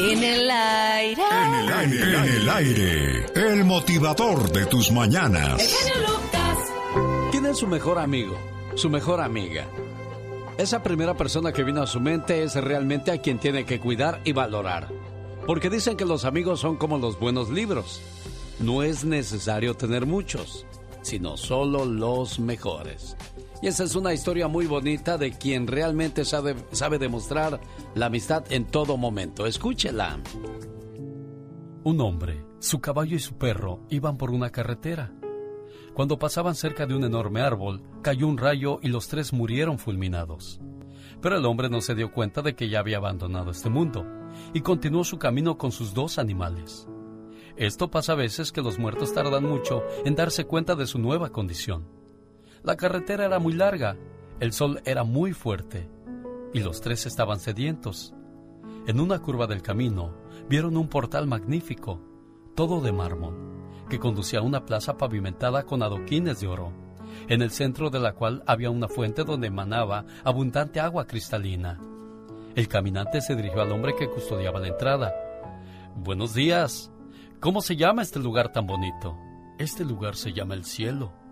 En el aire. En el aire. En el aire. El motivador de tus mañanas. ¿Quién es su mejor amigo? Su mejor amiga. Esa primera persona que vino a su mente es realmente a quien tiene que cuidar y valorar. Porque dicen que los amigos son como los buenos libros. No es necesario tener muchos, sino solo los mejores. Y esa es una historia muy bonita de quien realmente sabe, sabe demostrar la amistad en todo momento. Escúchela. Un hombre, su caballo y su perro iban por una carretera. Cuando pasaban cerca de un enorme árbol, cayó un rayo y los tres murieron fulminados. Pero el hombre no se dio cuenta de que ya había abandonado este mundo y continuó su camino con sus dos animales. Esto pasa a veces que los muertos tardan mucho en darse cuenta de su nueva condición. La carretera era muy larga, el sol era muy fuerte y los tres estaban sedientos. En una curva del camino vieron un portal magnífico, todo de mármol, que conducía a una plaza pavimentada con adoquines de oro, en el centro de la cual había una fuente donde emanaba abundante agua cristalina. El caminante se dirigió al hombre que custodiaba la entrada. Buenos días. ¿Cómo se llama este lugar tan bonito? Este lugar se llama el cielo.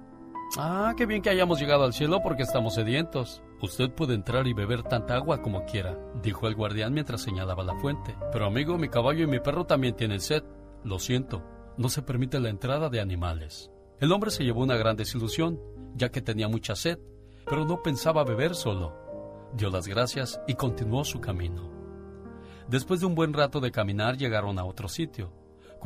Ah, qué bien que hayamos llegado al cielo porque estamos sedientos. Usted puede entrar y beber tanta agua como quiera, dijo el guardián mientras señalaba la fuente. Pero amigo, mi caballo y mi perro también tienen sed. Lo siento, no se permite la entrada de animales. El hombre se llevó una gran desilusión, ya que tenía mucha sed, pero no pensaba beber solo. Dio las gracias y continuó su camino. Después de un buen rato de caminar llegaron a otro sitio,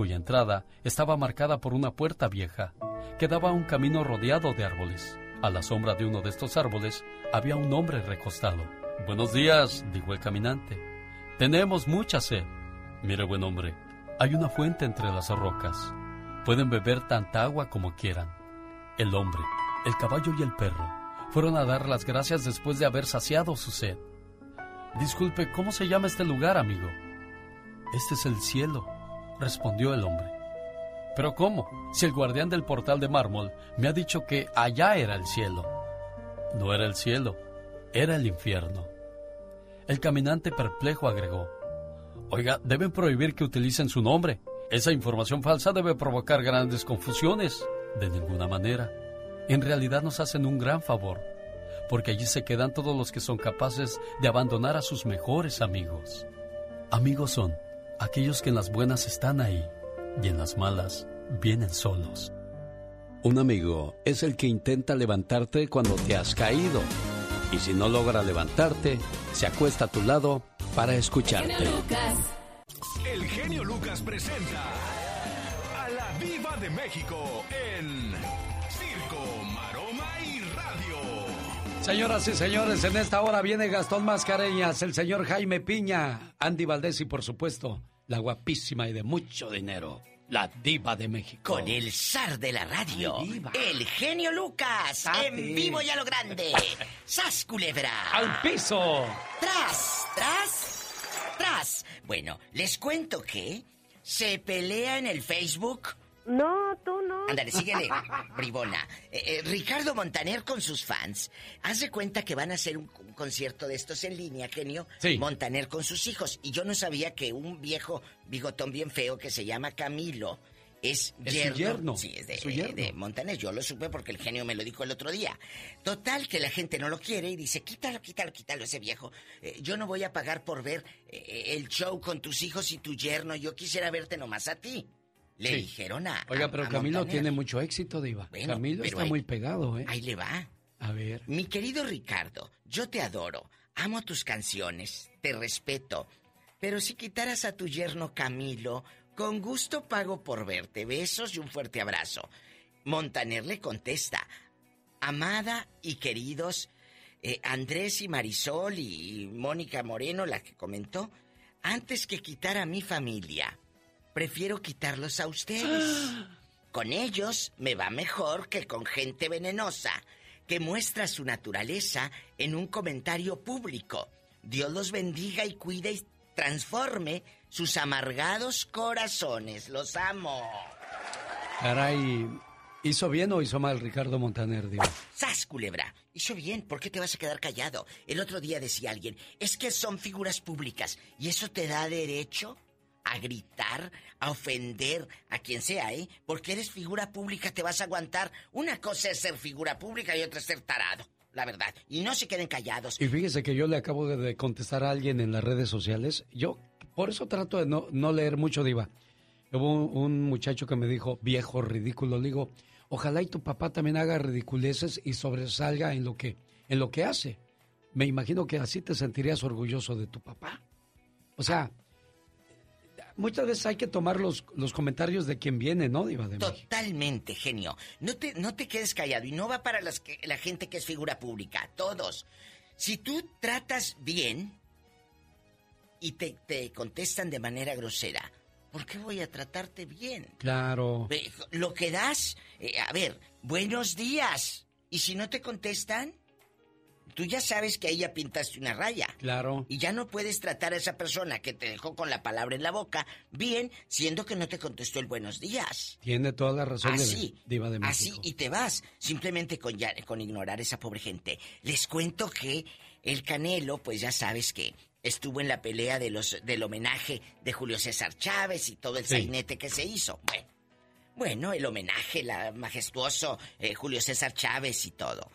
cuya entrada estaba marcada por una puerta vieja que daba un camino rodeado de árboles. A la sombra de uno de estos árboles había un hombre recostado. Buenos días, dijo el caminante. Tenemos mucha sed. Mire, buen hombre, hay una fuente entre las rocas. Pueden beber tanta agua como quieran. El hombre, el caballo y el perro fueron a dar las gracias después de haber saciado su sed. Disculpe, ¿cómo se llama este lugar, amigo? Este es el cielo, respondió el hombre. Pero ¿cómo? Si el guardián del portal de mármol me ha dicho que allá era el cielo. No era el cielo, era el infierno. El caminante perplejo agregó, Oiga, deben prohibir que utilicen su nombre. Esa información falsa debe provocar grandes confusiones. De ninguna manera. En realidad nos hacen un gran favor, porque allí se quedan todos los que son capaces de abandonar a sus mejores amigos. Amigos son aquellos que en las buenas están ahí y en las malas vienen solos. Un amigo es el que intenta levantarte cuando te has caído. Y si no logra levantarte, se acuesta a tu lado para escucharte. El genio Lucas presenta a la Viva de México en Circo, Maroma y Radio. Señoras y señores, en esta hora viene Gastón Mascareñas, el señor Jaime Piña, Andy Valdés y por supuesto la guapísima y de mucho dinero, la diva de México. Con el zar de la radio, el genio Lucas, en vivo y a lo grande. ¡Sas, culebra! ¡Al piso! ¡Tras, tras, tras! Bueno, les cuento que se pelea en el Facebook. No, tú. Ándale, síguele, bribona. Eh, eh, Ricardo Montaner con sus fans. Haz de cuenta que van a hacer un, un concierto de estos en línea, genio. Sí. Montaner con sus hijos. Y yo no sabía que un viejo bigotón bien feo que se llama Camilo es, Es su yerno. Sí, es de, su yerno. de Montaner. Yo lo supe porque el genio me lo dijo el otro día. Total, que la gente no lo quiere y dice, quítalo, quítalo, quítalo ese viejo. Eh, yo no voy a pagar por ver eh, el show con tus hijos y tu yerno. Yo quisiera verte nomás a ti. Le Sí. dijeron a. Oiga, pero a Camilo Montaner. tiene mucho éxito, Diva. Bueno, Camilo está ahí- muy pegado, ¿eh? Ahí le va. A ver. Mi querido Ricardo, yo te adoro, amo tus canciones, te respeto, pero si quitaras a tu yerno Camilo, con gusto pago por verte. Besos y un fuerte abrazo. Montaner le contesta, amada y queridos eh, Andrés y Marisol y Mónica Moreno, la que comentó, antes que quitar a mi familia, prefiero quitarlos a ustedes. Con ellos me va mejor que con gente venenosa que muestra su naturaleza en un comentario público. Dios los bendiga y cuide y transforme sus amargados corazones. Los amo. Caray, ¿hizo bien o hizo mal Ricardo Montaner? ¡Sas, culebra! Hizo bien, ¿por qué te vas a quedar callado? El otro día decía alguien, es que son figuras públicas y eso te da derecho a gritar, a ofender a quien sea, ¿eh? Porque eres figura pública, te vas a aguantar. Una cosa es ser figura pública y otra es ser tarado, la verdad. Y no se queden callados. Y fíjese que yo le acabo de- contestar a alguien en las redes sociales. Yo, por eso trato de no, no leer mucho, Diva. Hubo un, un muchacho que me dijo, viejo, ridículo. Le digo, ojalá y tu papá también haga ridiculeces y sobresalga en lo que, en lo que hace. Me imagino que así te sentirías orgulloso de tu papá. O sea, muchas veces hay que tomar los, los comentarios de quien viene, ¿no, Diva de México? Totalmente, genio. No te, no te quedes callado. Y no va para las que, la gente que es figura pública. Todos. Si tú tratas bien y te, te contestan de manera grosera, ¿por qué voy a tratarte bien? Claro. Lo que das, eh, a ver, buenos días. Y si no te contestan, tú ya sabes que ahí ya pintaste una raya. Claro. Y ya no puedes tratar a esa persona que te dejó con la palabra en la boca bien, siendo que no te contestó el buenos días. Tiene toda la razón, de- Así, Diva de así, México. y te vas, simplemente con, ya- con ignorar a esa pobre gente. Les cuento que el Canelo, pues ya sabes que estuvo en la pelea de los, del homenaje de Julio César Chávez y todo el Sí. sainete que se hizo. Bueno, bueno, el homenaje, la majestuoso eh, Julio César Chávez y todo.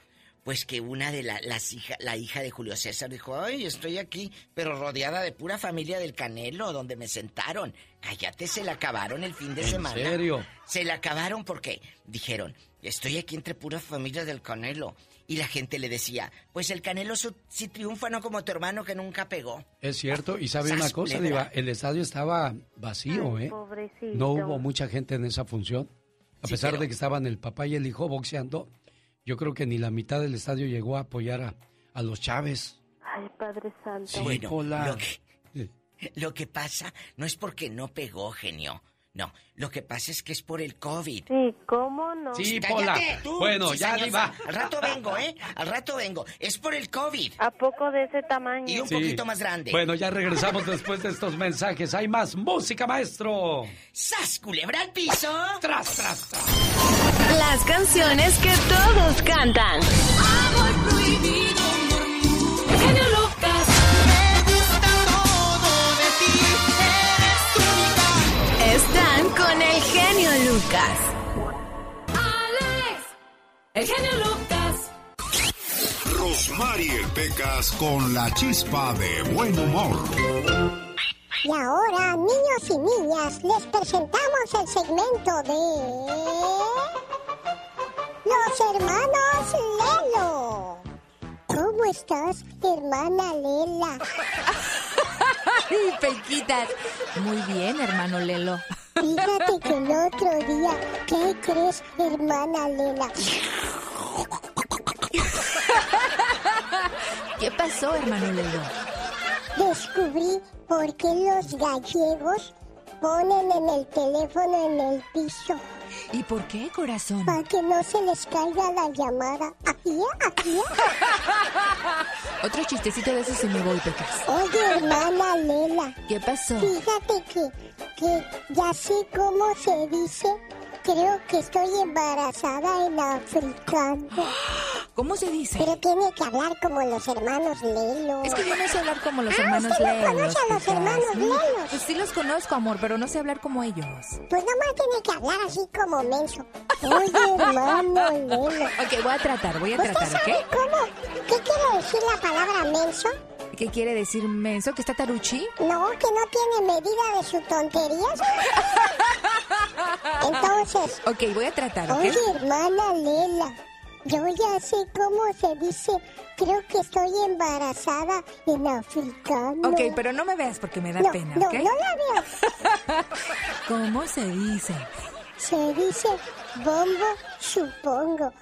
Pues que una de la, las hija, la hija de Julio César dijo, ay, estoy aquí, pero rodeada de pura familia del Canelo, donde me sentaron. Cállate, se la acabaron el fin de ¿En semana. serio? Se la acabaron porque dijeron, estoy aquí entre pura familia del Canelo. Y la gente le decía, pues el Canelo su- sí triunfa, no como tu hermano que nunca pegó. Es cierto, y sabe una cosa. Diva, el estadio estaba vacío, Ay, ¿eh? pobrecito. No hubo mucha gente en esa función. A Sí, pesar pero- de que estaban el papá y el hijo boxeando, yo creo que ni la mitad del estadio llegó a apoyar a, a los Chávez. Ay, Padre Santo. Sí, bueno, Pola. lo que, lo que pasa no es porque no pegó, genio. No, lo que pasa es que es por el COVID. Sí, ¿cómo no? Sí, Pola. tú, Bueno, ya. Diva. Al rato vengo, ¿eh? Al rato vengo. Es por el COVID. ¿A poco de ese tamaño? Y un Sí. poquito más grande. Bueno, ya regresamos después de estos mensajes. Hay más música, maestro. ¡Sas, culebra al piso! Tras, tras, tras. Las canciones que todos cantan. Amor prohibido, Genio Lucas. Me gusta todo de ti. Eres. Están con el genio Lucas. Alex, el genio Lucas. Rosmarie Pecas con la chispa de buen humor. Y ahora, niños y niñas, les presentamos el segmento de... Los hermanos Lelo. ¿Cómo estás, hermana Lela? Ay, Pequitas. Muy bien, hermano Lelo. Fíjate que el otro día, ¿qué crees, hermana Lela? ¿Qué pasó, hermano Lelo? Descubrí por qué los gallegos ponen en el teléfono en el piso ¿Y por qué, corazón? para que no se les caiga la llamada. Aquí, aquí. Otro chistecito de esos y me voy, Pecas. Oye, hermana Lela. ¿Qué pasó? Fíjate que, que ya sé cómo se dice Creo que estoy embarazada en africano. ¿Cómo se dice? Pero tiene que hablar como los hermanos Lelo. Es que yo no sé hablar como los Ah, hermanos ¿usted no conoce a los hermanos Sí. Lelos? Pues sí los conozco, amor, pero no sé hablar como ellos. Pues nomás tiene que hablar así como menso. Oye, hermano Lelo. Ok, voy a tratar, voy a ¿Usted tratar, sabe ¿ok? cómo? ¿Qué quiere decir la palabra menso? ¿Qué quiere decir menso? ¿Que está taruchi? No, que no tiene medida de sus tonterías. Entonces, Ok, voy a tratar, ¿ok? oye, hermana Lela, yo ya sé cómo se dice. Creo que estoy embarazada en africano. Ok, pero no me veas porque me da no, pena, no, ¿ok? no la veo. ¿Cómo se dice? Se dice bombo, supongo.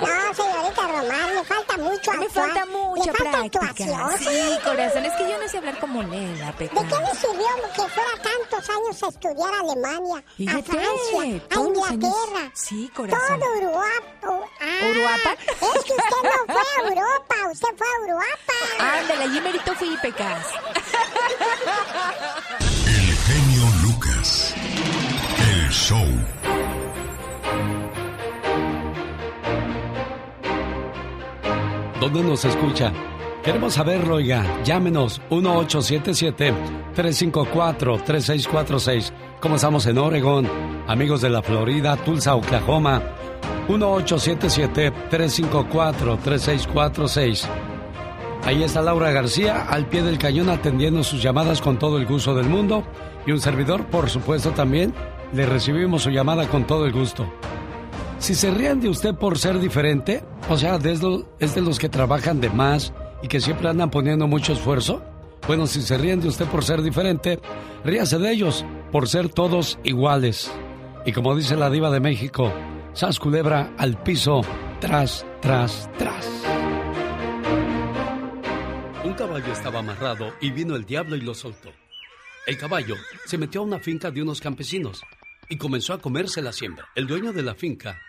No, señorita Román, le falta mucho Me actuar. falta mucha le falta práctica. actuación. Sí, corazón, es que yo no sé hablar como Lela, ¿De Peca. qué me sirvió que fuera tantos años a estudiar a Alemania, a Francia, a los años. Inglaterra? Sí, corazón. Todo Europa. Ah, ¿Uruapa? Es que usted no fue a Europa, usted fue a Europa. Ándale, allí merito fui, Pecas. El genio Lucas. El show. ¿Dónde nos escucha? Queremos saberlo, oiga. Llámenos 1877-354-3646. ¿Cómo estamos en Oregon? Amigos de la Florida, Tulsa, Oklahoma. 1877-354-3646. Ahí está Laura García, al pie del cañón, atendiendo sus llamadas con todo el gusto del mundo. Y un servidor, por supuesto, también. Le recibimos su llamada con todo el gusto. Si se ríen de usted por ser diferente, o sea, es, de los que trabajan de más y que siempre andan poniendo mucho esfuerzo, bueno, si se ríen de usted por ser diferente, ríase de ellos por ser todos iguales. Y como dice la diva de México, sas culebra al piso, tras, tras, tras. Un caballo estaba amarrado y vino el diablo y lo soltó. El caballo se metió a una finca de unos campesinos y comenzó a comerse la siembra. El dueño de la finca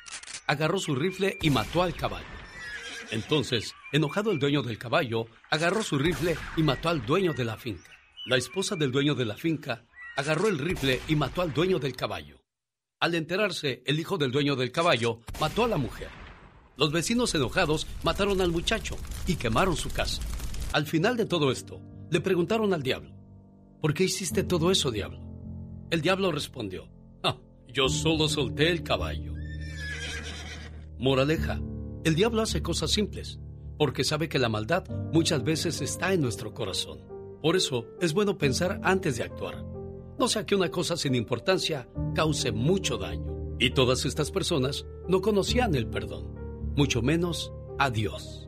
agarró su rifle y mató al caballo. Entonces, enojado el dueño del caballo, agarró su rifle y mató al dueño de la finca. La esposa del dueño de la finca agarró el rifle y mató al dueño del caballo. Al enterarse, el hijo del dueño del caballo mató a la mujer. Los vecinos enojados mataron al muchacho y quemaron su casa. Al final de todo esto, le preguntaron al diablo, ¿por qué hiciste todo eso, diablo? El diablo respondió, "Ah, yo solo solté el caballo. Moraleja, el diablo hace cosas simples, porque sabe que la maldad muchas veces está en nuestro corazón. Por eso es bueno pensar antes de actuar. No sea que una cosa sin importancia cause mucho daño. Y todas estas personas no conocían el perdón, mucho menos a Dios.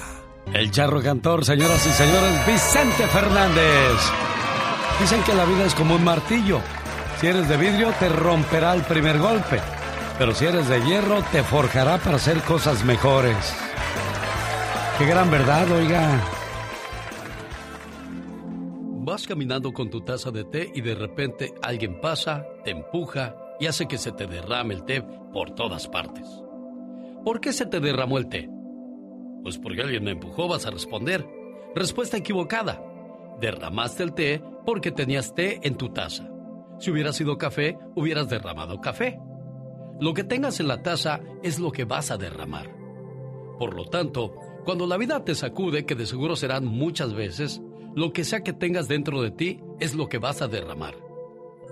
El charro cantor, señoras y señores, Vicente Fernández. Dicen que la vida es como un martillo. Si eres de vidrio, te romperá el primer golpe. Pero si eres de hierro, te forjará para hacer cosas mejores. Qué gran verdad, oiga. Vas caminando con tu taza de té y de repente alguien pasa, te empuja y hace que se te derrame el té por todas partes. ¿Por qué se te derramó el té? Pues porque alguien me empujó, vas a responder. Respuesta equivocada. Derramaste el té porque tenías té en tu taza. Si hubiera sido café, hubieras derramado café. Lo que tengas en la taza es lo que vas a derramar. Por lo tanto, cuando la vida te sacude, que de seguro serán muchas veces, lo que sea que tengas dentro de ti es lo que vas a derramar.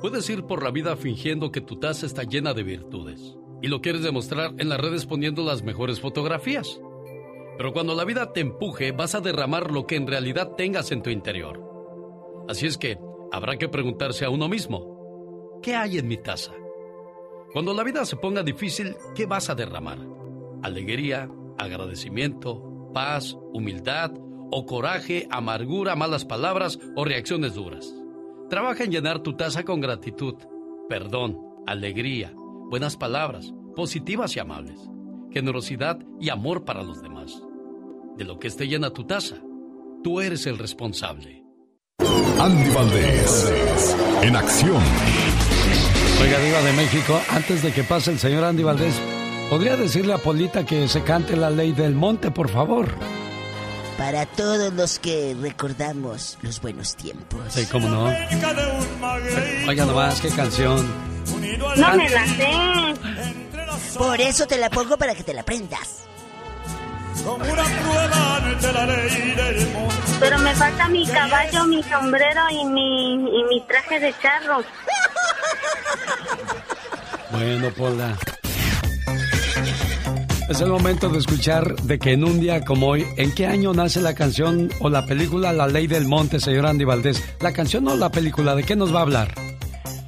Puedes ir por la vida fingiendo que tu taza está llena de virtudes y lo quieres demostrar en las redes poniendo las mejores fotografías. Pero cuando la vida te empuje, vas a derramar lo que en realidad tengas en tu interior. Así es que habrá que preguntarse a uno mismo, ¿qué hay en mi taza? Cuando la vida se ponga difícil, ¿qué vas a derramar? Alegría, agradecimiento, paz, humildad o coraje, amargura, malas palabras o reacciones duras. Trabaja en llenar tu taza con gratitud, perdón, alegría, buenas palabras, positivas y amables, generosidad y amor para los demás. De lo que esté llena tu taza, tú eres el responsable. Andy Valdés, en acción. Oiga, Diva de México, antes de que pase el señor Andy Valdés, ¿podría decirle a Polita que se cante la ley del monte, por favor? Para todos los que recordamos los buenos tiempos. Sí, cómo no. Oiga nomás, qué canción. No me la sé. Por eso te la pongo para que te la aprendas. Pero me falta mi caballo, mi sombrero y mi, y mi traje de charro. Bueno, Pola. Es el momento de escuchar de que en un día como hoy, ¿en qué año nace la canción o la película La Ley del Monte, señor Andy Valdés? ¿La canción o la película? ¿De qué nos va a hablar?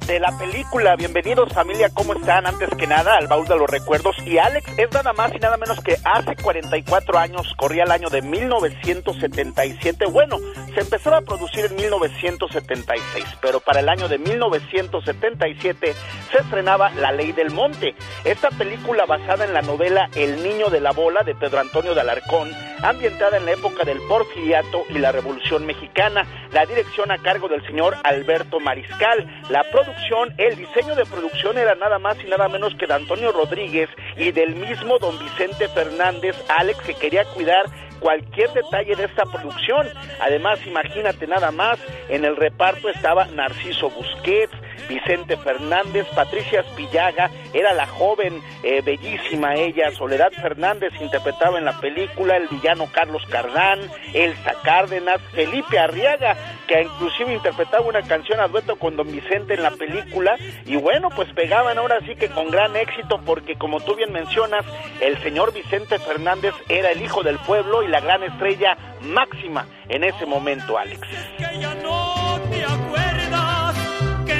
De la película. Bienvenidos familia, ¿cómo están? Antes que nada, al baúl de los recuerdos. Y Alex es nada más y nada menos que hace 44 años, corría el año de 1977. Bueno, se empezó a producir en 1976, pero para el año de 1977 se estrenaba La Ley del Monte. Esta película basada en la novela El Niño de la Bola de Pedro Antonio de Alarcón, ambientada en la época del porfiriato y la Revolución Mexicana. La dirección a cargo del señor Alberto Mariscal. La producción el diseño de producción era nada más y nada menos que de Antonio Rodríguez y del mismo don Vicente Fernández, Alex, que quería cuidar cualquier detalle de esta producción. Además, imagínate nada más, en el reparto estaba Narciso Busquets, Vicente Fernández, Patricia Espillaga, era la joven, eh, bellísima ella, Soledad Fernández interpretaba en la película, el villano Carlos Cardán, Elsa Cárdenas, Felipe Arriaga, que inclusive interpretaba una canción a dueto con Don Vicente en la película, y bueno, pues pegaban ahora sí que con gran éxito, porque como tú bien mencionas, el señor Vicente Fernández era el hijo del pueblo y la gran estrella máxima en ese momento, Alex.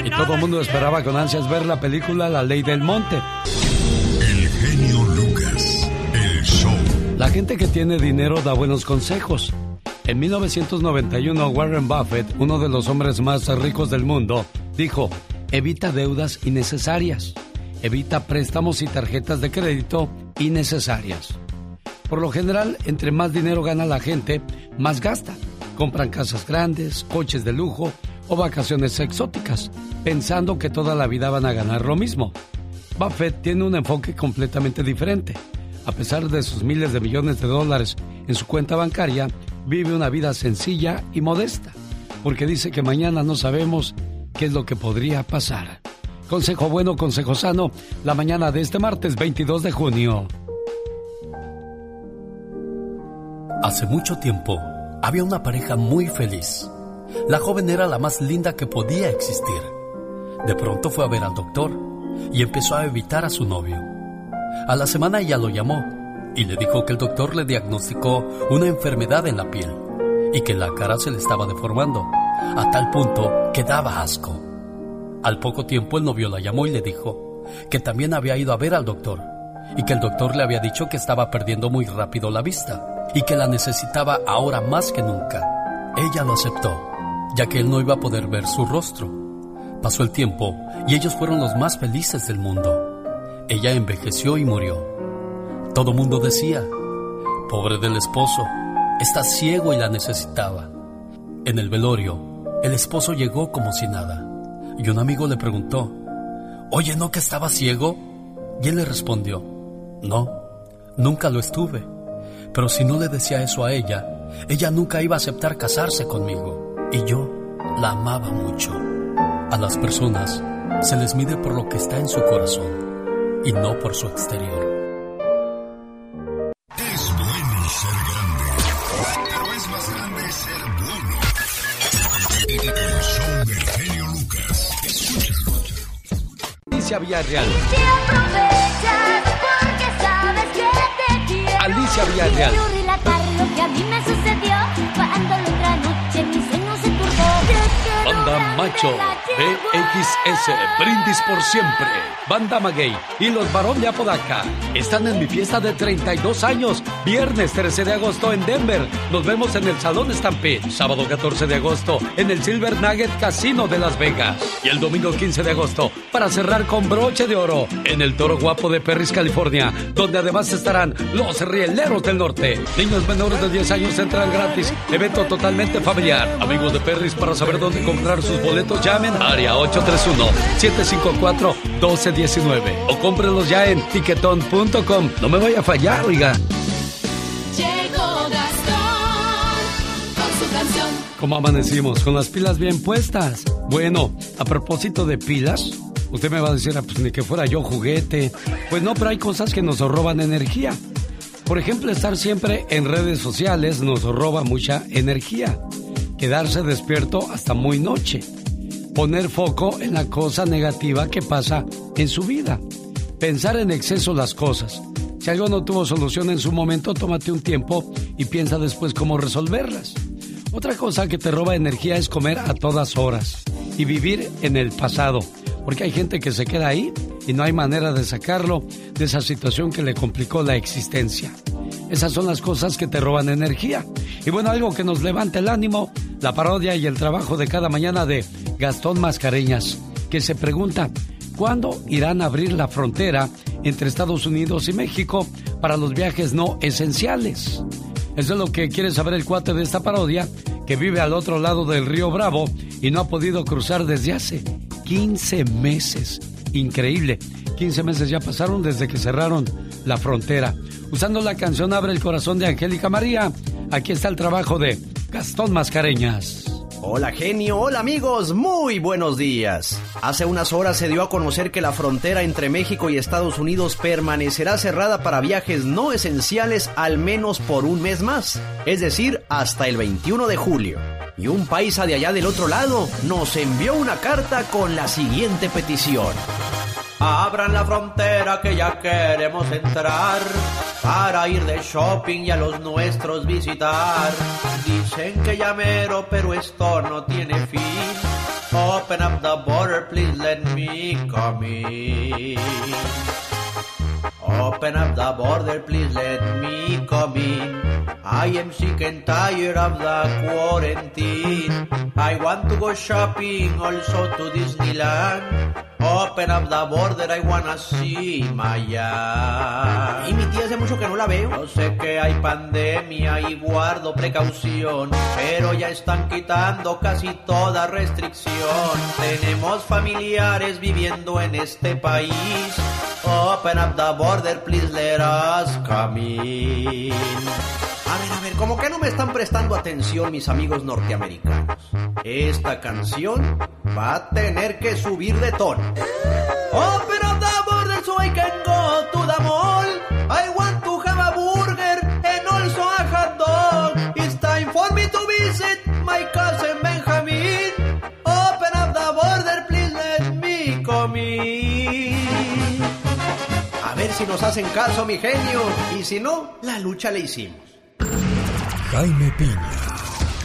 Y todo el mundo esperaba con ansias ver la película La Ley del Monte. El genio Lucas, el show. La gente que tiene dinero da buenos consejos. En 1991, Warren Buffett, uno de los hombres más ricos del mundo, dijo, evita deudas innecesarias, evita préstamos y tarjetas de crédito innecesarias. Por lo general, entre más dinero gana la gente, más gasta. Compran casas grandes, coches de lujo o vacaciones exóticas, pensando que toda la vida van a ganar lo mismo. Buffett tiene un enfoque completamente diferente. A pesar de sus miles de millones de dólares en su cuenta bancaria, vive una vida sencilla y modesta, porque dice que mañana no sabemos qué es lo que podría pasar. Consejo bueno, consejo sano, la mañana de este martes 22 de junio. Hace mucho tiempo había una pareja muy feliz. La joven era la más linda que podía existir. De pronto fue a ver al doctor y empezó a evitar a su novio. A la semana ella lo llamó y le dijo que el doctor le diagnosticó una enfermedad en la piel y que la cara se le estaba deformando a tal punto que daba asco. Al poco tiempo el novio la llamó y le dijo que también había ido a ver al doctor y que el doctor le había dicho que estaba perdiendo muy rápido la vista y que la necesitaba ahora más que nunca. Ella lo aceptó, ya que él no iba a poder ver su rostro. Pasó el tiempo y ellos fueron los más felices del mundo. Ella envejeció y murió. Todo mundo decía, pobre del esposo, está ciego y la necesitaba. En el velorio, el esposo llegó como si nada, y un amigo le preguntó, Oye, ¿no que estaba ciego? Y él le respondió, No, nunca lo estuve, pero si no le decía eso a ella, ella nunca iba a aceptar casarse conmigo, y yo la amaba mucho. A las personas se les mide por lo que está en su corazón, y no por su exterior. Es bueno ser grande, pero es más grande ser bueno. El show del genio Lucas. Escúchalo. Alicia Villarreal. Alicia Villarreal. Macho, BXS, Brindis por Siempre, Banda Maguey y los Barón de Apodaca están en mi fiesta de 32 años, viernes 13 de agosto en Denver. Nos vemos en el Salón Stampede, sábado 14 de agosto en el Silver Nugget Casino de Las Vegas y el domingo 15 de agosto para cerrar con broche de oro en el Toro Guapo de Perris, California, donde además estarán los Rieleros del Norte. Niños menores de 10 años entran gratis, evento totalmente familiar. Amigos de Perris, para saber dónde comprar sus boletos, llamen área 831-754-1219 o cómprenlos ya en tiquetón.com. No me vaya a fallar, oiga. Llegó Gastón con su canción. ¿Cómo amanecimos? Con las pilas bien puestas. Bueno, a propósito de pilas, usted me va a decir, ah, pues ni que fuera yo juguete. Pues no, pero hay cosas que nos roban energía. Por ejemplo, estar siempre en redes sociales nos roba mucha energía. Quedarse despierto hasta muy noche. Poner foco en la cosa negativa que pasa en su vida. Pensar en exceso las cosas. Si algo no tuvo solución en su momento, tómate un tiempo y piensa después cómo resolverlas. Otra cosa que te roba energía es comer a todas horas y vivir en el pasado, porque hay gente que se queda ahí y no hay manera de sacarlo de esa situación que le complicó la existencia. Esas son las cosas que te roban energía. Y bueno, algo que nos levanta el ánimo, la parodia y el trabajo de cada mañana de Gastón Mascareñas, que se pregunta, ¿cuándo irán a abrir la frontera entre Estados Unidos y México para los viajes no esenciales? Eso es lo que quiere saber el cuate de esta parodia, que vive al otro lado del río Bravo y no ha podido cruzar desde hace 15 meses. Increíble. 15 meses ya pasaron desde que cerraron la frontera. Usando la canción Abre el corazón de Angélica María, aquí está el trabajo de Gastón Mascareñas. Hola genio, hola amigos, muy buenos días. Hace unas horas se dio a conocer que la frontera entre México y Estados Unidos permanecerá cerrada para viajes no esenciales al menos por un mes más, es decir, hasta el 21 de julio. Y un paisa de allá del otro lado nos envió una carta con la siguiente petición. Abran la frontera que ya queremos entrar para ir de shopping y a los nuestros visitar. Dicen que ya mero, pero esto no tiene fin. Open up the border, please let me come in. Open up the border, please let me come in. I am sick and tired of the quarantine. I want to go shopping, also to Disneyland. Open up the border, I wanna see Maya. Y mi tía hace mucho que no la veo. Yo sé que hay pandemia y guardo precaución, pero ya están quitando casi toda restricción. Tenemos familiares viviendo en este país. Open up the border, please let us come in. A ver, a ver, como que no me están prestando atención mis amigos norteamericanos. Esta canción va a tener que subir de tono. Open up the border so I can go ver si nos hacen caso, mi genio. Y si no, la lucha le hicimos. Jaime Piña,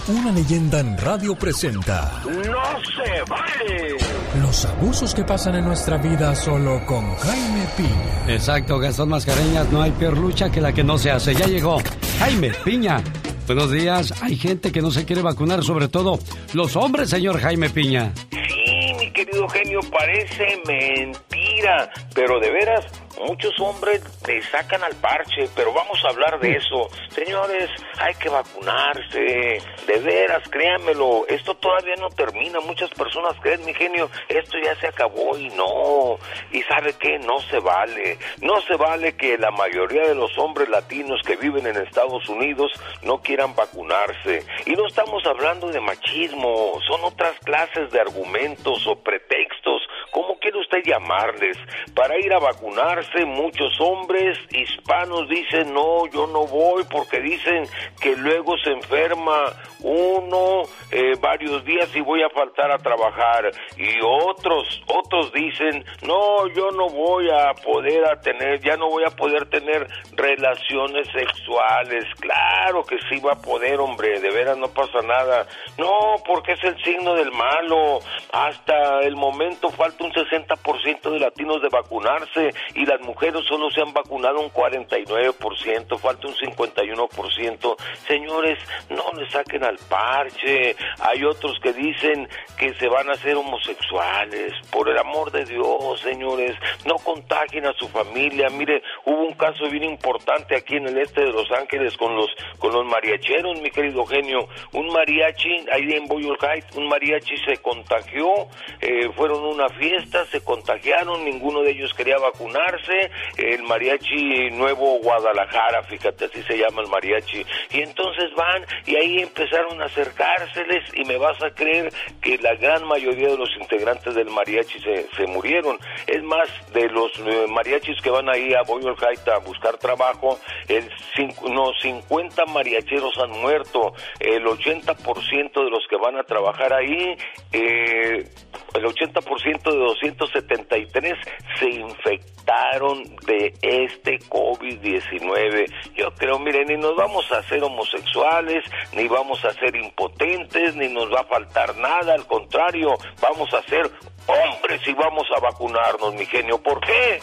una leyenda en radio presenta ¡No se vale! los abusos que pasan en nuestra vida solo con Jaime Piña. Exacto, Gastón Mascareñas, no hay peor lucha que la que no se hace. Ya llegó Jaime Piña. Buenos días, hay gente que no se quiere vacunar, sobre todo los hombres, señor Jaime Piña. Sí, mi querido genio, parece mentira, pero de veras, muchos hombres le sacan al parche, pero vamos a hablar de eso. Señores, hay que vacunarse, de veras, créanmelo, esto todavía no termina. Muchas personas creen, mi genio, esto ya se acabó y no. Y sabe qué, no se vale. No se vale que la mayoría de los hombres latinos que viven en Estados Unidos no quieran vacunarse. Y no estamos hablando de machismo, son otras clases de argumentos o pretextos. ¿Cómo quiere usted llamarles, para ir a vacunarse. Muchos hombres hispanos dicen, no, yo no voy porque dicen que luego se enferma uno eh, varios días y voy a faltar a trabajar. Y otros, otros dicen, no, yo no voy a poder a tener, ya no voy a poder tener relaciones sexuales. Claro que sí va a poder, hombre, de veras no pasa nada. No, porque es el signo del malo. Hasta el momento falta un 60% de latinos de vacunarse y las mujeres solo se han vacunado un 49%, falta un 51%. Señores, no le saquen al parche. Hay otros que dicen que se van a hacer homosexuales. Por el amor de Dios, señores, no contagien a su familia. Mire, hubo un caso bien importante aquí en el este de Los Ángeles con los con los mariacheros, mi querido genio. Un mariachi ahí en Boyle Heights, un mariachi se contagió, eh, fueron una fiesta, se contagiaron, ninguno de ellos quería vacunarse. El mariachi Nuevo Guadalajara, fíjate, así se llama el mariachi. Y entonces van y ahí empezaron a acercárseles y me vas a creer que la gran mayoría de los integrantes del mariachi se, murieron. Es más, de los eh, mariachis que van ahí a Boyle Heights a buscar trabajo, el cinco, no, 50 mariacheros han muerto, el 80% de los que van a trabajar ahí, eh, el 80% de 273 se infectaron de este COVID-19. Yo creo, miren, ni nos vamos a hacer homosexuales, ni vamos a ser impotentes, ni nos va a faltar nada, al contrario, vamos a ser hombres y vamos a vacunarnos, mi genio. ¿Por qué?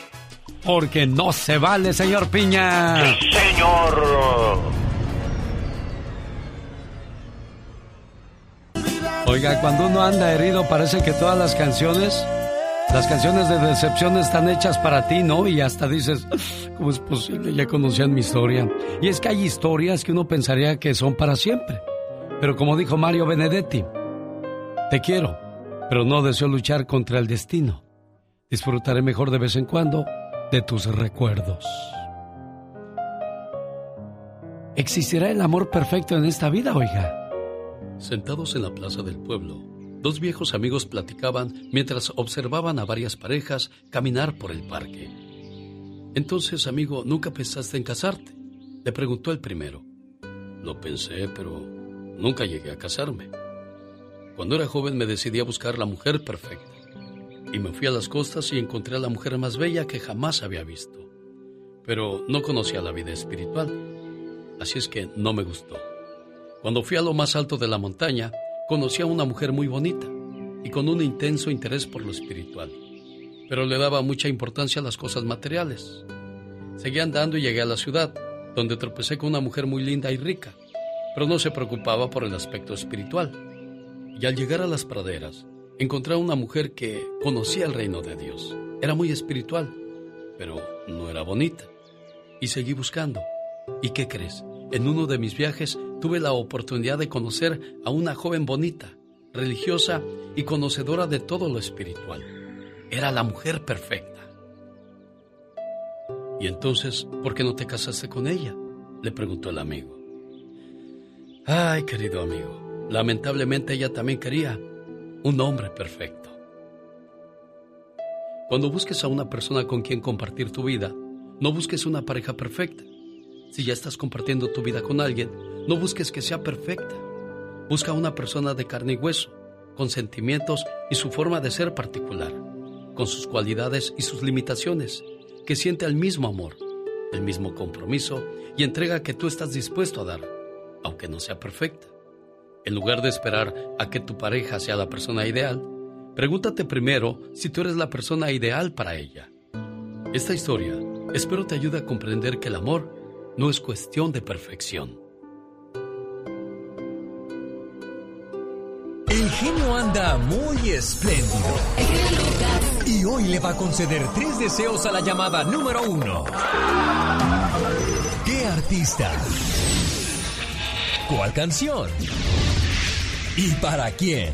Porque no se vale, señor Piña. Sí, señor. Oiga, cuando uno anda herido parece que todas las canciones, las canciones de decepción están hechas para ti, ¿no? Y hasta dices, ¿cómo es posible? Ya conocían mi historia. Y es que hay historias que uno pensaría que son para siempre. Pero como dijo Mario Benedetti, te quiero, pero no deseo luchar contra el destino. Disfrutaré mejor de vez en cuando de tus recuerdos. ¿Existirá el amor perfecto en esta vida, oiga? Sentados en la plaza del pueblo, dos viejos amigos platicaban mientras observaban a varias parejas caminar por el parque. Entonces, amigo, ¿nunca pensaste en casarte? Le preguntó el primero. Lo pensé, pero nunca llegué a casarme. Cuando era joven me decidí a buscar la mujer perfecta. Y me fui a las costas y encontré a la mujer más bella que jamás había visto. Pero no conocía la vida espiritual. Así es que no me gustó. Cuando fui a lo más alto de la montaña, conocí a una mujer muy bonita y con un intenso interés por lo espiritual, pero le daba mucha importancia a las cosas materiales. Seguí andando y llegué a la ciudad, donde tropecé con una mujer muy linda y rica, pero no se preocupaba por el aspecto espiritual. Y al llegar a las praderas, encontré a una mujer que conocía el reino de Dios. Era muy espiritual, pero no era bonita. Y seguí buscando. ¿Y qué crees? En uno de mis viajes tuve la oportunidad de conocer a una joven bonita, religiosa y conocedora de todo lo espiritual. Era la mujer perfecta. ¿Y entonces por qué no te casaste con ella? le preguntó el amigo. Ay, querido amigo, lamentablemente ella también quería un hombre perfecto. Cuando busques a una persona con quien compartir tu vida, no busques una pareja perfecta. Si ya estás compartiendo tu vida con alguien, no busques que sea perfecta. Busca una persona de carne y hueso, con sentimientos y su forma de ser particular, con sus cualidades y sus limitaciones, que siente el mismo amor, el mismo compromiso y entrega que tú estás dispuesto a dar, aunque no sea perfecta. En lugar de esperar a que tu pareja sea la persona ideal, pregúntate primero si tú eres la persona ideal para ella. Esta historia espero te ayude a comprender que el amor no es cuestión de perfección. El genio anda muy espléndido. Y hoy le va a conceder tres deseos a la llamada número uno. ¿Qué artista? ¿Cuál canción? ¿Y para quién?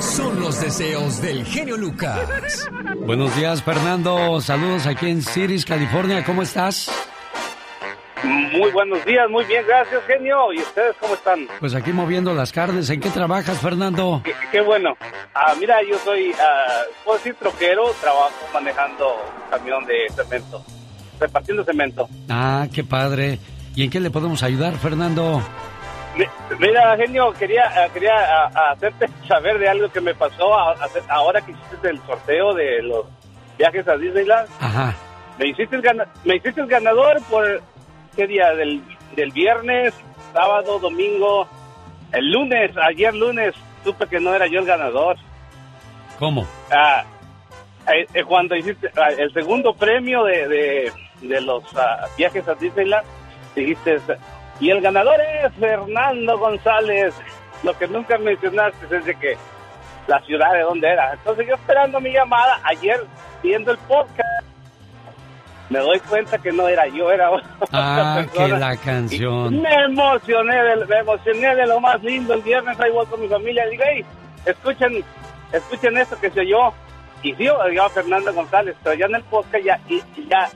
Son los deseos del genio Lucas. Buenos días, Fernando. Saludos aquí en Ciris, California. ¿Cómo estás? Muy buenos días, muy bien, gracias, genio. ¿Y ustedes cómo están? Pues aquí moviendo las carnes. ¿En qué trabajas, Fernando? Qué, qué bueno. Ah, mira, yo soy, ah, puedo decir troquero, trabajo manejando un camión de cemento, repartiendo cemento. Ah, qué padre. ¿Y en qué le podemos ayudar, Fernando? Mi- Mira, genio, quería, ah, quería ah, hacerte saber de algo que me pasó a- ahora que hiciste el sorteo de los viajes a Disneyland. Ajá. Me hiciste el, me hiciste el ganador por, ¿qué día? Del, del viernes, sábado, domingo, el lunes, ayer lunes, supe que no era yo el ganador. ¿Cómo? Ah, eh, eh, cuando hiciste ah, el segundo premio de, de, de los ah, viajes a Disneyland, dijiste, y el ganador es Fernando González. Lo que nunca mencionaste es de que la ciudad de dónde era. Entonces yo esperando mi llamada, ayer viendo el podcast, me doy cuenta que no era yo, era otra Ah, que la canción. Me emocioné, de, me emocioné de lo más lindo. El viernes ahí voy con mi familia y digo, hey, escuchen, escuchen esto que se yo. Y sí, yo a Fernando González, pero ya en el podcast ya, y, ya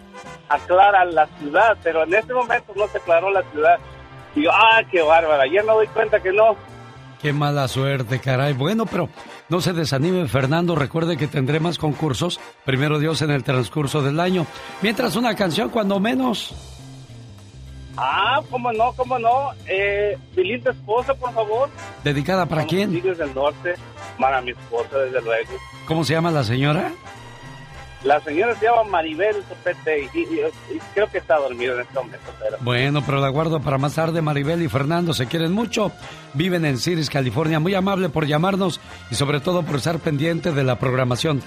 aclara la ciudad, pero en este momento no se aclaró la ciudad. Y yo, ah, qué bárbara. Ayer me doy cuenta que no. Qué mala suerte, caray. Bueno, pero no se desanime, Fernando. Recuerde que tendré más concursos, primero Dios, en el transcurso del año. Mientras una canción, cuando menos. Ah, cómo no, cómo no. Eh, mi linda esposa, por favor. ¿Dedicada para quién? Tigres del Norte, para mi esposa, desde luego. ¿Cómo se llama la señora? La señora se llama Maribel Topete y, y- creo que está dormida en este momento. Bueno, pero la guardo para más tarde. Maribel y Fernando se quieren mucho. Viven en Ciris, California. Muy amable por llamarnos y sobre todo por estar pendiente de la programación.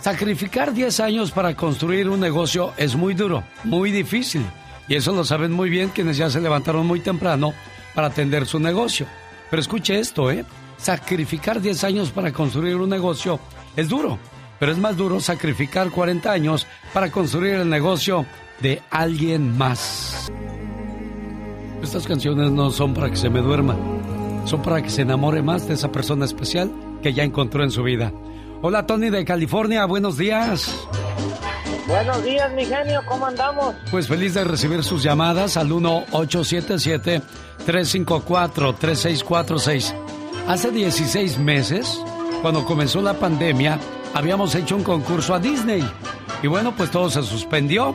Sacrificar 10 años para construir un negocio es muy duro, muy difícil. Y eso lo saben muy bien quienes ya se levantaron muy temprano para atender su negocio. Pero escuche esto, ¿eh? Sacrificar 10 años para construir un negocio es duro. Pero es más duro sacrificar 40 años para construir el negocio de alguien más. Estas canciones no son para que se me duerma, son para que se enamore más de esa persona especial que ya encontró en su vida. Hola Tony de California, buenos días. Buenos días, mi genio, ¿cómo andamos? Pues feliz de recibir sus llamadas al 1-877-354-3646. Hace 16 meses, cuando comenzó la pandemia, habíamos hecho un concurso a Disney. Y bueno, pues todo se suspendió.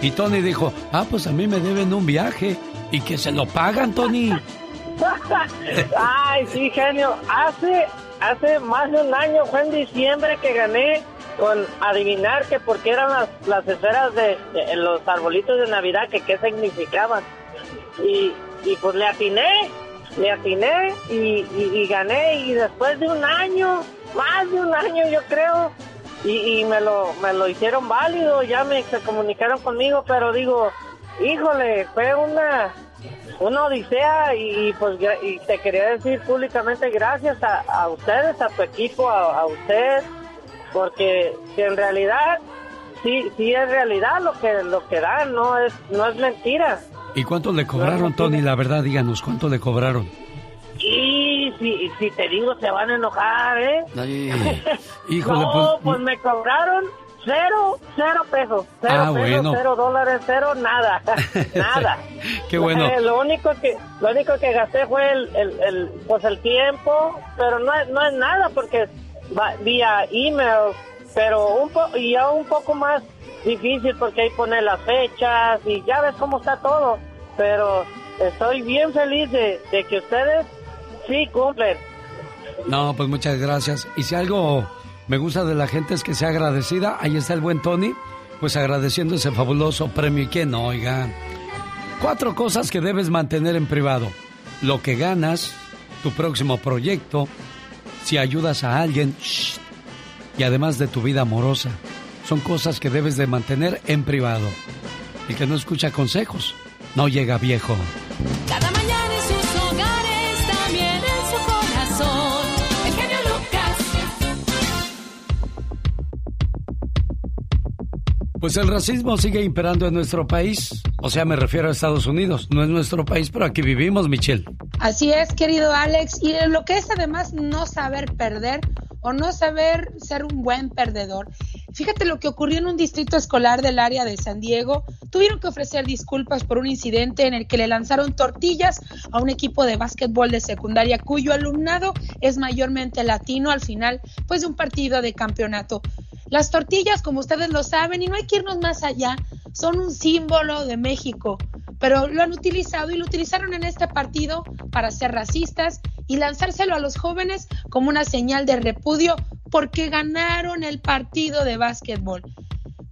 Y Tony dijo, ah, pues a mí me deben un viaje. Y que se lo pagan, Tony. Ay, sí, genio. Hace, hace más de un año, fue en diciembre que gané con adivinar que porque eran las, las esferas de, los arbolitos de Navidad, que qué significaban. Y, y pues le atiné, le atiné y gané. Y después de un año, más de un año yo creo, y, y me, lo, me lo hicieron válido, ya me se comunicaron conmigo, pero digo, híjole, fue una una odisea y, y, pues y te quería decir públicamente gracias a, a ustedes, a tu equipo, a, a usted, porque si en realidad sí sí es realidad lo que lo que dan, no es no es mentira. ¿Y cuánto le cobraron, Tony? La verdad, díganos, ¿cuánto le cobraron? Y si, si te digo se van a enojar, ¿eh? Ay, híjole, no, pues... pues me cobraron cero, cero pesos, cero Ah, pesos, bueno. cero dólares, cero nada, nada. Qué bueno. Eh, lo único que lo único que gasté fue el, el, el, pues el tiempo, pero no es, no es nada porque va vía email, pero un po y ya un poco más difícil porque ahí pone las fechas y ya ves cómo está todo, pero estoy bien feliz de, de que ustedes sí cumplen. No, pues muchas gracias. Y si algo me gusta de la gente es que sea agradecida, ahí está el buen Tony, pues agradeciendo ese fabuloso premio. ¿Y quién no, oiga? Cuatro cosas que debes mantener en privado. Lo que ganas, tu próximo proyecto, si ayudas a alguien, shh, y además de tu vida amorosa. Son cosas que debes de mantener en privado. El que no escucha consejos, no llega viejo. Cada Pues el racismo sigue imperando en nuestro país. O sea, me refiero a Estados Unidos. No es nuestro país, pero aquí vivimos, Michelle. Así es, querido Alex. Y lo que es además no saber perder o no saber ser un buen perdedor. Fíjate lo que ocurrió en un distrito escolar del área de San Diego. Tuvieron que ofrecer disculpas por un incidente en el que le lanzaron tortillas a un equipo de básquetbol de secundaria cuyo alumnado es mayormente latino al final pues de un partido de campeonato. Las tortillas, como ustedes lo saben, y no hay que irnos más allá, son un símbolo de México, pero lo han utilizado y lo utilizaron en este partido para ser racistas y lanzárselo a los jóvenes como una señal de repudio porque ganaron el partido de básquetbol.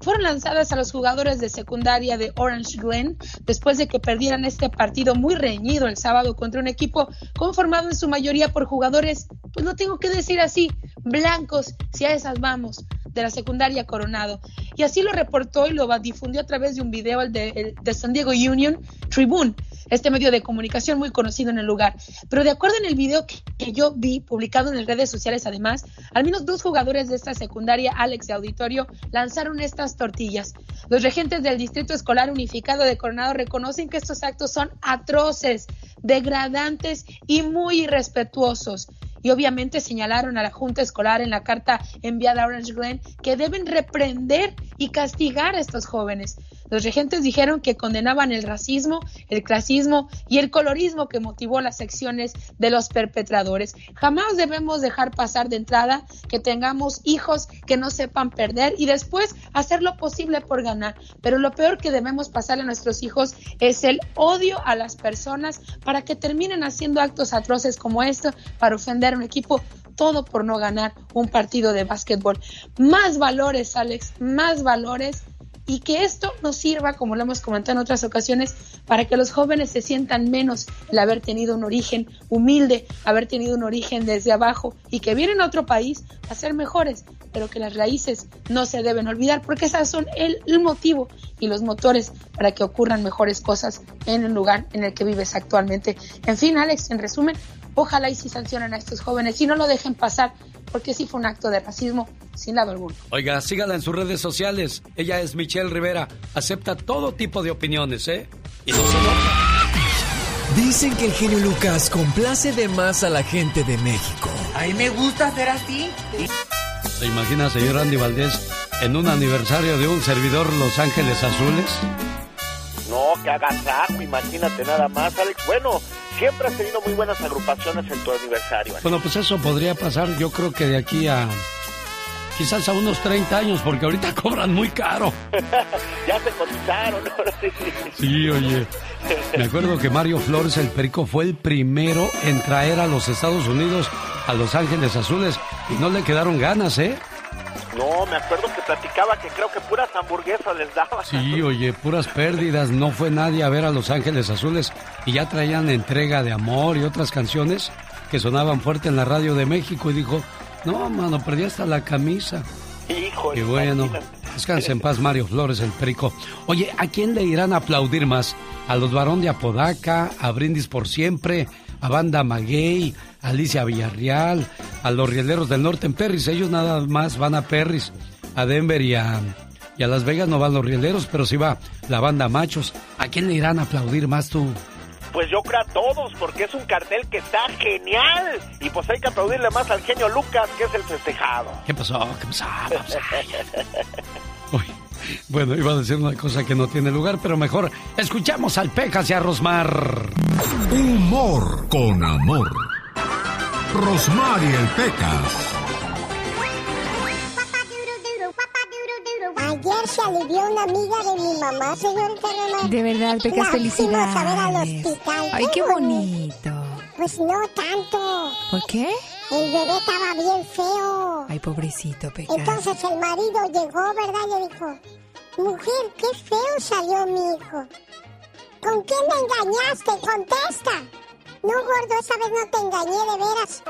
Fueron lanzadas a los jugadores de secundaria de Orange Glen después de que perdieran este partido muy reñido el sábado contra un equipo conformado en su mayoría por jugadores, pues no tengo que decir así, blancos, si a esas vamos, de la secundaria Coronado. Y así lo reportó y lo difundió a través de un video el de, San Diego Union Tribune, este medio de comunicación muy conocido en el lugar. Pero de acuerdo en el video que, que yo vi publicado en las redes sociales, además, al menos dos jugadores de esta secundaria, Alex de Auditorio, lanzaron estas tortillas. Los regentes del Distrito Escolar Unificado de Coronado reconocen que estos actos son atroces, degradantes y muy irrespetuosos y obviamente señalaron a la Junta Escolar en la carta enviada a Orange Glen que deben reprender y castigar a estos jóvenes. Los regentes dijeron que condenaban el racismo, el clasismo y el colorismo que motivó las acciones de los perpetradores. Jamás debemos dejar pasar de entrada que tengamos hijos que no sepan perder y después hacer lo posible por ganar. Pero lo peor que debemos pasarle a nuestros hijos es el odio a las personas para que terminen haciendo actos atroces como esto para ofender a un equipo todo por no ganar un partido de básquetbol. Más valores, Alex, más valores y que esto nos sirva, como lo hemos comentado en otras ocasiones, para que los jóvenes se sientan menos el haber tenido un origen humilde, haber tenido un origen desde abajo y que vienen a otro país a ser mejores, pero que las raíces no se deben olvidar porque esas son el, motivo y los motores para que ocurran mejores cosas en el lugar en el que vives actualmente. En fin, Alex, en resumen, ojalá y si sancionen a estos jóvenes y no lo dejen pasar porque sí fue un acto de racismo sin lado alguno. Oiga, sígala en sus redes sociales. Ella es Michelle Rivera. Acepta todo tipo de opiniones, ¿eh? Y no se enoja. Dicen que el genio Lucas complace de más a la gente de México. A mí me gusta ser así. ¿Se imagina, señor Andy Valdés, en un aniversario de un servidor Los Ángeles Azules? No, que agasajo, imagínate nada más, Alex. Bueno, siempre has tenido muy buenas agrupaciones en tu aniversario. Alex. Bueno, pues eso podría pasar, yo creo que de aquí a. Quizás a unos 30 años, porque ahorita cobran muy caro. ya se cotizaron. Sí, oye. Me acuerdo que Mario Flores, el perico, fue el primero en traer a los Estados Unidos a Los Ángeles Azules y no le quedaron ganas, ¿eh? No, me acuerdo que platicaba que creo que puras hamburguesas les daba. Sí, oye, puras pérdidas. No fue nadie a ver a Los Ángeles Azules y ya traían entrega de amor y otras canciones que sonaban fuerte en la radio de México y dijo, no, mano, perdí hasta la camisa. Hijo, Y bueno, descanse en paz Mario Flores, el perico. Oye, ¿a quién le irán a aplaudir más? ¿A los varón de Apodaca? ¿A Brindis por Siempre? ¿A Banda Maguey? ¿A Alicia Villarreal? ¿A los Rieleros del Norte en Perris? Ellos nada más van a Perris. A Denver y a, y a Las Vegas no van los Rieleros, pero sí va la Banda Machos. ¿A quién le irán a aplaudir más tú? Pues yo creo a todos, porque es un cartel que está genial. Y pues hay que aplaudirle más al genio Lucas, que es el festejado. ¿Qué pasó? ¿Qué pasó? ¿Qué pasó? Uy, bueno, iba a decir una cosa que no tiene lugar, pero mejor escuchamos al Pecas y a Rosmar. Humor con amor. Rosmarie el Pecas. Ayer se alivió una amiga de mi mamá, señorita Román. De verdad, Pecas, La fuimos a ver al felicidades. hospital. Ay, qué bonito. Pues no tanto. ¿Por qué? El bebé estaba bien feo. Ay, pobrecito, Pecas. Entonces el marido llegó, ¿verdad? Y le dijo, mujer, qué feo salió mi hijo. ¿Con quién me engañaste? Contesta. No, gordo, esa vez no te engañé de veras.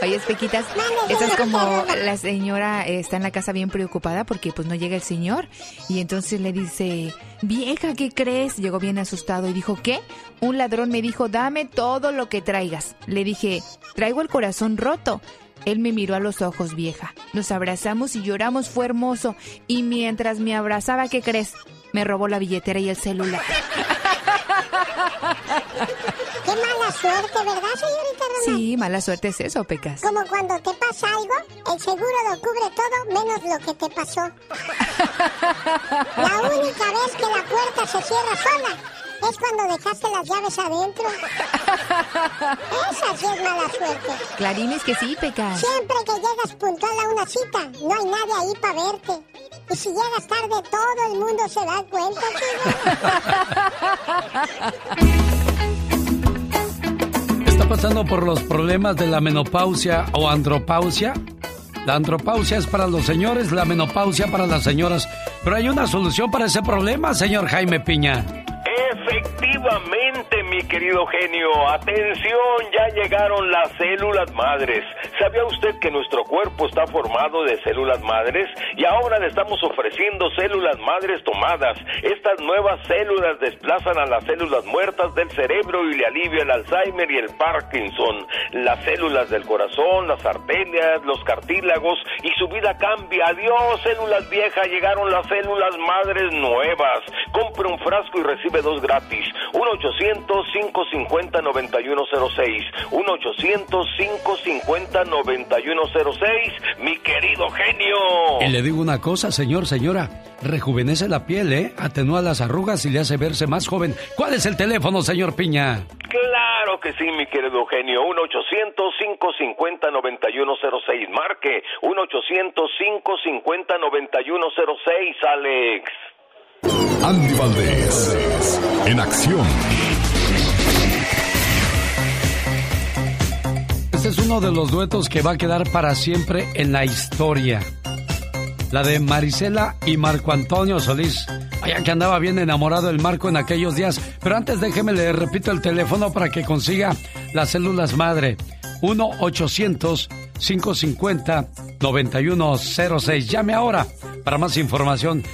Oye, Pequitas, esa es como la señora eh, está en la casa bien preocupada porque pues no llega el señor y entonces le dice, vieja, ¿qué crees? Llegó bien asustado y dijo, ¿qué? Un ladrón me dijo, dame todo lo que traigas. Le dije, traigo el corazón roto. Él me miró a los ojos, vieja. Nos abrazamos y lloramos, fue hermoso. Y mientras me abrazaba, ¿qué crees? Me robó la billetera y el celular. Qué mala suerte, ¿verdad, señorita Román? Sí, mala suerte es eso, Pecas. Como cuando te pasa algo, el seguro lo cubre todo menos lo que te pasó. La única vez que la puerta se cierra sola es cuando dejaste las llaves adentro. Esa sí es mala suerte. Clarines que sí, Pecas. Siempre que llegas puntual a una cita, no hay nadie ahí para verte. Y si llegas tarde, todo el mundo se da cuenta, ¿Está pasando por los problemas de la menopausia o andropausia? La andropausia es para los señores, la menopausia para las señoras. Pero hay una solución para ese problema, señor Jaime Piña. Efectivamente, mi querido genio. Atención, ya llegaron las células madres. ¿Sabía usted que nuestro cuerpo está formado de células madres? Y ahora le estamos ofreciendo células madres tomadas. Estas nuevas células desplazan a las células muertas del cerebro y le alivia el Alzheimer y el Parkinson. Las células del corazón, las arterias, los cartílagos y su vida cambia. Adiós, células viejas, llegaron las células madres nuevas. Compre un frasco y recibe dos gratis. 1-800-550-9106. 1-800-550-9106. Mi querido genio. Y le digo una cosa, señor, señora. Rejuvenece la piel, ¿eh? Atenúa las arrugas y le hace verse más joven. ¿Cuál es el teléfono, señor Piña? Claro que sí, mi querido Eugenio. 1-800-550-9106. Marque 1-800-550-9106, Alex. Andy Valdés, en acción. Este es uno de los duetos que va a quedar para siempre en la historia. La de Marisela y Marco Antonio Solís. Vaya que andaba bien enamorado el Marco en aquellos días. Pero antes déjeme le repito el teléfono para que consiga las células madre. 1-800-550-9106. Llame ahora para más información.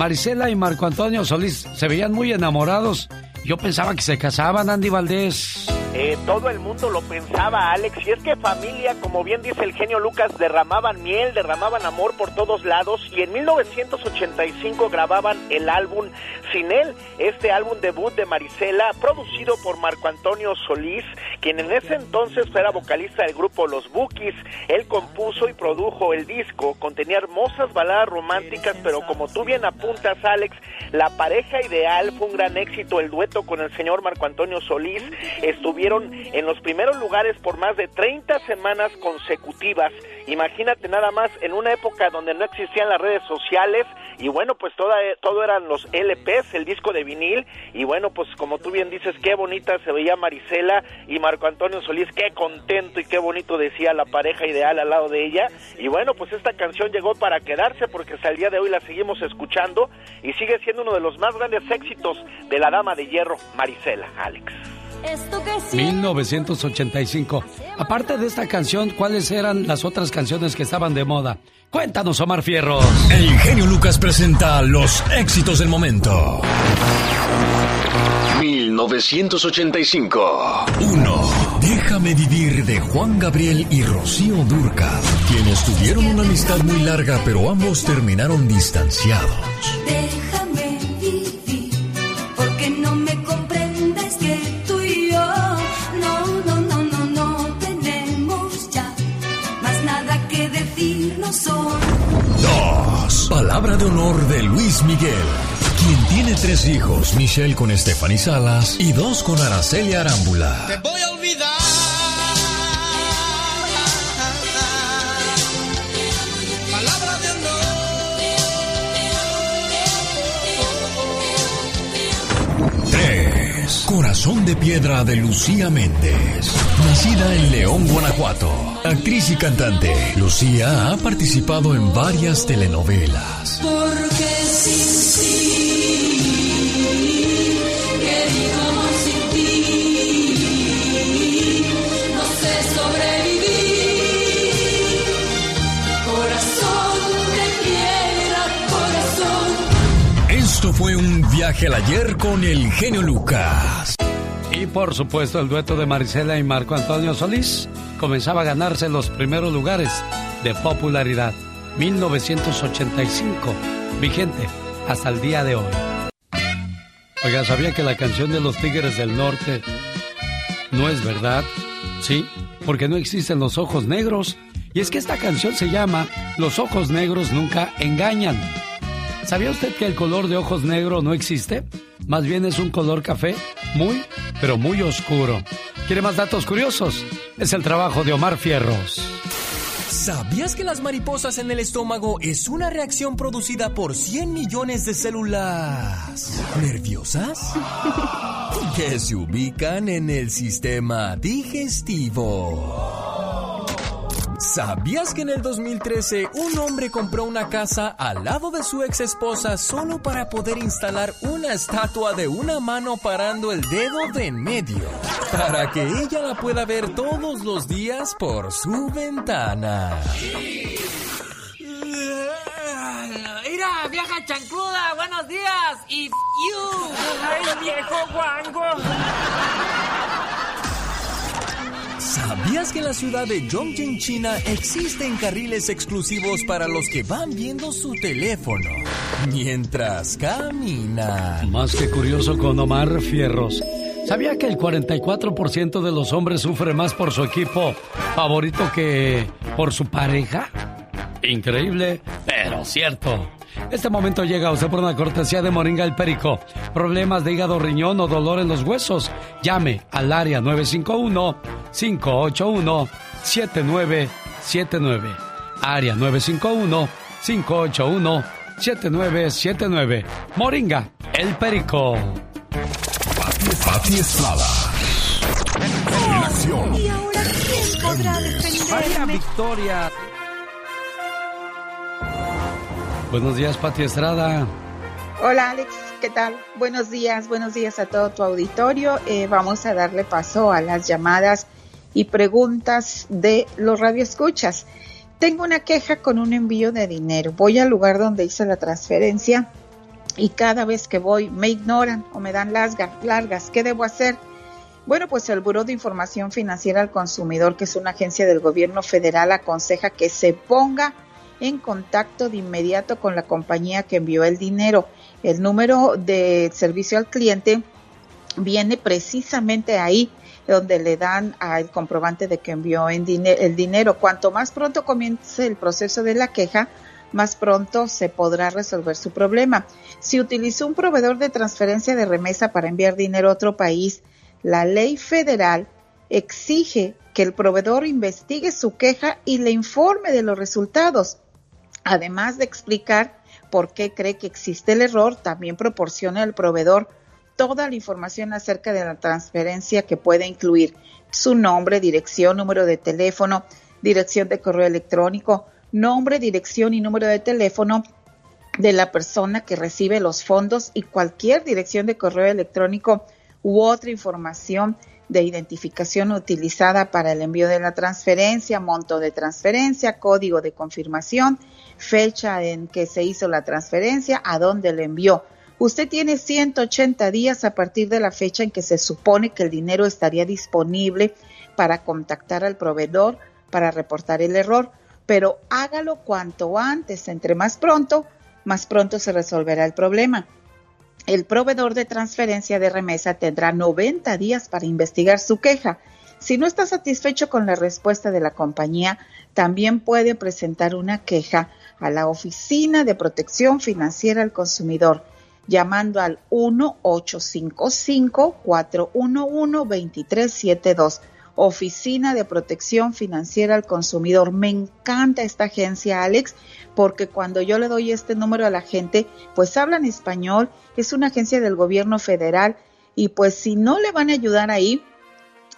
Marisela y Marco Antonio Solís se veían muy enamorados. Yo pensaba que se casaban, Andy Valdés. Eh, todo el mundo lo pensaba, Alex, y es que familia, como bien dice el genio Lucas, derramaban miel, derramaban amor por todos lados, y en 1985 grababan el álbum Sin él, este álbum debut de Marisela, producido por Marco Antonio Solís, quien en ese entonces era vocalista del grupo Los Bookies. Él compuso y produjo el disco, contenía hermosas baladas románticas, pero como tú bien apuntas, Alex, la pareja ideal fue un gran éxito, el dueto con el señor Marco Antonio Solís, estuvieron en los primeros lugares por más de 30 semanas consecutivas. Imagínate nada más en una época donde no existían las redes sociales y bueno, pues toda, todo eran los LPs, el disco de vinil y bueno, pues como tú bien dices, qué bonita se veía Marisela y Marco Antonio Solís, qué contento y qué bonito decía la pareja ideal al lado de ella y bueno, pues esta canción llegó para quedarse porque hasta el día de hoy la seguimos escuchando y sigue siendo uno de los más grandes éxitos de la Dama de Hierro, Marisela, Alex. 1985. Aparte de esta canción, ¿cuáles eran las otras canciones que estaban de moda? Cuéntanos, Omar Fierros. El genio Lucas presenta los éxitos del momento. 1985. 1. Déjame vivir de Juan Gabriel y Rocío Durca, quienes tuvieron una amistad muy larga, pero ambos terminaron distanciados. Déjame Palabra de honor de Luis Miguel, quien tiene tres hijos, Michelle con Stephanie Salas y dos con Araceli Arámbula. Te voy a olvidar. Palabra de honor. 3. Corazón de piedra de Lucía Méndez. Nacida en León, Guanajuato. Actriz y cantante, Lucía ha participado en varias telenovelas. Porque sin ti, querido amor, sin ti, no sé sobrevivir. Corazón de piedra, corazón. Esto fue un viaje al ayer con el genio Lucas. Y por supuesto, el dueto de Marisela y Marco Antonio Solís comenzaba a ganarse los primeros lugares de popularidad. 1985, vigente hasta el día de hoy. Oiga, ¿sabía que la canción de los Tigres del Norte no es verdad? Sí, porque no existen los ojos negros. Y es que esta canción se llama Los ojos negros nunca engañan. ¿Sabía usted que el color de ojos negro no existe? Más bien es un color café muy, pero muy oscuro. ¿Quiere más datos curiosos? Es el trabajo de Omar Fierros. ¿Sabías que las mariposas en el estómago es una reacción producida por 100 millones de células nerviosas? que se ubican en el sistema digestivo. ¿Sabías que en el 2013 un hombre compró una casa al lado de su ex esposa solo para poder instalar una estatua de una mano parando el dedo de en medio? Para que ella la pueda ver todos los días por su ventana. Mira, vieja chancluda, buenos días. Y you. Viejo guango. ¿Sabías que en la ciudad de Zhongzheng, China, existen carriles exclusivos para los que van viendo su teléfono mientras caminan? Más que curioso con Omar Fierros. ¿Sabía que el 44% de los hombres sufre más por su equipo favorito que por su pareja? Increíble, pero cierto. Este momento llega a usted por una cortesía de Moringa el Perico. Problemas de hígado, riñón o dolor en los huesos. Llame al área 951-581-7979. Área 951-581-7979. Moringa el Perico. Pati Estrada. En acción. ¿Y ahora quién podrá María defenderme? Victoria. Buenos días, Pati Estrada. Hola Alex, ¿qué tal? Buenos días, buenos días a todo tu auditorio. Eh, vamos a darle paso a las llamadas y preguntas de los radioescuchas. Tengo una queja con un envío de dinero. Voy al lugar donde hice la transferencia y cada vez que voy me ignoran o me dan largas. largas. ¿Qué debo hacer? Bueno, pues el Buró de Información Financiera al Consumidor, que es una agencia del gobierno federal, aconseja que se ponga en contacto de inmediato con la compañía que envió el dinero. El número de servicio al cliente viene precisamente ahí donde le dan al comprobante de que envió el dinero. Cuanto más pronto comience el proceso de la queja, más pronto se podrá resolver su problema. Si utilizó un proveedor de transferencia de remesa para enviar dinero a otro país, la ley federal exige que el proveedor investigue su queja y le informe de los resultados. Además de explicar por qué cree que existe el error, también proporciona al proveedor toda la información acerca de la transferencia que puede incluir su nombre, dirección, número de teléfono, dirección de correo electrónico, nombre, dirección y número de teléfono de la persona que recibe los fondos y cualquier dirección de correo electrónico u otra información de identificación utilizada para el envío de la transferencia, monto de transferencia, código de confirmación, fecha en que se hizo la transferencia, a dónde le envió. Usted tiene 180 días a partir de la fecha en que se supone que el dinero estaría disponible para contactar al proveedor para reportar el error, pero hágalo cuanto antes, entre más pronto, más pronto se resolverá el problema. El proveedor de transferencia de remesa tendrá 90 días para investigar su queja. Si no está satisfecho con la respuesta de la compañía, también puede presentar una queja a la Oficina de Protección Financiera al Consumidor llamando al 1-855-411-2372. Oficina de Protección Financiera al Consumidor. Me encanta esta agencia, Alex, porque cuando yo le doy este número a la gente, pues hablan español, es una agencia del gobierno federal y pues si no le van a ayudar ahí,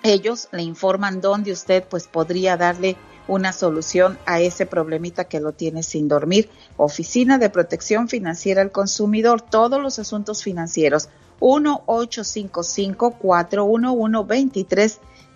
ellos le informan dónde usted pues podría darle una solución a ese problemita que lo tiene sin dormir. Oficina de Protección Financiera al Consumidor, todos los asuntos financieros.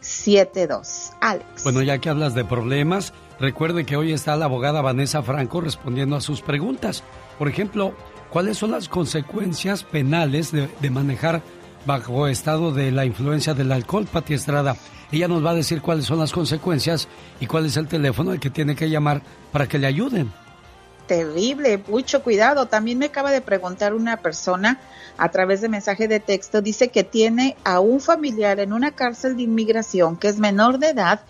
1-855-411-2372. Alex. Bueno, ya que hablas de problemas, recuerde que hoy está la abogada Vanessa Franco respondiendo a sus preguntas. Por ejemplo, ¿cuáles son las consecuencias penales de, de manejar bajo estado de la influencia del alcohol, Pati Estrada? Ella nos va a decir cuáles son las consecuencias y cuál es el teléfono al que tiene que llamar para que le ayuden. Terrible, mucho cuidado. También me acaba de preguntar una persona a través de mensaje de texto, dice que tiene a un familiar en una cárcel de inmigración que es menor de edad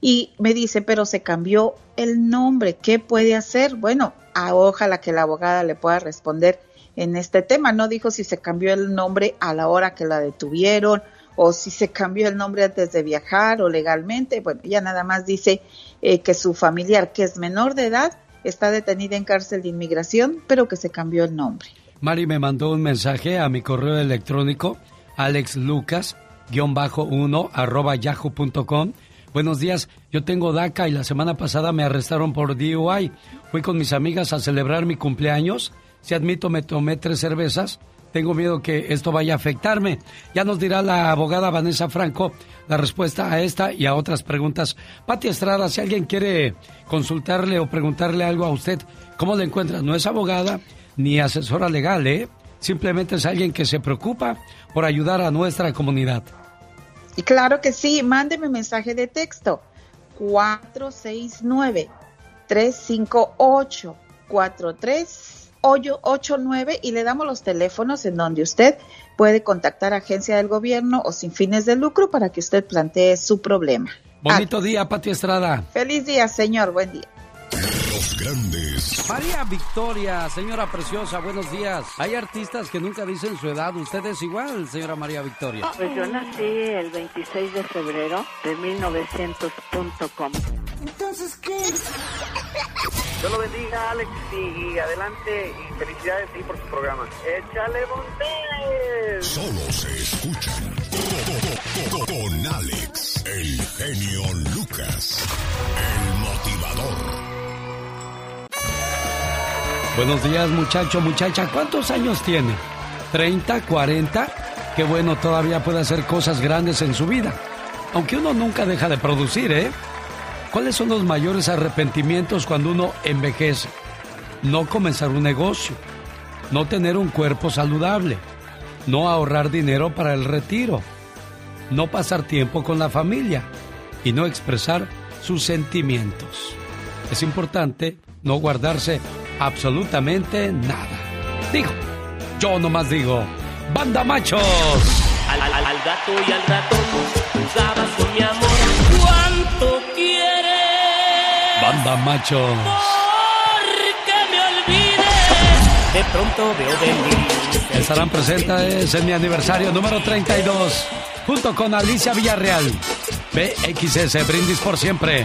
y me dice, pero se cambió el nombre, ¿qué puede hacer? Bueno, ojalá que la abogada le pueda responder en este tema. No dijo si se cambió el nombre a la hora que la detuvieron o si se cambió el nombre antes de viajar o legalmente. Bueno, ya nada más dice eh, que su familiar, que es menor de edad, está detenida en cárcel de inmigración, pero que se cambió el nombre. Mari me mandó un mensaje a mi correo electrónico, alexlucas-1 arroba yahoo.com. Buenos días, yo tengo DACA y la semana pasada me arrestaron por DUI. Fui con mis amigas a celebrar mi cumpleaños. Si admito, me tomé tres cervezas. Tengo miedo que esto vaya a afectarme. Ya nos dirá la abogada Vanessa Franco la respuesta a esta y a otras preguntas. Pati Estrada, si alguien quiere consultarle o preguntarle algo a usted, ¿cómo le encuentra? No es abogada ni asesora legal, ¿eh? Simplemente es alguien que se preocupa por ayudar a nuestra comunidad. Y claro que sí, mándeme mensaje de texto 469 358 4389 y le damos los teléfonos en donde usted puede contactar a agencia del gobierno o sin fines de lucro para que usted plantee su problema. Bonito día, Pati Estrada. Feliz día, señor. Buen día. Los grandes. María Victoria, señora preciosa, buenos días. Hay artistas que nunca dicen su edad. ¿Usted es igual, señora María Victoria? Pues yo nací el 26 de febrero de 1900.com. Entonces, ¿qué? Dios lo bendiga, Alex, y, adelante, y felicidades sí, por su programa. ¡Échale montes! Solo se escuchan con Alex, el genio Lucas, el Buenos días, muchacho, muchacha. ¿Cuántos años tiene? ¿30, 40? Qué bueno, todavía puede hacer cosas grandes en su vida. Aunque uno nunca deja de producir, ¿eh? ¿Cuáles son los mayores arrepentimientos cuando uno envejece? No comenzar un negocio, no tener un cuerpo saludable, no ahorrar dinero para el retiro, no pasar tiempo con la familia y no expresar sus sentimientos. Es importante no guardarse absolutamente nada. Digo, yo nomás digo, banda machos. Al, al, al gato y al ratón jugabas con mi amor. ¿Cuánto quieres? Banda machos. Porque me olvides. De pronto veo venir. Estarán presentes en mi aniversario número 32, junto con Alicia Villarreal, BXS Brindis por Siempre,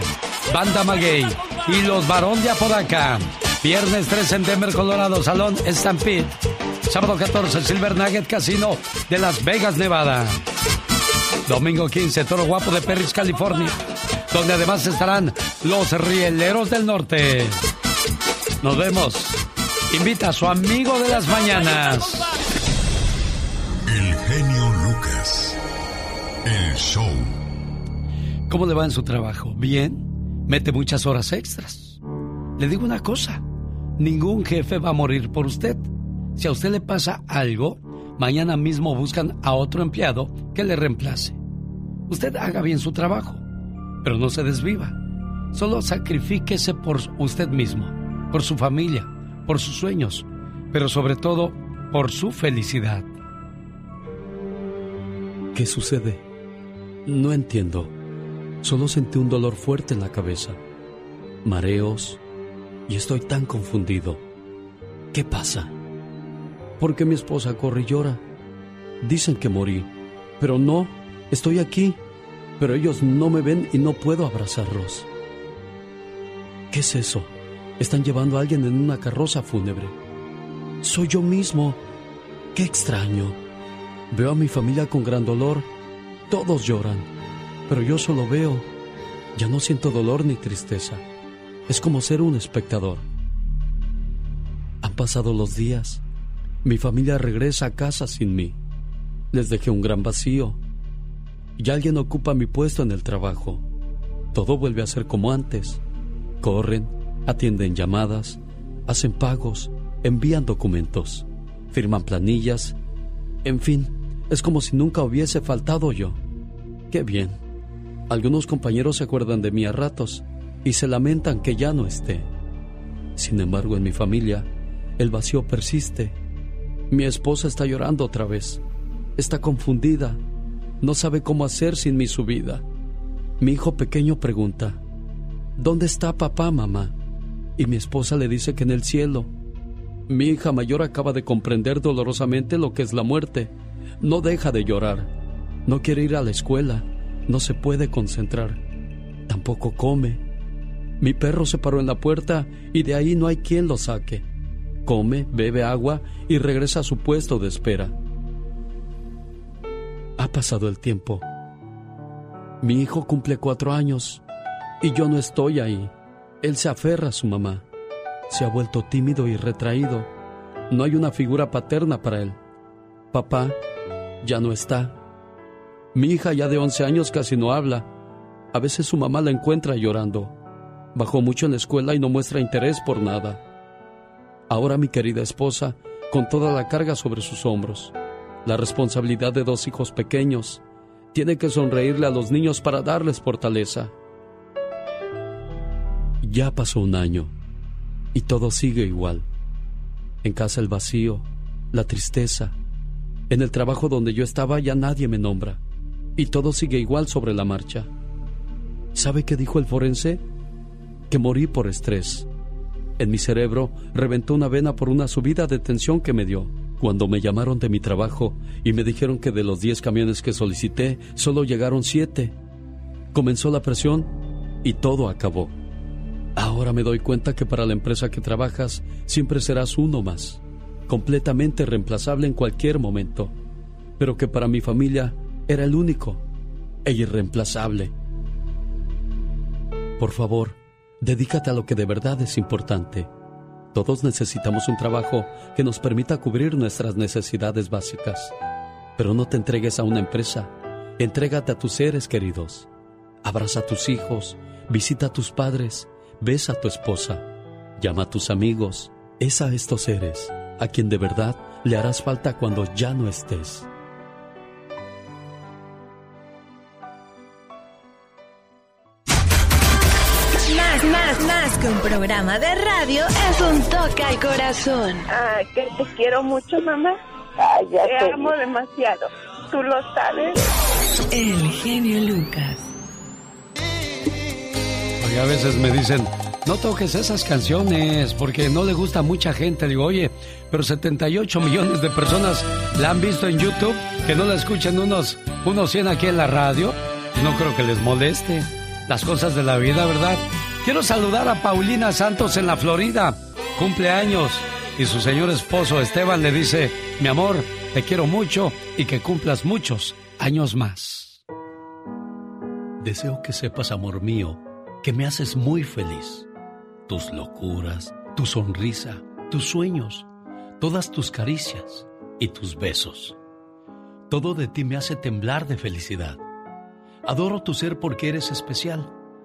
Banda Maguey y los Barón de Apodaca. Viernes 3 en Denver, Colorado, Salón Stampede. Sábado 14, Silver Nugget Casino de Las Vegas, Nevada. Domingo 15, Toro Guapo de Perris, California. Donde además estarán los Rieleros del Norte. Nos vemos. Invita a su amigo de las mañanas. El genio Lucas. El show. ¿Cómo le va en su trabajo? ¿Bien? ¿Mete muchas horas extras? Le digo una cosa. Ningún jefe va a morir por usted. Si a usted le pasa algo, mañana mismo buscan a otro empleado que le reemplace. Usted haga bien su trabajo, pero no se desviva. Solo sacrifíquese por usted mismo, por su familia, por sus sueños, pero sobre todo por su felicidad. ¿Qué sucede? No entiendo. Solo sentí un dolor fuerte en la cabeza, mareos, y estoy tan confundido. ¿Qué pasa? ¿Por qué mi esposa corre y llora? Dicen que morí, pero no, estoy aquí, pero ellos no me ven y no puedo abrazarlos. ¿Qué es eso? Están llevando a alguien en una carroza fúnebre. Soy yo mismo. Qué extraño. Veo a mi familia con gran dolor. Todos lloran, pero yo solo veo. Ya no siento dolor ni tristeza. Es como ser un espectador. Han pasado los días. Mi familia regresa a casa sin mí. Les dejé un gran vacío. Y alguien ocupa mi puesto en el trabajo. Todo vuelve a ser como antes. Corren, atienden llamadas, hacen pagos, envían documentos, firman planillas. En fin, es como si nunca hubiese faltado yo. Qué bien. Algunos compañeros se acuerdan de mí a ratos y se lamentan que ya no esté. Sin embargo, en mi familia, el vacío persiste. Mi esposa está llorando otra vez. Está confundida. No sabe cómo hacer sin mi subida. Mi hijo pequeño pregunta, ¿Dónde está papá, mamá? Y mi esposa le dice que en el cielo. Mi hija mayor acaba de comprender dolorosamente lo que es la muerte. No deja de llorar. No quiere ir a la escuela. No se puede concentrar. Tampoco come. Mi perro se paró en la puerta y de ahí no hay quien lo saque. Come, bebe agua y regresa a su puesto de espera. Ha pasado el tiempo. Mi hijo cumple cuatro años y yo no estoy ahí. Él se aferra a su mamá. Se ha vuelto tímido y retraído. No hay una figura paterna para él. Papá ya no está. Mi hija ya de 11 años casi no habla. A veces su mamá la encuentra llorando. Bajó mucho en la escuela y no muestra interés por nada. Ahora mi querida esposa, con toda la carga sobre sus hombros, la responsabilidad de dos hijos pequeños, tiene que sonreírle a los niños para darles fortaleza. Ya pasó un año y todo sigue igual. En casa el vacío, la tristeza. En el trabajo donde yo estaba ya nadie me nombra y todo sigue igual sobre la marcha. ¿Sabe qué dijo el forense? Que morí por estrés. En mi cerebro reventó una vena por una subida de tensión que me dio. Cuando me llamaron de mi trabajo y me dijeron que de los 10 camiones que solicité, solo llegaron 7. Comenzó la presión y todo acabó. Ahora me doy cuenta que para la empresa que trabajas siempre serás uno más, completamente reemplazable en cualquier momento, pero que para mi familia era el único e irreemplazable. Por favor, dedícate a lo que de verdad es importante. Todos necesitamos un trabajo que nos permita cubrir nuestras necesidades básicas. Pero no te entregues a una empresa, entrégate a tus seres queridos. Abraza a tus hijos, visita a tus padres, besa a tu esposa, llama a tus amigos, es a estos seres a quien de verdad le harás falta cuando ya no estés. Que un programa de radio es un toque al corazón. Ah, que te quiero mucho, mamá. Ay, ya te te amo demasiado. Tú lo sabes. El genio Lucas. Oye, a veces me dicen, no toques esas canciones porque no le gusta a mucha gente. Digo, oye, pero 78 millones de personas la han visto en YouTube, que no la escuchen unos, unos 100 aquí en la radio. No creo que les moleste las cosas de la vida, ¿verdad? Quiero saludar a Paulina Santos en la Florida. Cumpleaños. Y su señor esposo Esteban le dice, mi amor, te quiero mucho y que cumplas muchos años más. Deseo que sepas, amor mío, que me haces muy feliz. Tus locuras, tu sonrisa, tus sueños, todas tus caricias y tus besos. Todo de ti me hace temblar de felicidad. Adoro tu ser porque eres especial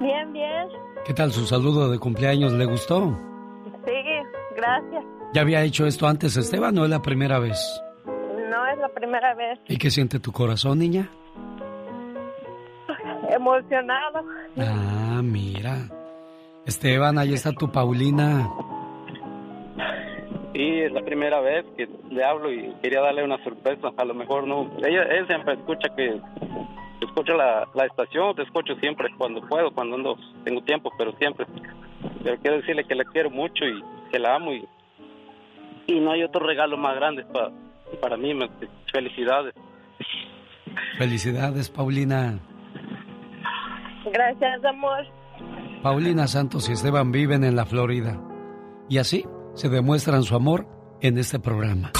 Bien, bien. ¿Qué tal su saludo de cumpleaños? ¿Le gustó? Sí, gracias. ¿Ya había hecho esto antes, Esteban, o es la primera vez? No es la primera vez. ¿Y qué siente tu corazón, niña? Emocionado. Ah, mira. Esteban, ahí está tu Paulina. Sí, es la primera vez que le hablo y quería darle una sorpresa. A lo mejor no. Ella, ella siempre escucha que escucho la, la estación, te escucho siempre cuando puedo, cuando ando, tengo tiempo, pero siempre. Pero quiero decirle que la quiero mucho y que la amo y, y no hay otro regalo más grande para para mí. Felicidades. Felicidades, Paulina. Gracias, amor. Paulina Santos y Esteban viven en la Florida. Y así se demuestran su amor en este programa.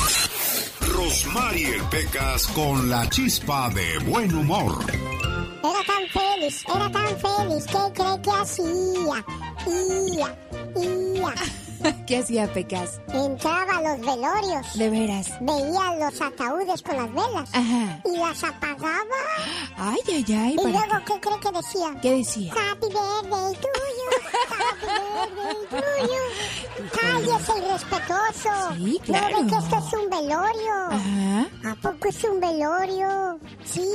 Rosmarie Pecas con la chispa de buen humor. Era tan feliz, era tan feliz que cree que hacía. Ia, ia. ¿Qué hacía Pecas? Entraba a los velorios. De veras. Veía los ataúdes con las velas. Ajá. Y las apagaba. Ay, ay, ay. Y ¿para luego, qué? ¿qué cree que decía? ¿Qué decía? Happy birthday to you. Happy birthday to you. Cállese, irrespetuoso. Sí, ¿No claro. ve que esto es un velorio? Ajá. ¿A poco es un velorio? Sí.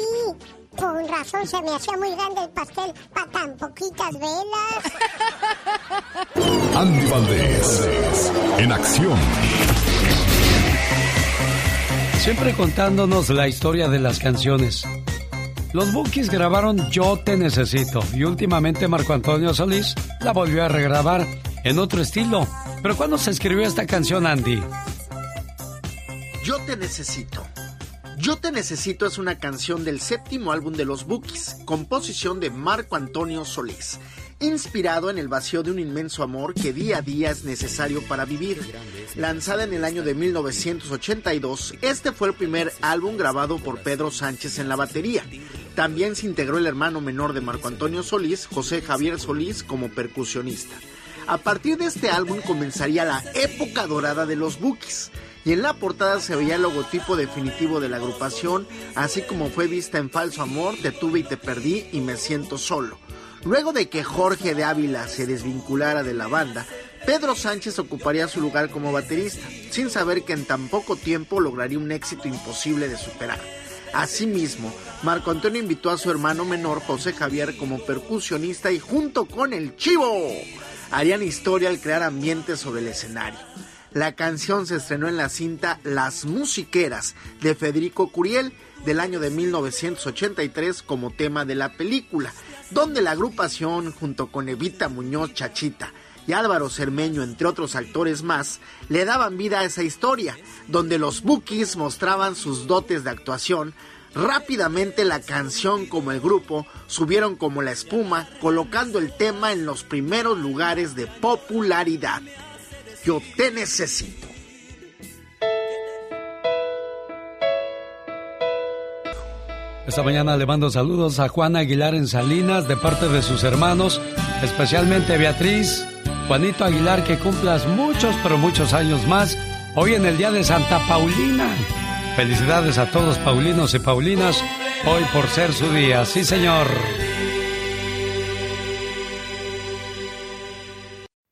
Con razón se me hacía muy grande el pastel para tan poquitas velas. Andy Valdés, en acción. Siempre contándonos la historia de las canciones. Los Bookies grabaron Yo Te Necesito y últimamente Marco Antonio Solís la volvió a regrabar en otro estilo. Pero ¿cuándo se escribió esta canción, Andy? Yo te necesito. Yo te necesito es una canción del séptimo álbum de los Bookies, composición de Marco Antonio Solís, inspirado en el vacío de un inmenso amor que día a día es necesario para vivir. Lanzada en el año de 1982, este fue el primer álbum grabado por Pedro Sánchez en la batería. También se integró el hermano menor de Marco Antonio Solís, José Javier Solís, como percusionista. A partir de este álbum comenzaría la época dorada de los Bookies y en la portada se veía el logotipo definitivo de la agrupación, así como fue vista en Falso Amor, Te tuve y te perdí y Me siento solo. Luego de que Jorge de Ávila se desvinculara de la banda, Pedro Sánchez ocuparía su lugar como baterista, sin saber que en tan poco tiempo lograría un éxito imposible de superar. Asimismo, Marco Antonio invitó a su hermano menor José Javier como percusionista y junto con el Chivo harían historia al crear ambientes sobre el escenario. La canción se estrenó en la cinta Las Musiqueras de Federico Curiel del año de 1983 como tema de la película, donde la agrupación junto con Evita Muñoz Chachita y Álvaro Cermeño, entre otros actores más, le daban vida a esa historia, donde los Bookies mostraban sus dotes de actuación. Rápidamente la canción como el grupo subieron como la espuma, colocando el tema en los primeros lugares de popularidad. Yo te necesito. Esta mañana le mando saludos a Juan Aguilar en Salinas de parte de sus hermanos, especialmente Beatriz, Juanito Aguilar, que cumplas muchos, pero muchos años más, hoy en el día de Santa Paulina. Felicidades a todos Paulinos y Paulinas, hoy por ser su día. Sí, señor.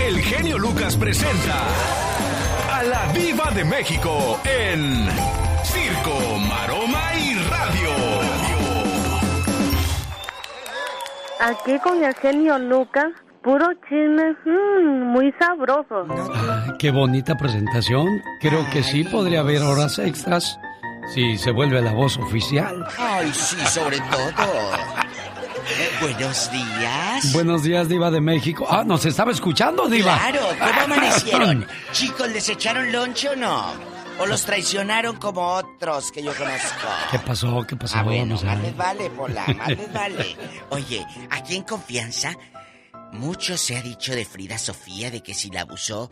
El genio Lucas presenta a la Viva de México en Circo, Maroma y Radio. Aquí con el genio Lucas Puro chisme, mm, muy sabroso. Ay, qué bonita presentación. Creo que sí podría haber horas extras si se vuelve la voz oficial. Ay, sí, sobre todo. Buenos días. Buenos días, Diva de México. Ah, nos estaba escuchando, Diva. Claro, ¿cómo amanecieron? Chicos, ¿les echaron lonche o no? ¿O los traicionaron como otros que yo conozco? ¿Qué pasó? ¿Qué pasó? Ah, bueno, Vamos a más ver. les vale, Pola, más les vale. Oye, aquí en confianza, mucho se ha dicho de Frida Sofía, de que si la abusó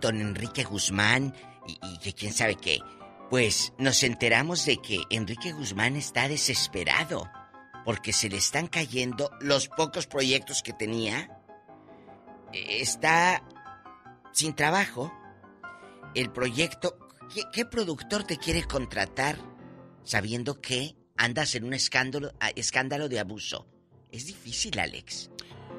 don Enrique Guzmán y, y que quién sabe qué. Pues nos enteramos de que Enrique Guzmán está desesperado porque se le están cayendo los pocos proyectos que tenía. Eh, Está sin trabajo. El proyecto... ¿Qué, qué productor te quiere contratar sabiendo que andas en un escándalo, escándalo de abuso? Es difícil, Alex.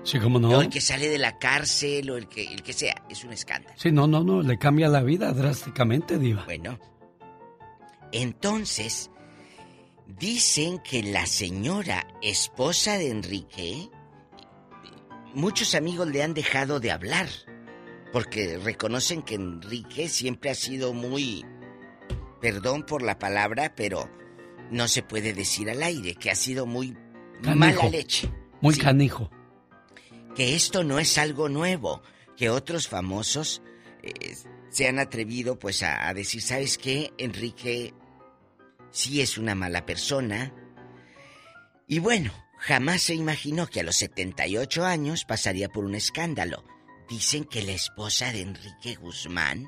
Sí, cómo O no. el que sale de la cárcel o el que, el que sea, es un escándalo. Sí, no, no, no, le cambia la vida drásticamente, Diva. Bueno, entonces, dicen que la señora esposa de Enrique, muchos amigos le han dejado de hablar, porque reconocen que Enrique siempre ha sido muy, perdón por la palabra, pero no se puede decir al aire, que ha sido muy Canijo. mala leche. Muy Sí. canijo. que esto no es algo nuevo, que otros famosos eh, se han atrevido pues a, a decir, ¿sabes qué? Enrique sí es una mala persona. Y bueno, jamás se imaginó que a los 78 años pasaría por un escándalo. Dicen que la esposa de Enrique Guzmán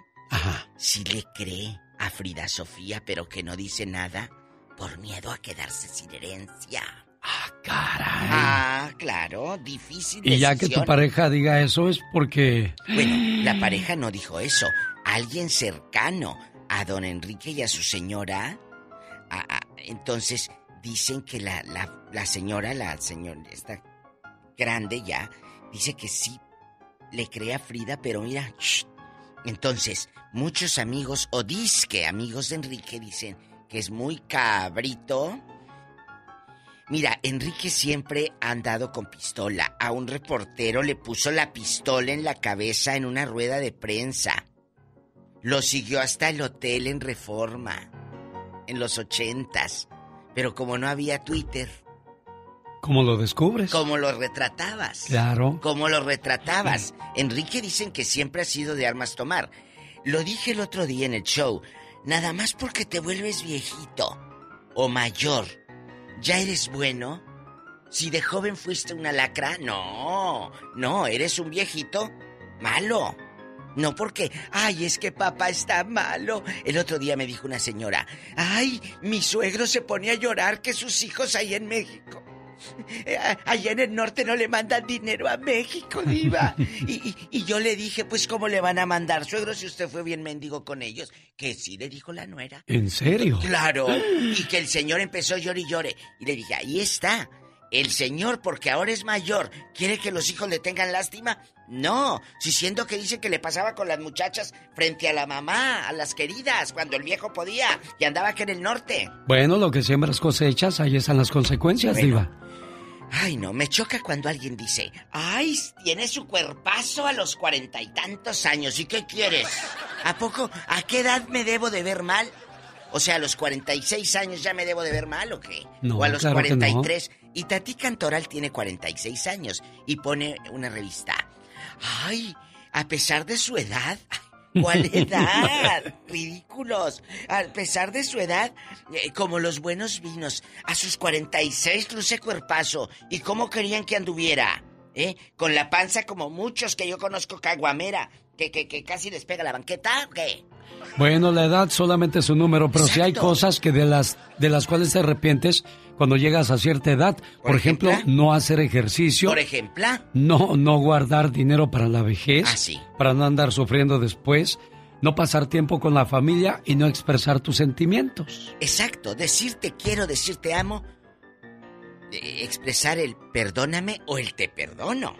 sí le cree a Frida Sofía, pero que no dice nada por miedo a quedarse sin herencia. Ah, caray. Ah, claro, difícil. Y ya que tu pareja diga eso es porque... Bueno, la pareja no dijo eso. Alguien cercano a don Enrique y a su señora. Entonces dicen que la, la, señora, la señora, está grande ya, dice que sí le cree a Frida, pero mira, shh. entonces muchos amigos o disque amigos de Enrique dicen que es muy cabrito. Mira, Enrique siempre ha andado con pistola. A un reportero le puso la pistola en la cabeza en una rueda de prensa. Lo siguió hasta el hotel en Reforma, en los ochentas. Pero como no había Twitter, ¿Cómo lo descubres? ¿cómo lo retratabas? Claro. ¿Cómo lo retratabas? Enrique dicen que siempre ha sido de armas tomar. Lo dije el otro día en el show. Nada más porque te vuelves viejito o mayor, ¿ya eres bueno? Si de joven fuiste una lacra, no, no, eres un viejito malo. No porque, ay, es que papá está malo. El otro día me dijo una señora, ay, mi suegro se pone a llorar que sus hijos ahí en México. eh, Allá en el norte no le mandan dinero a México, diva. Y, y- y yo le dije, pues, ¿cómo le van a mandar, suegro, si usted fue bien mendigo con ellos? Que sí, le dijo la nuera. ¿En serio? Claro. Y que el señor empezó a llorar y llore. Y le dije, ahí está. El señor, porque ahora es mayor, ¿quiere que los hijos le tengan lástima? No, si siendo que dice que le pasaba con las muchachas frente a la mamá, a las queridas, cuando el viejo podía y andaba aquí en el norte. Bueno, lo que siembras cosechas, ahí están las consecuencias, Bueno. Diva. Ay, no, me choca cuando alguien dice, ay, tiene su cuerpazo a los cuarenta y tantos años, ¿y qué quieres? ¿A poco, a qué edad me debo de ver mal? O sea, a los 46 años ya me debo de ver mal o qué? No, o a los claro que no. 43. Y Tati Cantoral tiene 46 años y pone una revista. Ay, a pesar de su edad. ¿Cuál edad? Ridículos. A pesar de su edad, eh, como los buenos vinos, a sus 46 luce cuerpazo. ¿Y cómo querían que anduviera? ¿Eh? Con la panza como muchos que yo conozco caguamera, que, que, que casi les pega la banqueta, ¿o qué? Bueno, la edad solamente es un número, pero sí hay cosas que de las de las cuales te arrepientes cuando llegas a cierta edad. Por, ejemplo, no hacer ejercicio, Por ejemplo, no no guardar dinero para la vejez, Ah, sí. para no andar sufriendo después, no pasar tiempo con la familia y no expresar tus sentimientos. Exacto, decirte quiero, decirte amo, eh, expresar el perdóname o el te perdono.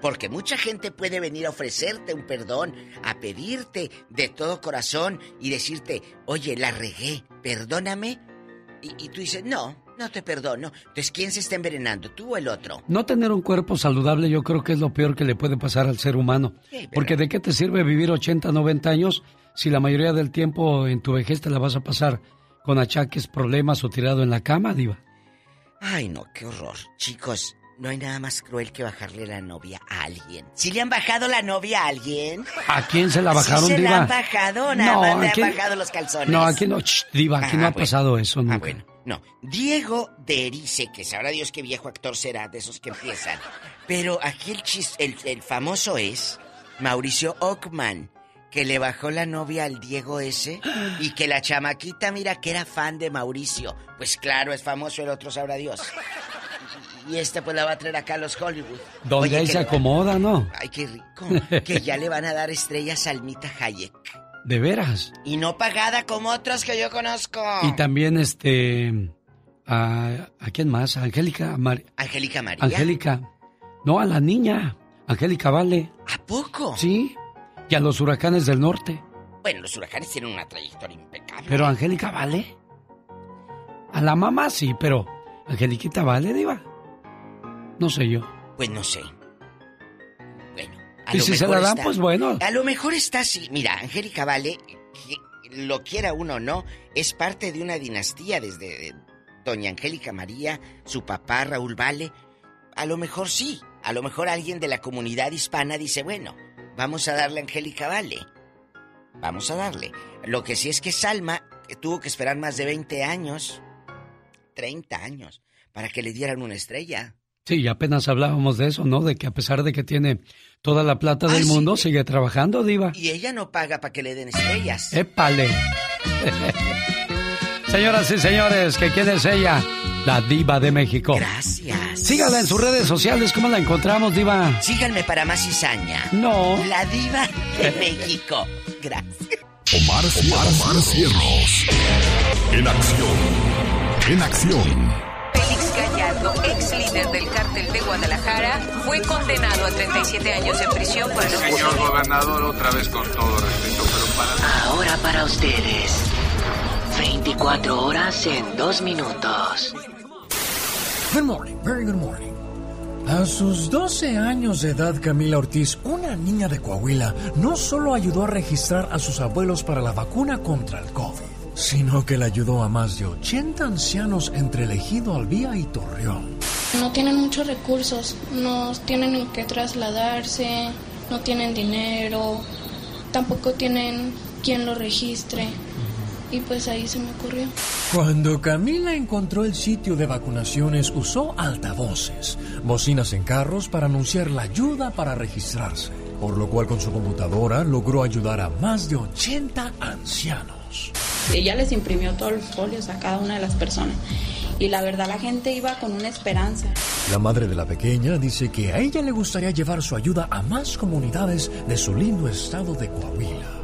Porque mucha gente puede venir a ofrecerte un perdón, a pedirte de todo corazón y decirte, oye, la regué, perdóname. Y, y tú dices, no, No te perdono. Entonces, ¿quién se está envenenando? ¿Tú o el otro? No tener un cuerpo saludable yo creo que es lo peor que le puede pasar al ser humano. Porque ¿de qué te sirve vivir 80, 90 años si la mayoría del tiempo en tu vejez te la vas a pasar con achaques, problemas o tirado en la cama, diva? Ay, no, qué horror. Chicos, no hay nada más cruel que bajarle la novia a alguien. ¿Sí le han bajado la novia a alguien? ¿A quién se la bajaron, ¿Sí se diva? la han bajado, nada No, más le han bajado los calzones. No, aquí no, ch, diva, aquí no Ah, ha bueno. pasado eso nunca. bueno. No, Diego de Erice, que sabrá Dios qué viejo actor será, de esos que empiezan. Pero aquí el, chis- el, el famoso es Mauricio Ockman, que le bajó la novia al Diego ese y que la chamaquita, mira, que era fan de Mauricio. Pues claro, es famoso, el otro sabrá Dios. Y este pues la va a traer acá a los Hollywood. Donde ahí se acomoda, ¿no? Ay, qué rico. Que ya le van a dar estrellas a Almita Hayek. De veras. Y no pagada como otros que yo conozco. Y también, este. A, ¿a quién más? A Angélica. Mar- Angélica María. Angélica. No, a la niña. Angélica Vale. ¿A poco? Sí. Y a los huracanes del norte. Bueno, los huracanes tienen una trayectoria impecable. Pero Angélica Vale. A la mamá sí, pero. Angeliquita Vale, Diva. No sé yo. Pues no sé. Bueno, a Y lo si se mejor la dan, está- pues bueno. A lo mejor está así. Mira, Angélica Vale, que- lo quiera uno o no, es parte de una dinastía desde Doña Angélica María, su papá Raúl Vale. A lo mejor sí. A lo mejor alguien de la comunidad hispana dice, bueno, vamos a darle a Angélica Vale. Vamos a darle. Lo que sí es que Salma eh, tuvo que esperar más de 20 años, 30 años, para que le dieran una estrella. Sí, y apenas hablábamos de eso, ¿no? De que a pesar de que tiene toda la plata del sí. mundo, sigue trabajando, Diva. Y ella no paga para que le den estrellas. ¡Épale! Señoras y señores, ¿que quién es ella? La Diva de México. Gracias. Sígala en sus redes sociales. ¿Cómo la encontramos, Diva? Síganme para más cizaña. No. La diva de México. Gracias. Omar, Omar Cierros. En acción. En acción. Félix Gallardo, ex líder del cártel de Guadalajara, fue condenado a 37 años de prisión por el Señor gobernador, otra vez con todo respeto, pero para... Ahora para ustedes. 24 horas en 2 minutos. Good morning, very good morning. A sus 12 años de edad, Camila Ortiz, una niña de Coahuila, no solo ayudó a registrar a sus abuelos para la vacuna contra el COVID, sino que le ayudó a más de 80 ancianos entre el ejido Albía y Torreón. No tienen muchos recursos, no tienen en qué trasladarse, no tienen dinero, tampoco tienen quien lo registre. Y pues ahí se me ocurrió. Cuando Camila encontró el sitio de vacunaciones, usó altavoces, bocinas en carros para anunciar la ayuda para registrarse, por lo cual con su computadora logró ayudar a más de 80 ancianos. Ella les imprimió todos los folios a cada una de las personas. Y la verdad la gente iba con una esperanza. La madre de la pequeña dice que a ella le gustaría llevar su ayuda a más comunidades de su lindo estado de Coahuila.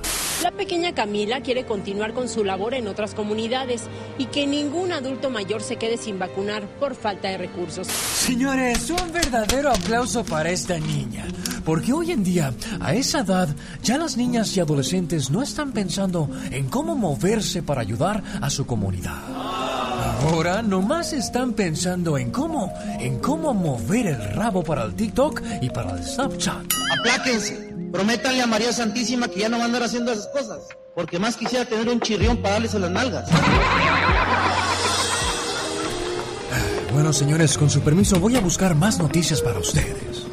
La pequeña Camila quiere continuar con su labor en otras comunidades y que ningún adulto mayor se quede sin vacunar por falta de recursos. Señores, un verdadero aplauso para esta niña. Porque hoy en día, a esa edad, ya las niñas y adolescentes no están pensando en cómo moverse para ayudar a su comunidad. Ahora nomás están pensando en cómo, en cómo mover el rabo para el TikTok y para el Snapchat. Apláquense. Prométanle a María Santísima que ya no van a andar haciendo esas cosas. Porque más quisiera tener un chirrión para darles en las nalgas. Bueno, señores, con su permiso voy a buscar más noticias para ustedes.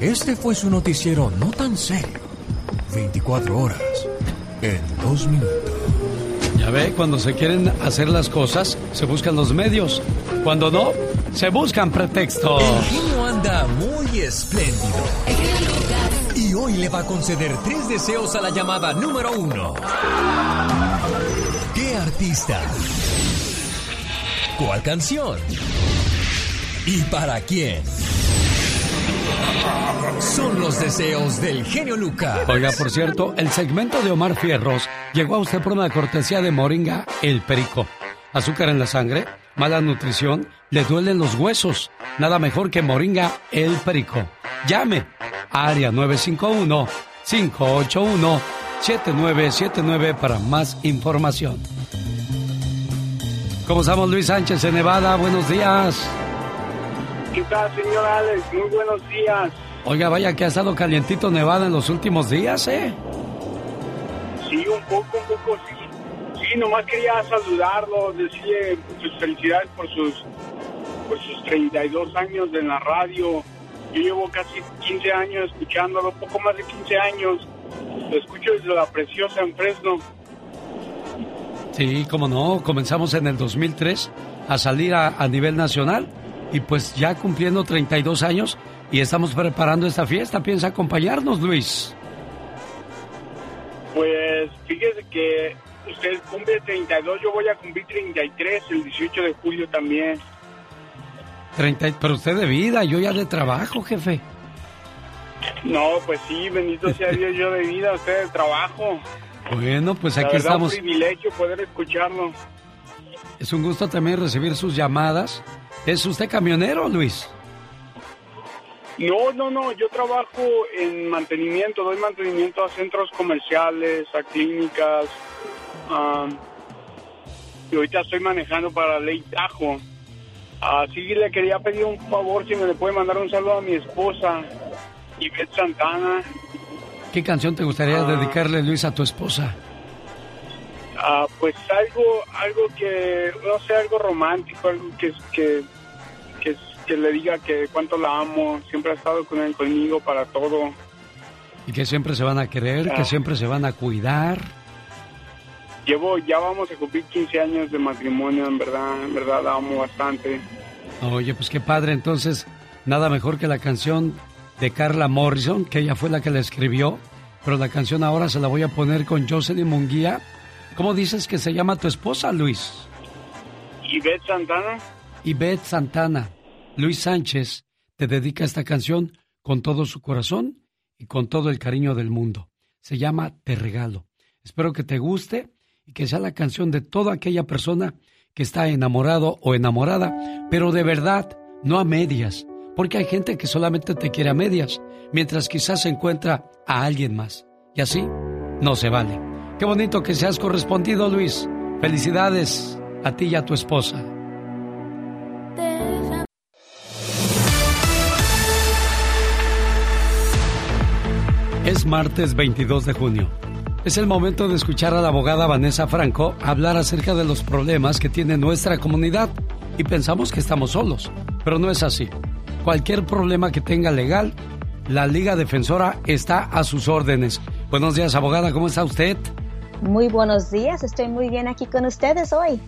Este fue su noticiero no tan serio. 24 horas en 2 minutos. Ya ve, cuando se quieren hacer las cosas, se buscan los medios. Cuando no, se buscan pretextos. El genio anda muy espléndido. Y hoy le va a conceder tres deseos a la llamada número uno. ¿Qué artista? ¿Cuál canción? ¿Y para quién? Son los deseos del genio Lucas. Oiga, por cierto, el segmento de Omar Fierros llegó a usted por una cortesía de Moringa El Perico. Azúcar en la sangre, mala nutrición, le duelen los huesos. Nada mejor que Moringa El Perico. Llame a área 951-581-7979 para más información. ¿Cómo estamos, Luis Sánchez en Nevada? Buenos días. ¿Qué tal, señor Alex? Muy buenos días. Oiga, vaya que ha estado calientito Nevada en los últimos días, ¿eh? Sí, un poco, un poco, sí. Sí, nomás quería saludarlo, decirle sus felicidades por sus, por sus 32 años en la radio. Yo llevo casi 15 años escuchándolo, poco más de 15 años. Lo escucho desde la preciosa en Fresno. Sí, cómo no, comenzamos en el 2003 a salir a, a nivel nacional y pues ya cumpliendo 32 años y estamos preparando esta fiesta. ¿Piensa acompañarnos, Luis? Pues fíjese que usted cumple 32, yo voy a cumplir 33 el 18 de julio también. 30, pero usted de vida, yo ya de trabajo, jefe. No, pues sí, bendito sea Dios, yo de vida, usted de trabajo. Bueno, pues La aquí verdad, estamos. un privilegio poder escucharlo. Es un gusto también recibir sus llamadas. ¿Es usted camionero, Luis? No, no, no, yo trabajo en mantenimiento, doy mantenimiento a centros comerciales, a clínicas. am, y ahorita estoy manejando para Ley Tajo. Así le quería pedir un favor si me le puede mandar un saludo a mi esposa, Ivette Santana. ¿Qué canción te gustaría Ah. dedicarle, Luis, a tu esposa? Ah, pues algo, algo que, no sé, algo romántico, algo que, que, que, que le diga que cuánto la amo, siempre ha estado con él, conmigo para todo. Y que siempre se van a querer, que Ah. siempre se van a cuidar. Llevo, ya vamos a cumplir 15 años de matrimonio, en verdad, en verdad la amo bastante. Oye, pues qué padre. Entonces, nada mejor que la canción de Carla Morrison, que ella fue la que la escribió. Pero la canción ahora se la voy a poner con Jocelyn Munguía. ¿Cómo dices que se llama tu esposa, Luis? Ivette Santana, Ivette Santana. Luis Sánchez te dedica esta canción con todo su corazón y con todo el cariño del mundo. Se llama Te Regalo. Espero que te guste y que sea la canción de toda aquella persona que está enamorado o enamorada, pero de verdad, no a medias, porque hay gente que solamente te quiere a medias, mientras quizás se encuentra a alguien más. Y así no se vale. Qué bonito que seas correspondido, Luis. Felicidades a ti y a tu esposa. Es martes 22 de junio. Es el momento de escuchar a la abogada Vanessa Franco hablar acerca de los problemas que tiene nuestra comunidad y pensamos que estamos solos, pero no es así. Cualquier problema que tenga legal, la Liga Defensora está a sus órdenes. Buenos días, abogada, ¿cómo está usted? Muy buenos días, estoy muy bien aquí con ustedes hoy.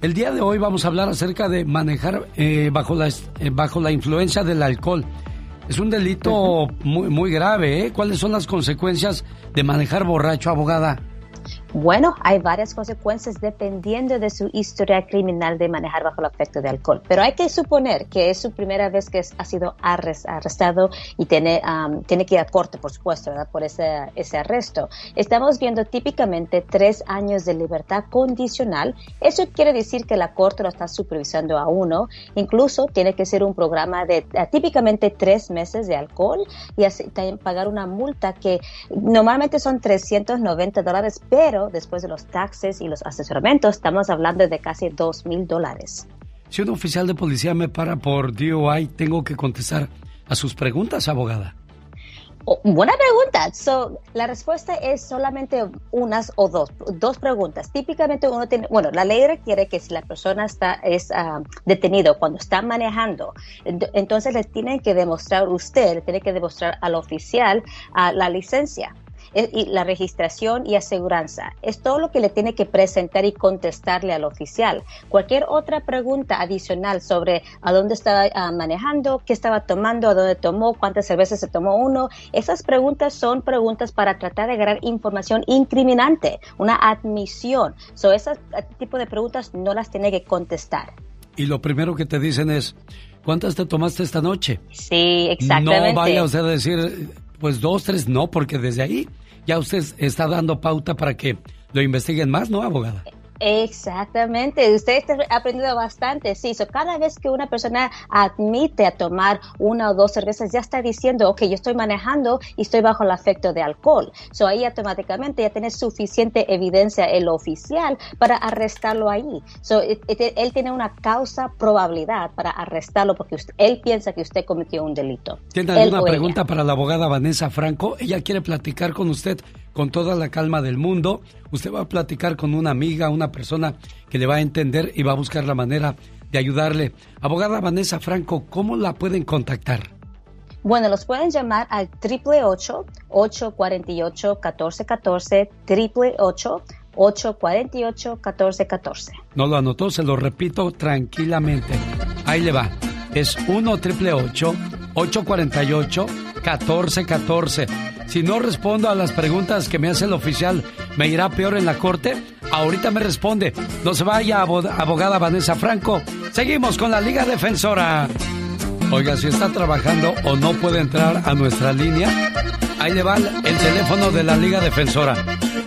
El día de hoy vamos a hablar acerca de manejar eh, bajo, la, eh, bajo la influencia del alcohol. Es un delito muy, muy grave, ¿eh? ¿Cuáles son las consecuencias de manejar borracho, abogada? Bueno, hay varias consecuencias dependiendo de su historia criminal de manejar bajo el efecto de alcohol, pero hay que suponer que es su primera vez que ha sido arres- arrestado y tiene, am, tiene que ir a corte, por supuesto, ¿verdad? por ese, arresto. Estamos viendo típicamente tres años de libertad condicional. Eso quiere decir que la corte lo está supervisando a uno. Incluso tiene que ser un programa de eh, típicamente tres meses de alcohol y así pagar una multa que normalmente son 390 dólares, pero después de los taxes y los asesoramientos estamos hablando de casi 2 mil dólares. Si un oficial de policía me para por DUI, tengo que contestar a sus preguntas, abogada. Oh, buena pregunta. So, la respuesta es solamente unas o dos, dos preguntas. Típicamente uno tiene, bueno, la ley requiere que si la persona está es ah, detenido cuando está manejando, ent- entonces le tiene que demostrar usted, le tiene que demostrar al oficial ah, la licencia. Y la registración y aseguranza. Es todo lo que le tiene que presentar y contestarle al oficial. Cualquier otra pregunta adicional sobre a dónde estaba ah, manejando, qué estaba tomando, a dónde tomó, cuántas cervezas se tomó uno, esas preguntas son preguntas para tratar de agarrar información incriminante, una admisión. So, ese tipo de preguntas no las tiene que contestar. Y lo primero que te dicen es, ¿cuántas te tomaste esta noche? Sí, exactamente. No vaya usted a decir, pues dos, tres, no, porque desde ahí ya usted está dando pauta para que lo investiguen más, ¿no, abogada? Exactamente, usted está aprendiendo bastante, sí, so cada vez que una persona admite a tomar una o dos cervezas, ya está diciendo, ok, yo estoy manejando y estoy bajo el efecto de alcohol, so ahí automáticamente ya tiene suficiente evidencia el oficial para arrestarlo ahí, so él tiene una causa probabilidad para arrestarlo porque él piensa que usted cometió un delito. ¿Tiene alguna pregunta para la abogada Vanessa Franco? Ella quiere platicar con usted con toda la calma del mundo. Usted va a platicar con una amiga, una persona que le va a entender y va a buscar la manera de ayudarle. Abogada Vanessa Franco, ¿cómo la pueden contactar? Bueno, los pueden llamar al 888-848-1414, 888-848-1414. No lo anotó, se lo repito tranquilamente. Ahí le va. Es 1 888 848 1414 Si no respondo a las preguntas que me hace el oficial, ¿me irá peor en la corte? Ahorita me responde. No se vaya, abogada Vanessa Franco. Seguimos con la Liga Defensora. Oiga, si está trabajando o no puede entrar a nuestra línea, ahí le va el teléfono de la Liga Defensora.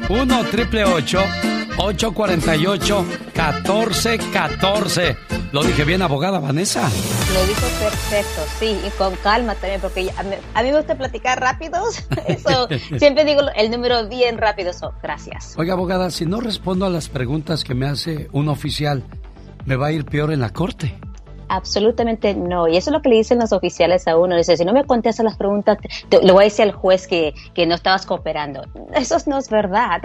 1 triple 848 1414 ¿Lo dije bien, abogada Vanessa? Lo dijo perfecto, sí, y con calma también, porque a mí, me gusta platicar rápido. Eso, siempre digo el número bien rápido, eso. gracias. Oiga, abogada, si no respondo a las preguntas que me hace un oficial, ¿me va a ir peor en la corte? Absolutamente no. Y eso es lo que le dicen los oficiales a uno. Dice, si no me contestas las preguntas, le voy a decir al juez que, que, no estabas cooperando. Eso no es verdad.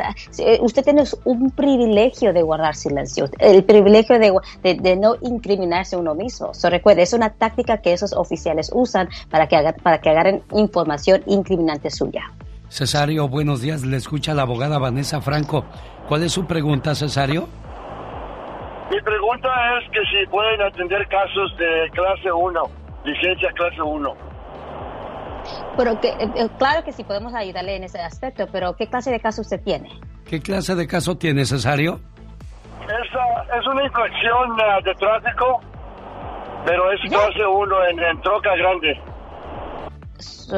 Usted tiene un privilegio de guardar silencio, el privilegio de, de, no incriminarse uno mismo. So, recuerde, es una táctica que esos oficiales usan para que, para que agarren información incriminante suya. Cesario, buenos días. Le escucha la abogada Vanessa Franco. ¿Cuál es su pregunta, Cesario? Mi pregunta es que si pueden atender casos de clase 1, licencia clase 1. Pero que, eh, eh, claro que sí podemos ayudarle en ese aspecto, pero ¿qué clase de caso usted tiene? ¿Qué clase de caso tiene, Cesario? Es, es una infracción eh, de tráfico, pero es clase 1 en, en troca grande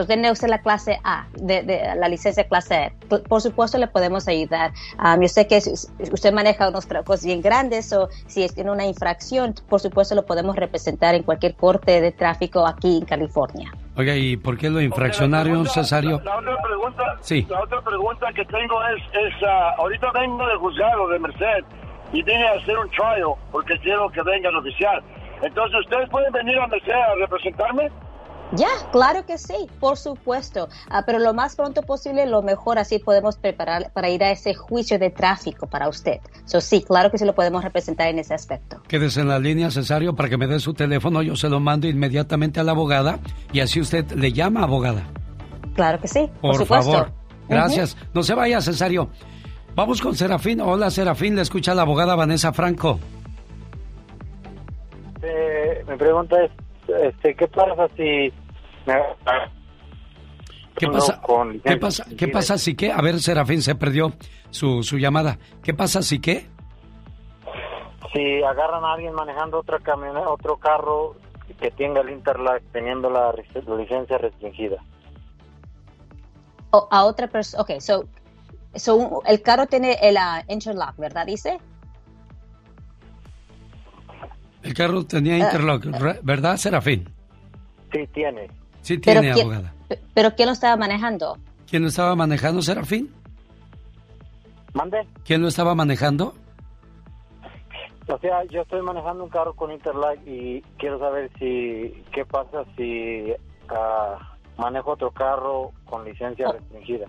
tiene usted la clase A, de, la licencia clase E. Por, supuesto le podemos ayudar. Um, yo sé que usted maneja unos tracos bien grandes o si tiene una infracción, por supuesto lo podemos representar en cualquier corte de tráfico aquí en California. Oiga, ¿y por qué lo infraccionaron, Cesario? La, otra pregunta, sí. la otra pregunta que tengo es, es uh, ahorita vengo de juzgado de Merced y vine a hacer un trial porque quiero que venga el oficial. Entonces, ¿ustedes pueden venir a Merced a representarme? Ya, claro que sí, por supuesto. Ah, pero lo más pronto posible, lo mejor, así podemos preparar para ir a ese juicio de tráfico para usted. So, sí, claro que sí lo podemos representar en ese aspecto. Quédese en la línea, Cesario, para que me dé su teléfono. Yo se lo mando inmediatamente a la abogada y así usted le llama abogada. Claro que sí, por, por favor. Gracias. No se vaya, Cesario. Vamos con Serafín. Hola, Serafín. Le escucha la abogada Vanessa Franco. Eh, mi pregunta es, este, ¿qué pasa si ¿Qué pasa? ¿Qué pasa? ¿Qué pasa si qué? A ver, Serafín se perdió su, su llamada. ¿Qué pasa si qué? Si agarran a alguien manejando otra camioneta, otro carro que tenga el Interlac teniendo la, licencia restringida. O a otra persona. Ok, so, so, el carro tiene el uh, interlock, ¿verdad? Dice. El carro tenía ah, interlock, ¿verdad, Serafín? Sí, tiene. Sí tiene, abogada. ¿Pero quién lo estaba manejando? ¿Quién lo estaba manejando, Serafín? ¿Mande? ¿Quién lo estaba manejando? O sea, yo estoy manejando un carro con Interlight y quiero saber si qué pasa si uh, manejo otro carro con licencia oh. restringida.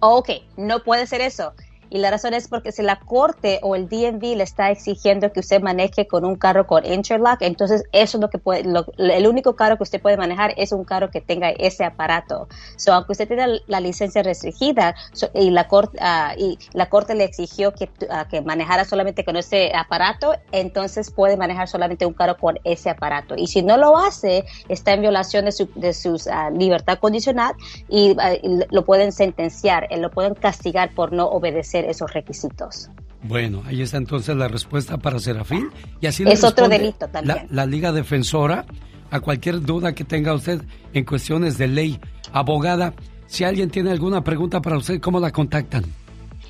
ok, no puede ser eso. Y la razón es porque si la corte o el DMV le está exigiendo que usted maneje con un carro con interlock, entonces eso es lo que puede, el único carro que usted puede manejar es un carro que tenga ese aparato. So, aunque usted tenga la licencia restringida y, la corte, ah, y la corte le exigió que, uh, que manejara solamente con ese aparato, entonces puede manejar solamente un carro con ese aparato. Y si no lo hace, está en violación de su de sus, libertad condicional y, y lo pueden sentenciar, eh, lo pueden castigar por no obedecer esos requisitos. Bueno, ahí está entonces la respuesta para Serafín. Y así es otro delito también. La, Liga Defensora a cualquier duda que tenga usted en cuestiones de ley. Abogada, si alguien tiene alguna pregunta para usted, ¿cómo la contactan?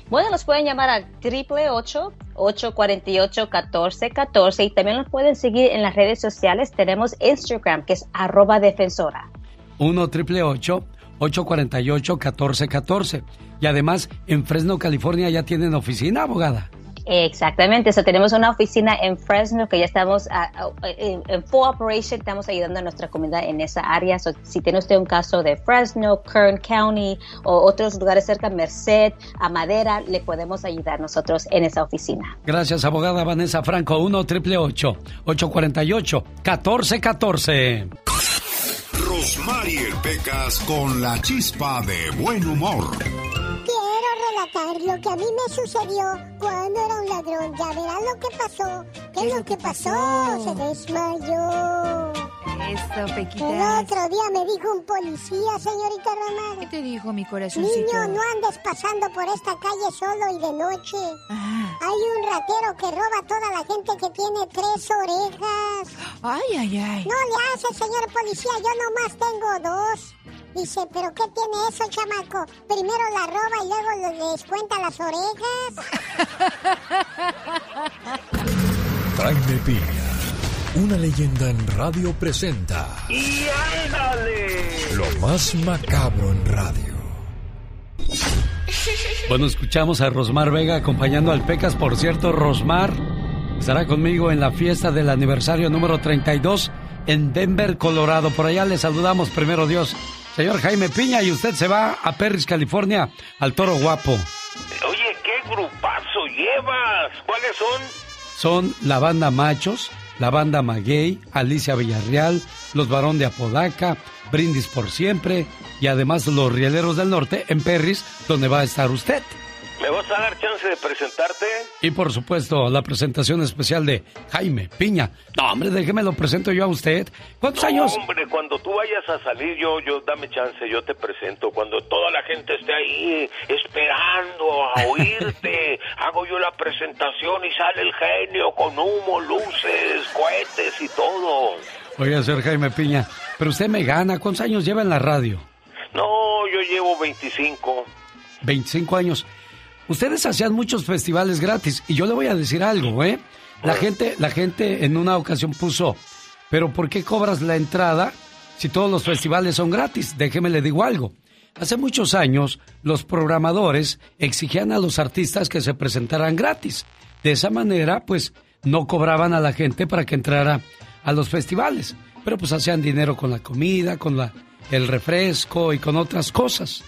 Bueno, nos pueden llamar al 888-848-1414 y también nos pueden seguir en las redes sociales. Tenemos Instagram, que es arroba defensora. 1 888 848 1414 Y además, en Fresno, California, ya tienen oficina, abogada. Exactamente, eso tenemos una oficina en Fresno que ya estamos ah, ah, en, full operation, estamos ayudando a nuestra comunidad en esa área. si tiene usted un caso de Fresno, Kern County o otros lugares cerca, Merced, a Madera, le podemos ayudar nosotros en esa oficina. Gracias, abogada Vanessa Franco, 1 888 848 1414 Rosmarie Pecas con la chispa de buen humor lo que a mí me sucedió cuando era un ladrón. Ya verás lo que pasó. ¿Qué es lo que pasó? Se desmayó. Eso, Pequita. El otro día me dijo un policía, señorita Román. ¿Qué te dijo mi corazoncito? Niño, no andes pasando por esta calle solo y de noche. Ah. Hay un ratero que roba a toda la gente que tiene tres orejas. Ay, ay, ay. No le hace, señor policía, yo nomás tengo dos. Dice, ¿pero qué tiene eso, chamaco? Primero la roba y luego les cuenta las orejas. Jaime Piña, una leyenda en radio presenta. ¡Y ándale! Lo más macabro en radio. Bueno, escuchamos a Rosmar Vega acompañando al Pecas. Por cierto, Rosmar estará conmigo en la fiesta del aniversario número 32 en Denver, Colorado. Por allá le saludamos, primero Dios, Señor Jaime Piña, y usted se va a Perris, California, al Toro Guapo. Oye, ¿qué grupazo llevas? ¿Cuáles son? Son la banda Machos, la banda Maguey, Alicia Villarreal, los Barón de Apodaca, Brindis por Siempre y además los Rieleros del Norte en Perris, donde va a estar usted. ¿Me vas a dar chance de presentarte? Y por supuesto, la presentación especial de Jaime Piña. No, hombre, déjeme lo presento yo a usted. ¿Cuántos años? Hombre, cuando tú vayas a salir, yo, yo, dame chance, yo te presento. Cuando toda la gente esté ahí esperando a oírte, hago yo la presentación y sale el genio con humo, luces, cohetes y todo. Voy a ser Jaime Piña, pero usted me gana. ¿Cuántos años lleva en la radio? No, yo llevo 25. 25 años. Ustedes hacían muchos festivales gratis y yo le voy a decir algo, ¿eh? La gente, la gente en una ocasión puso, pero ¿por qué cobras la entrada si todos los festivales son gratis? Déjeme le digo algo. Hace muchos años los programadores exigían a los artistas que se presentaran gratis. De esa manera, pues, no cobraban a la gente para que entrara a los festivales. Pero pues hacían dinero con la comida, con la, el refresco y con otras cosas.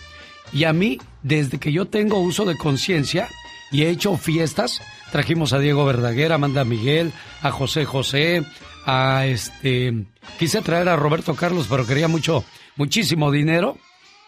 Y a mí, desde que yo tengo uso de conciencia y he hecho fiestas, trajimos a Diego Verdaguer, a Amanda Miguel, a José José, a este... Quise traer a Roberto Carlos, pero quería mucho, muchísimo dinero.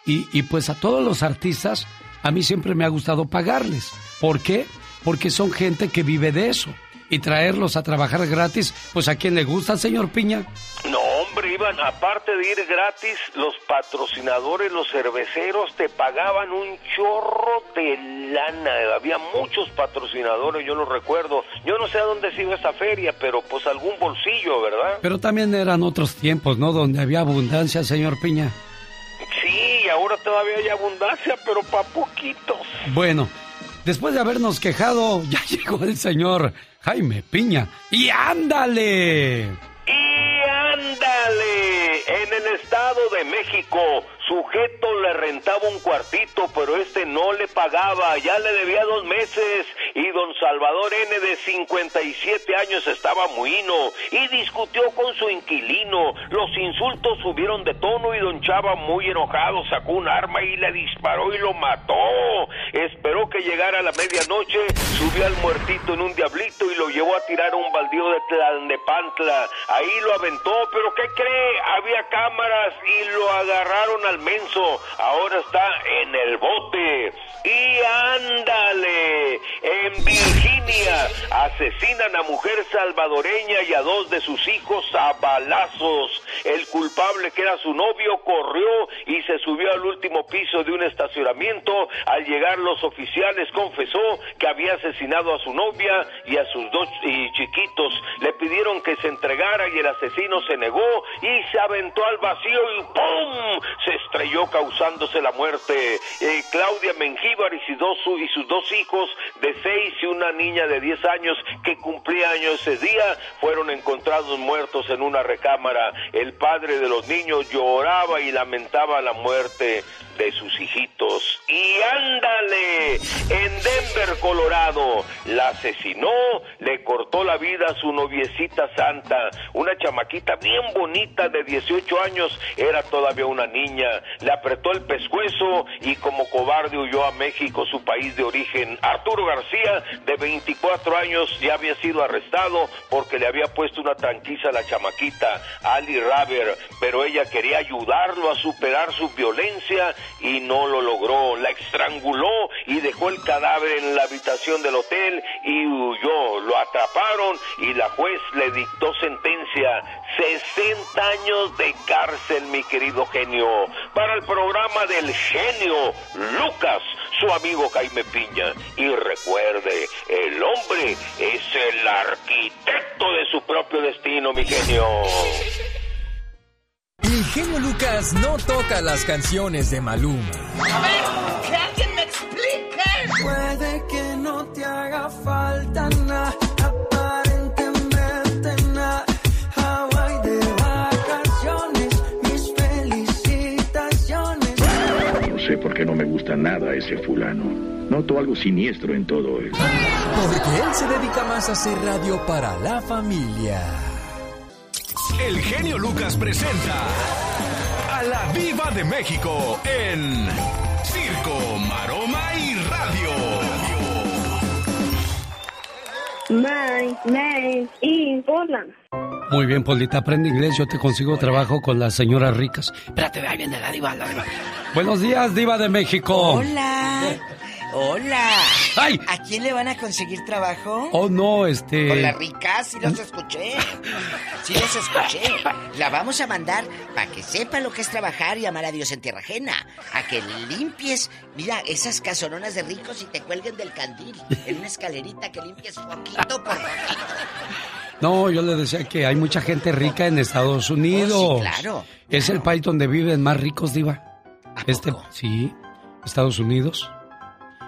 Y, y pues a todos los artistas, a mí siempre me ha gustado pagarles. ¿Por qué? Porque son gente que vive de eso y traerlos a trabajar gratis, pues a quien le gusta, señor Piña. No, hombre, iban, aparte de ir gratis, los patrocinadores, los cerveceros te pagaban un chorro de lana. Había muchos patrocinadores, yo lo recuerdo. Yo no sé a dónde se iba esa feria, pero pues algún bolsillo, ¿verdad? Pero también eran otros tiempos, ¿no? Donde había abundancia, señor Piña. Sí, ahora todavía hay abundancia, pero para poquitos. Bueno, después de habernos quejado, ya llegó el señor Jaime Piña. ¡Y ándale! ¡Y ándale! En el Estado de México Sujeto le rentaba un cuartito, pero este no le pagaba, ya le debía dos meses y don Salvador N de 57 años estaba muino y discutió con su inquilino. Los insultos subieron de tono y don Chava muy enojado sacó un arma y le disparó y lo mató. Esperó que llegara la medianoche, subió al muertito en un diablito y lo llevó a tirar a un baldío de Tlalnepantla. Ahí lo aventó, pero ¿qué cree? Había cámaras y lo agarraron al menso, ahora está en el bote. Y ándale, En Virginia asesinan a mujer salvadoreña y a dos de sus hijos a balazos. El culpable, que era su novio, corrió y se subió al último piso de un estacionamiento. Al llegar los oficiales confesó que había asesinado a su novia y a sus dos chiquitos. Le pidieron que se entregara y el asesino se negó y se aventó al vacío y ¡pum! se estrelló causándose la muerte. Eh, Claudia Mengíbar y y sus dos hijos de seis y una niña de 10 años que cumplía años ese día fueron encontrados muertos en una recámara. El padre de los niños lloraba y lamentaba la muerte de sus hijitos. Y ándale, en Denver, Colorado, la asesinó, le cortó la vida a su noviecita santa, una chamaquita bien bonita de 18 años, era todavía una niña, le apretó el pescuezo y como cobarde huyó a México, su país de origen. Arturo García, de 24 años, ya había sido arrestado porque le había puesto una tranquisa a la chamaquita, Ali Raver, pero ella quería ayudarlo a superar su violencia y no lo logró. La estranguló y dejó el cadáver en la habitación del hotel y huyó. Lo atraparon y la juez le dictó sentencia 60 años de cárcel, mi querido genio. Para el programa del genio Lucas, su amigo Jaime Piña. Y recuerde, el hombre es el arquitecto de su propio destino, mi genio. El genio Lucas no toca las canciones de Maluma. A ver, que alguien me explique. Puede que no te haga falta nada, aparentemente nada. Hawaii de vacaciones, mis felicitaciones. No sé por qué no me gusta nada ese fulano. Noto algo siniestro en todo él. Porque él se dedica más a hacer radio para la familia. El genio Lucas presenta a la Viva de México en Circo, Maroma y Radio. My name is Hola. Muy bien, Polita, aprende inglés, yo te consigo trabajo con las señoras ricas. Espérate, ahí viene la diva, la diva. Buenos días, diva de México. Hola. Hola. ¡Ay! ¿A quién le van a conseguir trabajo? Oh, no, este... Con las ricas, sí los escuché. Sí los escuché. La vamos a mandar para que sepa lo que es trabajar y amar a Dios en tierra ajena. A que limpies, mira, esas casononas de ricos y te cuelguen del candil. En una escalerita que limpies poquito por poquito. No, yo le decía que hay mucha gente rica en Estados Unidos. Oh, sí, claro. Es el país donde viven más ricos, diva. Este, sí, Estados Unidos.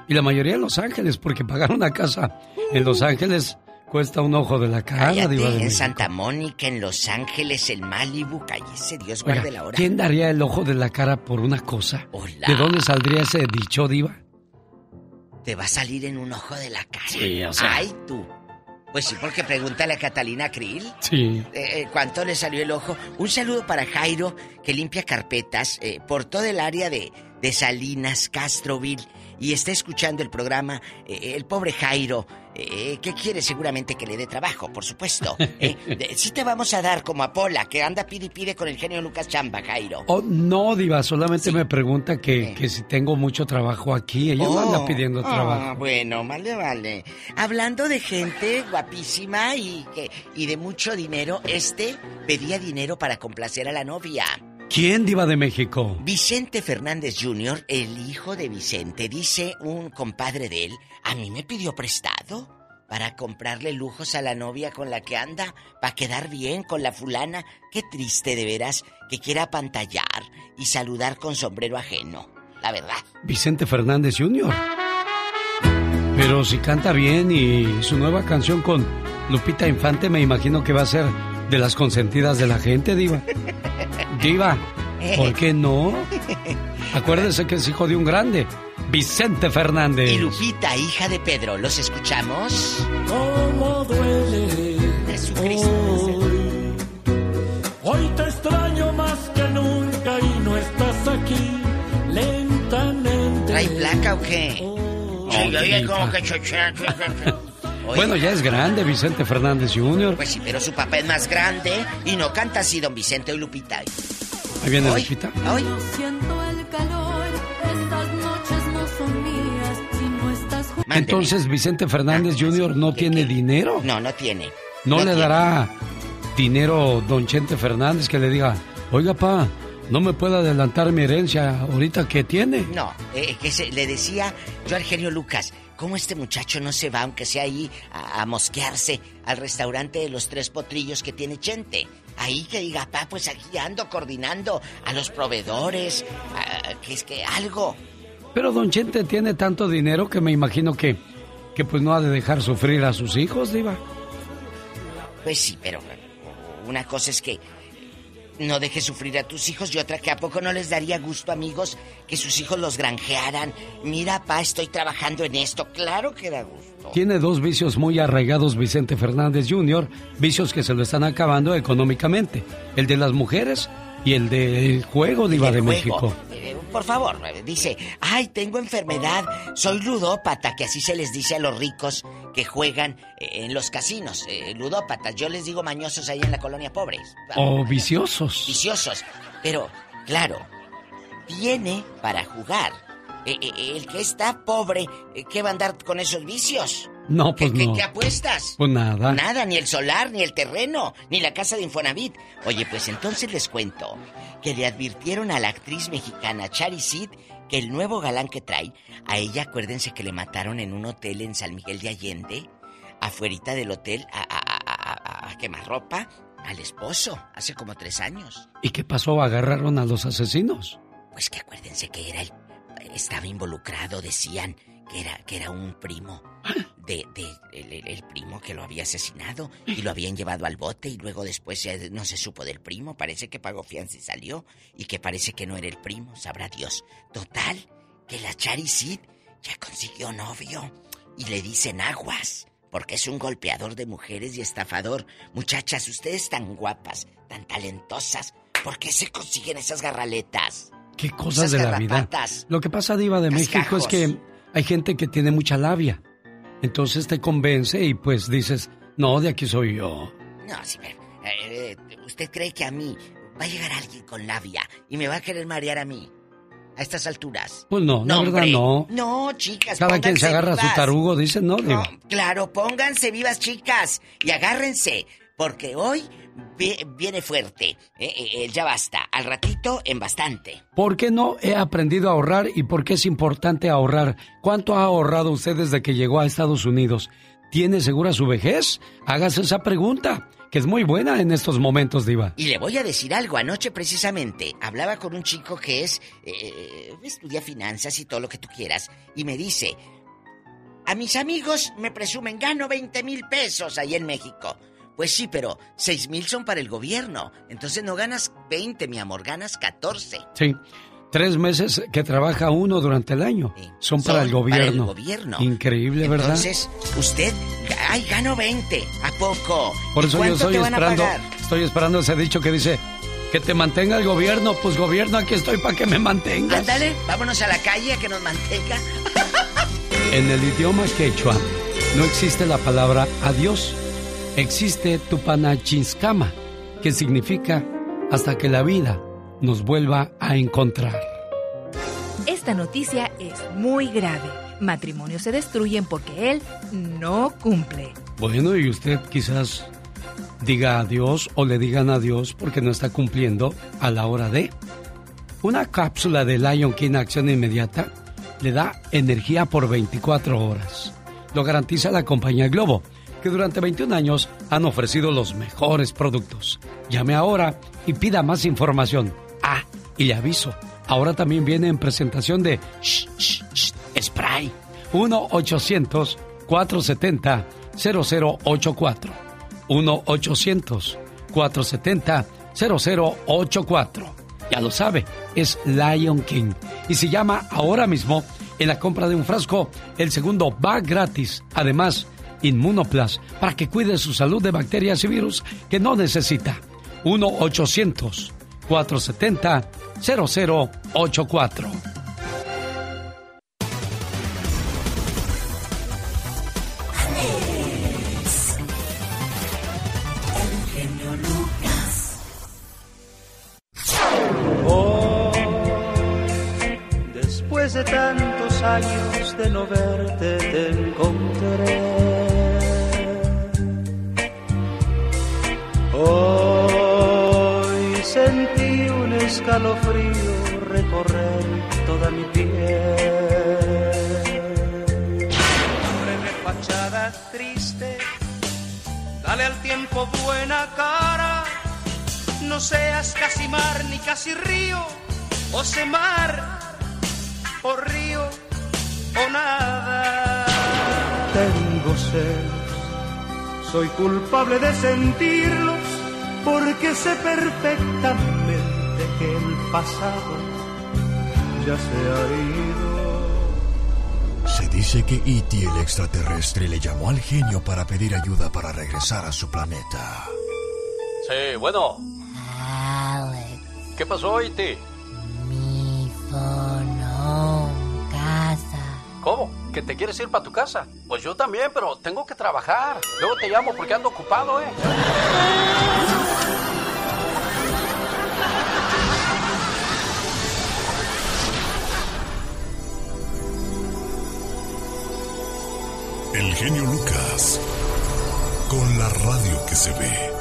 Y la mayoría en Los Ángeles, porque pagar una casa en Los Ángeles cuesta un ojo de la cara, Cállate, diva de en. Santa Mónica, en Los Ángeles, en Malibu, cállese, Dios Oiga, guarde la hora. ¿Quién daría el ojo de la cara por una cosa? Hola. ¿De dónde saldría ese dicho, diva? Te va a salir en un ojo de la cara. Sí, o sea. Ay, tú. Pues sí, porque pregúntale a Catalina Krill. Sí. Eh, eh, ¿Cuánto le salió el ojo? Un saludo para Jairo, que limpia carpetas eh, por todo el área de, de Salinas, Castroville, y está escuchando el programa. eh, el pobre Jairo, eh, que quiere seguramente que le dé trabajo, por supuesto. Eh, sí te vamos a dar como a Pola, que anda pide y pide con el genio Lucas Chamba, Jairo. Oh, no, diva, solamente me pregunta que, que si tengo mucho trabajo aquí. Ella no anda Oh, pidiendo ah, trabajo. bueno, vale, vale. Hablando de gente guapísima y, que, y de mucho dinero, este pedía dinero para complacer a la novia. ¿Quién, diva de México? Vicente Fernández Jr., el hijo de Vicente, dice un compadre de él, a mí me pidió prestado para comprarle lujos a la novia con la que anda, para quedar bien con la fulana. Qué triste de veras que quiera apantallar y saludar con sombrero ajeno. La verdad. Vicente Fernández Jr. Pero si canta bien y su nueva canción con Lupita Infante me imagino que va a ser de las consentidas de la gente, diva. Diva, ¿por qué no? Acuérdese que es hijo de un grande, Vicente Fernández. Y Lupita, hija de Pedro, ¿los escuchamos? ¿Cómo duele? Jesucristo. Hoy te extraño más que nunca y no estás aquí lentamente. ¿Trae placa o qué? Ay, Sí, oye, como que chochea, chochea. Oye, Bueno, ya es grande Vicente Fernández Jr. Pues sí, pero su papá es más grande y no canta así, don Vicente y Lupita. Ahí viene Hoy- Lupita. Hoy, Siento el calor, estas noches no son mías si no estás Entonces, Vicente Fernández Jr. no tiene dinero. No, no tiene. ¿No, le tiene. dará dinero don Chente Fernández que le diga, oiga, pa, no me puede adelantar mi herencia ahorita que tiene? No, eh, que se, le decía yo al genio Lucas, ¿cómo este muchacho no se va, aunque sea ahí, a, a mosquearse al restaurante de los tres potrillos que tiene Chente? Ahí que diga, pa, pues aquí ando coordinando a los proveedores, a- que es que algo. Pero don Chente tiene tanto dinero que me imagino que, que pues no ha de dejar sufrir a sus hijos, diva. Pues sí, pero una cosa es que no dejes sufrir a tus hijos y otra que a poco no les daría gusto, amigos, que sus hijos los granjearan. Mira, pa, estoy trabajando en esto. Claro que da gusto. Tiene dos vicios muy arraigados Vicente Fernández Jr., vicios que se lo están acabando económicamente. El de las mujeres y el del juego, diva de juego. México. Por favor, eh, dice, ay, tengo enfermedad, soy ludópata, que así se les dice a los ricos que juegan eh, en los casinos, eh, ludópatas. Yo les digo mañosos ahí en la colonia pobres. O viciosos. viciosos. Pero, claro, tiene para jugar. Eh, eh, el que está pobre, ¿qué va a andar con esos vicios? No, pues ¿Qué, no. qué apuestas? Pues nada. Nada, ni el solar, ni el terreno, ni la casa de Infonavit. Oye, pues entonces les cuento que le advirtieron a la actriz mexicana Chari Sid que el nuevo galán que trae, a ella acuérdense que le mataron en un hotel en San Miguel de Allende, afuerita del hotel, a, a- a quemarropa, al esposo, hace como tres años. ¿Y qué pasó? ¿Agarraron a los asesinos? Pues que acuérdense que era el, estaba involucrado, decían que era, que era un primo de, de el, primo que lo había asesinado y lo habían llevado al bote y luego después no se supo del primo, parece que pagó fianza y salió y que parece que no era el primo, sabrá Dios. Total, que la Chari Sid ya consiguió novio y le dicen aguas. Porque es un golpeador de mujeres y estafador. Muchachas, ustedes tan guapas, tan talentosas, ¿por qué se consiguen esas garraletas? ¿Qué cosas Esas de la vida? Lo que pasa, Diva de México, es que hay gente que tiene mucha labia. Entonces te convence y pues dices, no, de aquí soy yo. No, sí, pero, eh, ¿usted cree que a mí va a llegar alguien con labia y me va a querer marear a mí? A estas alturas. Pues no, la verdad hombre. no. No, chicas, Cada quien se agarra a su vivas. tarugo, dicen, ¿no, Diva? Claro, pónganse vivas, chicas, y agárrense, porque hoy vi- viene fuerte. Eh, eh, eh, ya basta, al ratito en bastante. ¿Por qué no he aprendido a ahorrar y por qué es importante ahorrar? ¿Cuánto ha ahorrado usted desde que llegó a Estados Unidos? ¿Tiene segura su vejez? Hágase esa pregunta, que es muy buena en estos momentos, Diva. Y le voy a decir algo. Anoche precisamente hablaba con un chico que es eh, estudia finanzas y todo lo que tú quieras y me dice, a mis amigos me presumen gano 20 mil pesos ahí en México. Pues sí, pero 6 mil son para el gobierno. Entonces no ganas 20, mi amor, ganas 14. Sí. Tres meses que trabaja uno durante el año son para el Son para el gobierno. gobierno. Increíble, ¿verdad? Entonces, usted, ay, gano 20. ¿A poco? Por ¿Y eso yo estoy esperando, estoy esperando ese dicho que dice que te mantenga el gobierno. Pues gobierno, aquí estoy para que me mantengas. Ándale, vámonos a la calle a que nos mantenga. En el idioma quechua no existe la palabra adiós. Existe tupanachinskama, que significa hasta que la vida nos vuelva a encontrar. Esta noticia es muy grave. Matrimonios se destruyen porque él no cumple. Bueno, y usted quizás diga adiós o le digan adiós porque no está cumpliendo a la hora de. Una cápsula de Lion King Acción Inmediata le da energía por 24 horas. Lo garantiza la compañía Globo, que durante 21 años han ofrecido los mejores productos. Llame ahora y pida más información. Ah, y le aviso, ahora también viene en presentación de Shh, Shh, Spray. 1-800-470-0084. 1-800-470-0084. Ya lo sabe, es Lion King. Y se llama ahora mismo, en la compra de un frasco, el segundo va gratis. Además, Inmunoplas, para que cuide su salud de bacterias y virus que no necesita. 1-800-470-0084. Casi río, o se mar o río o nada. Tengo celos, soy culpable de sentirlos, porque sé perfectamente que el pasado ya se ha ido. Se dice que E.T. el extraterrestre le llamó al genio para pedir ayuda para regresar a su planeta. Sí, bueno. ¿Qué pasó, E.T.? Mi fono, casa. ¿Cómo? ¿Que te quieres ir para tu casa? Pues yo también, pero tengo que trabajar. Luego te llamo porque ando ocupado, ¿eh? El genio Lucas. Con la radio que se ve.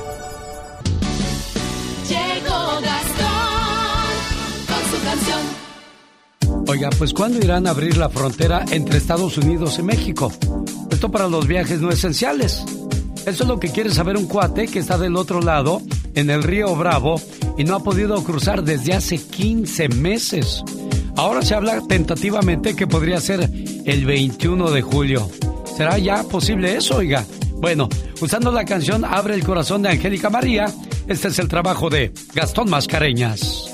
Oiga, pues ¿cuándo irán a abrir la frontera entre Estados Unidos y México? Esto para los viajes no esenciales. Eso es lo que quiere saber un cuate que está del otro lado, en el río Bravo, y no ha podido cruzar desde hace 15 meses. Ahora se habla tentativamente que podría ser el 21 de julio. ¿Será ya posible eso, oiga? Bueno, usando la canción Abre el corazón de Angélica María, este es el trabajo de Gastón Mascareñas.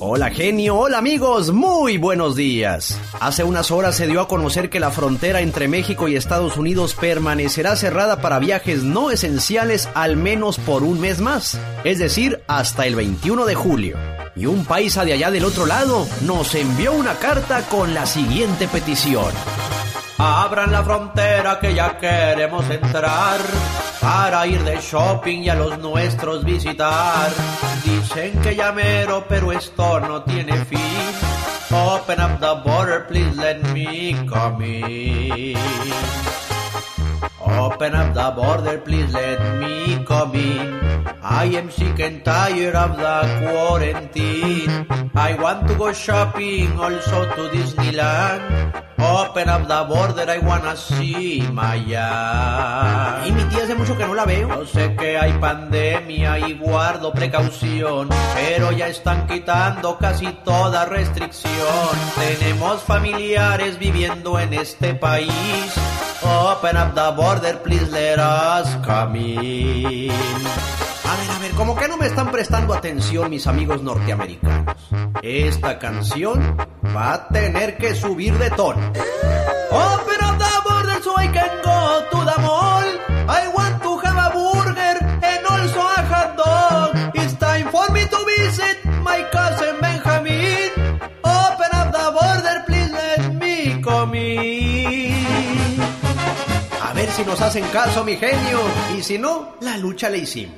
Hola genio, hola amigos, muy buenos días. Hace unas horas se dio a conocer que la frontera entre México y Estados Unidos permanecerá cerrada para viajes no esenciales al menos por un mes más, es decir, hasta el 21 de julio. Y un paisa de allá del otro lado nos envió una carta con la siguiente petición. Abran la frontera que ya queremos entrar para ir de shopping y a los nuestros visitar. Dicen que ya mero, pero esto no tiene fin. Open up the border, please let me come in. Open up the border, please let me come in. I am sick and tired of the quarantine. I want to go shopping, also to Disneyland. Open up the border, I wanna see Maya. Y mi tía hace mucho que no la veo. Yo sé que hay pandemia y guardo precaución, pero ya están quitando casi toda restricción. Tenemos familiares viviendo en este país. Open up the border, please let us come in. A ver, a ver, como que no me están prestando atención mis amigos norteamericanos. Esta canción va a tener que subir de tono. Open up the border so I can go to the mall. Si nos hacen caso, mi genio. Y si no, la lucha le hicimos.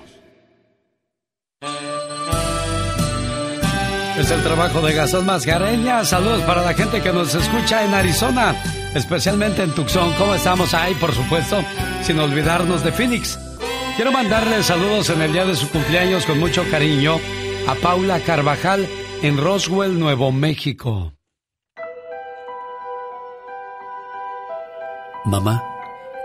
Es el trabajo de Gastón Mascareñas. Saludos para la gente que nos escucha en Arizona, especialmente en Tucson. ¿Cómo estamos ahí, por supuesto? Sin olvidarnos de Phoenix. Quiero mandarle saludos en el día de su cumpleaños con mucho cariño a Paula Carvajal en Roswell, Nuevo México. Mamá,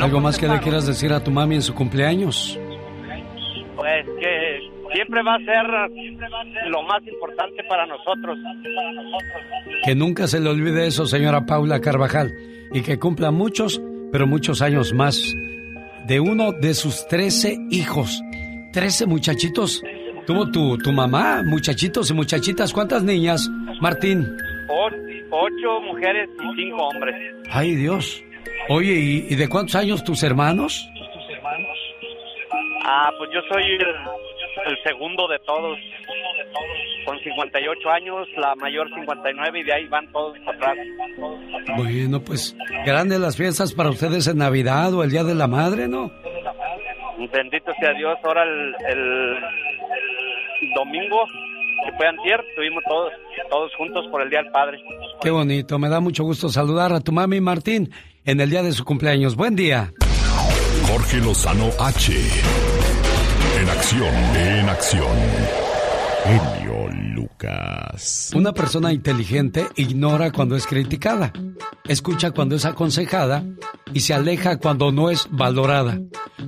¿Algo más que le quieras decir a tu mami en su cumpleaños? Pues que siempre va a ser lo más importante para nosotros. Que nunca se le olvide eso, señora Paula Carvajal, y que cumpla muchos, pero muchos años más de uno de sus 13 hijos. 13 muchachitos. Tuvo tu, tu mamá, muchachitos y muchachitas. ¿Cuántas niñas, Martín? Ocho mujeres y cinco hombres. Ay, Dios. Oye, ¿y, y de cuántos años tus hermanos? Ah, pues yo soy el, el segundo de todos. Con 58 años, la mayor 59 y de ahí van todos atrás. Bueno, pues grandes las fiestas para ustedes en Navidad o el Día de la Madre, ¿no? Bendito sea Dios, ahora el, el domingo, que fue antier, estuvimos todos, todos juntos por el Día del Padre. Qué bonito, me da mucho gusto saludar a tu mami Martín en el día de su cumpleaños. Buen día. Jorge Lozano H. En acción, en acción. Lucas. Una persona inteligente ignora cuando es criticada, escucha cuando es aconsejada y se aleja cuando no es valorada.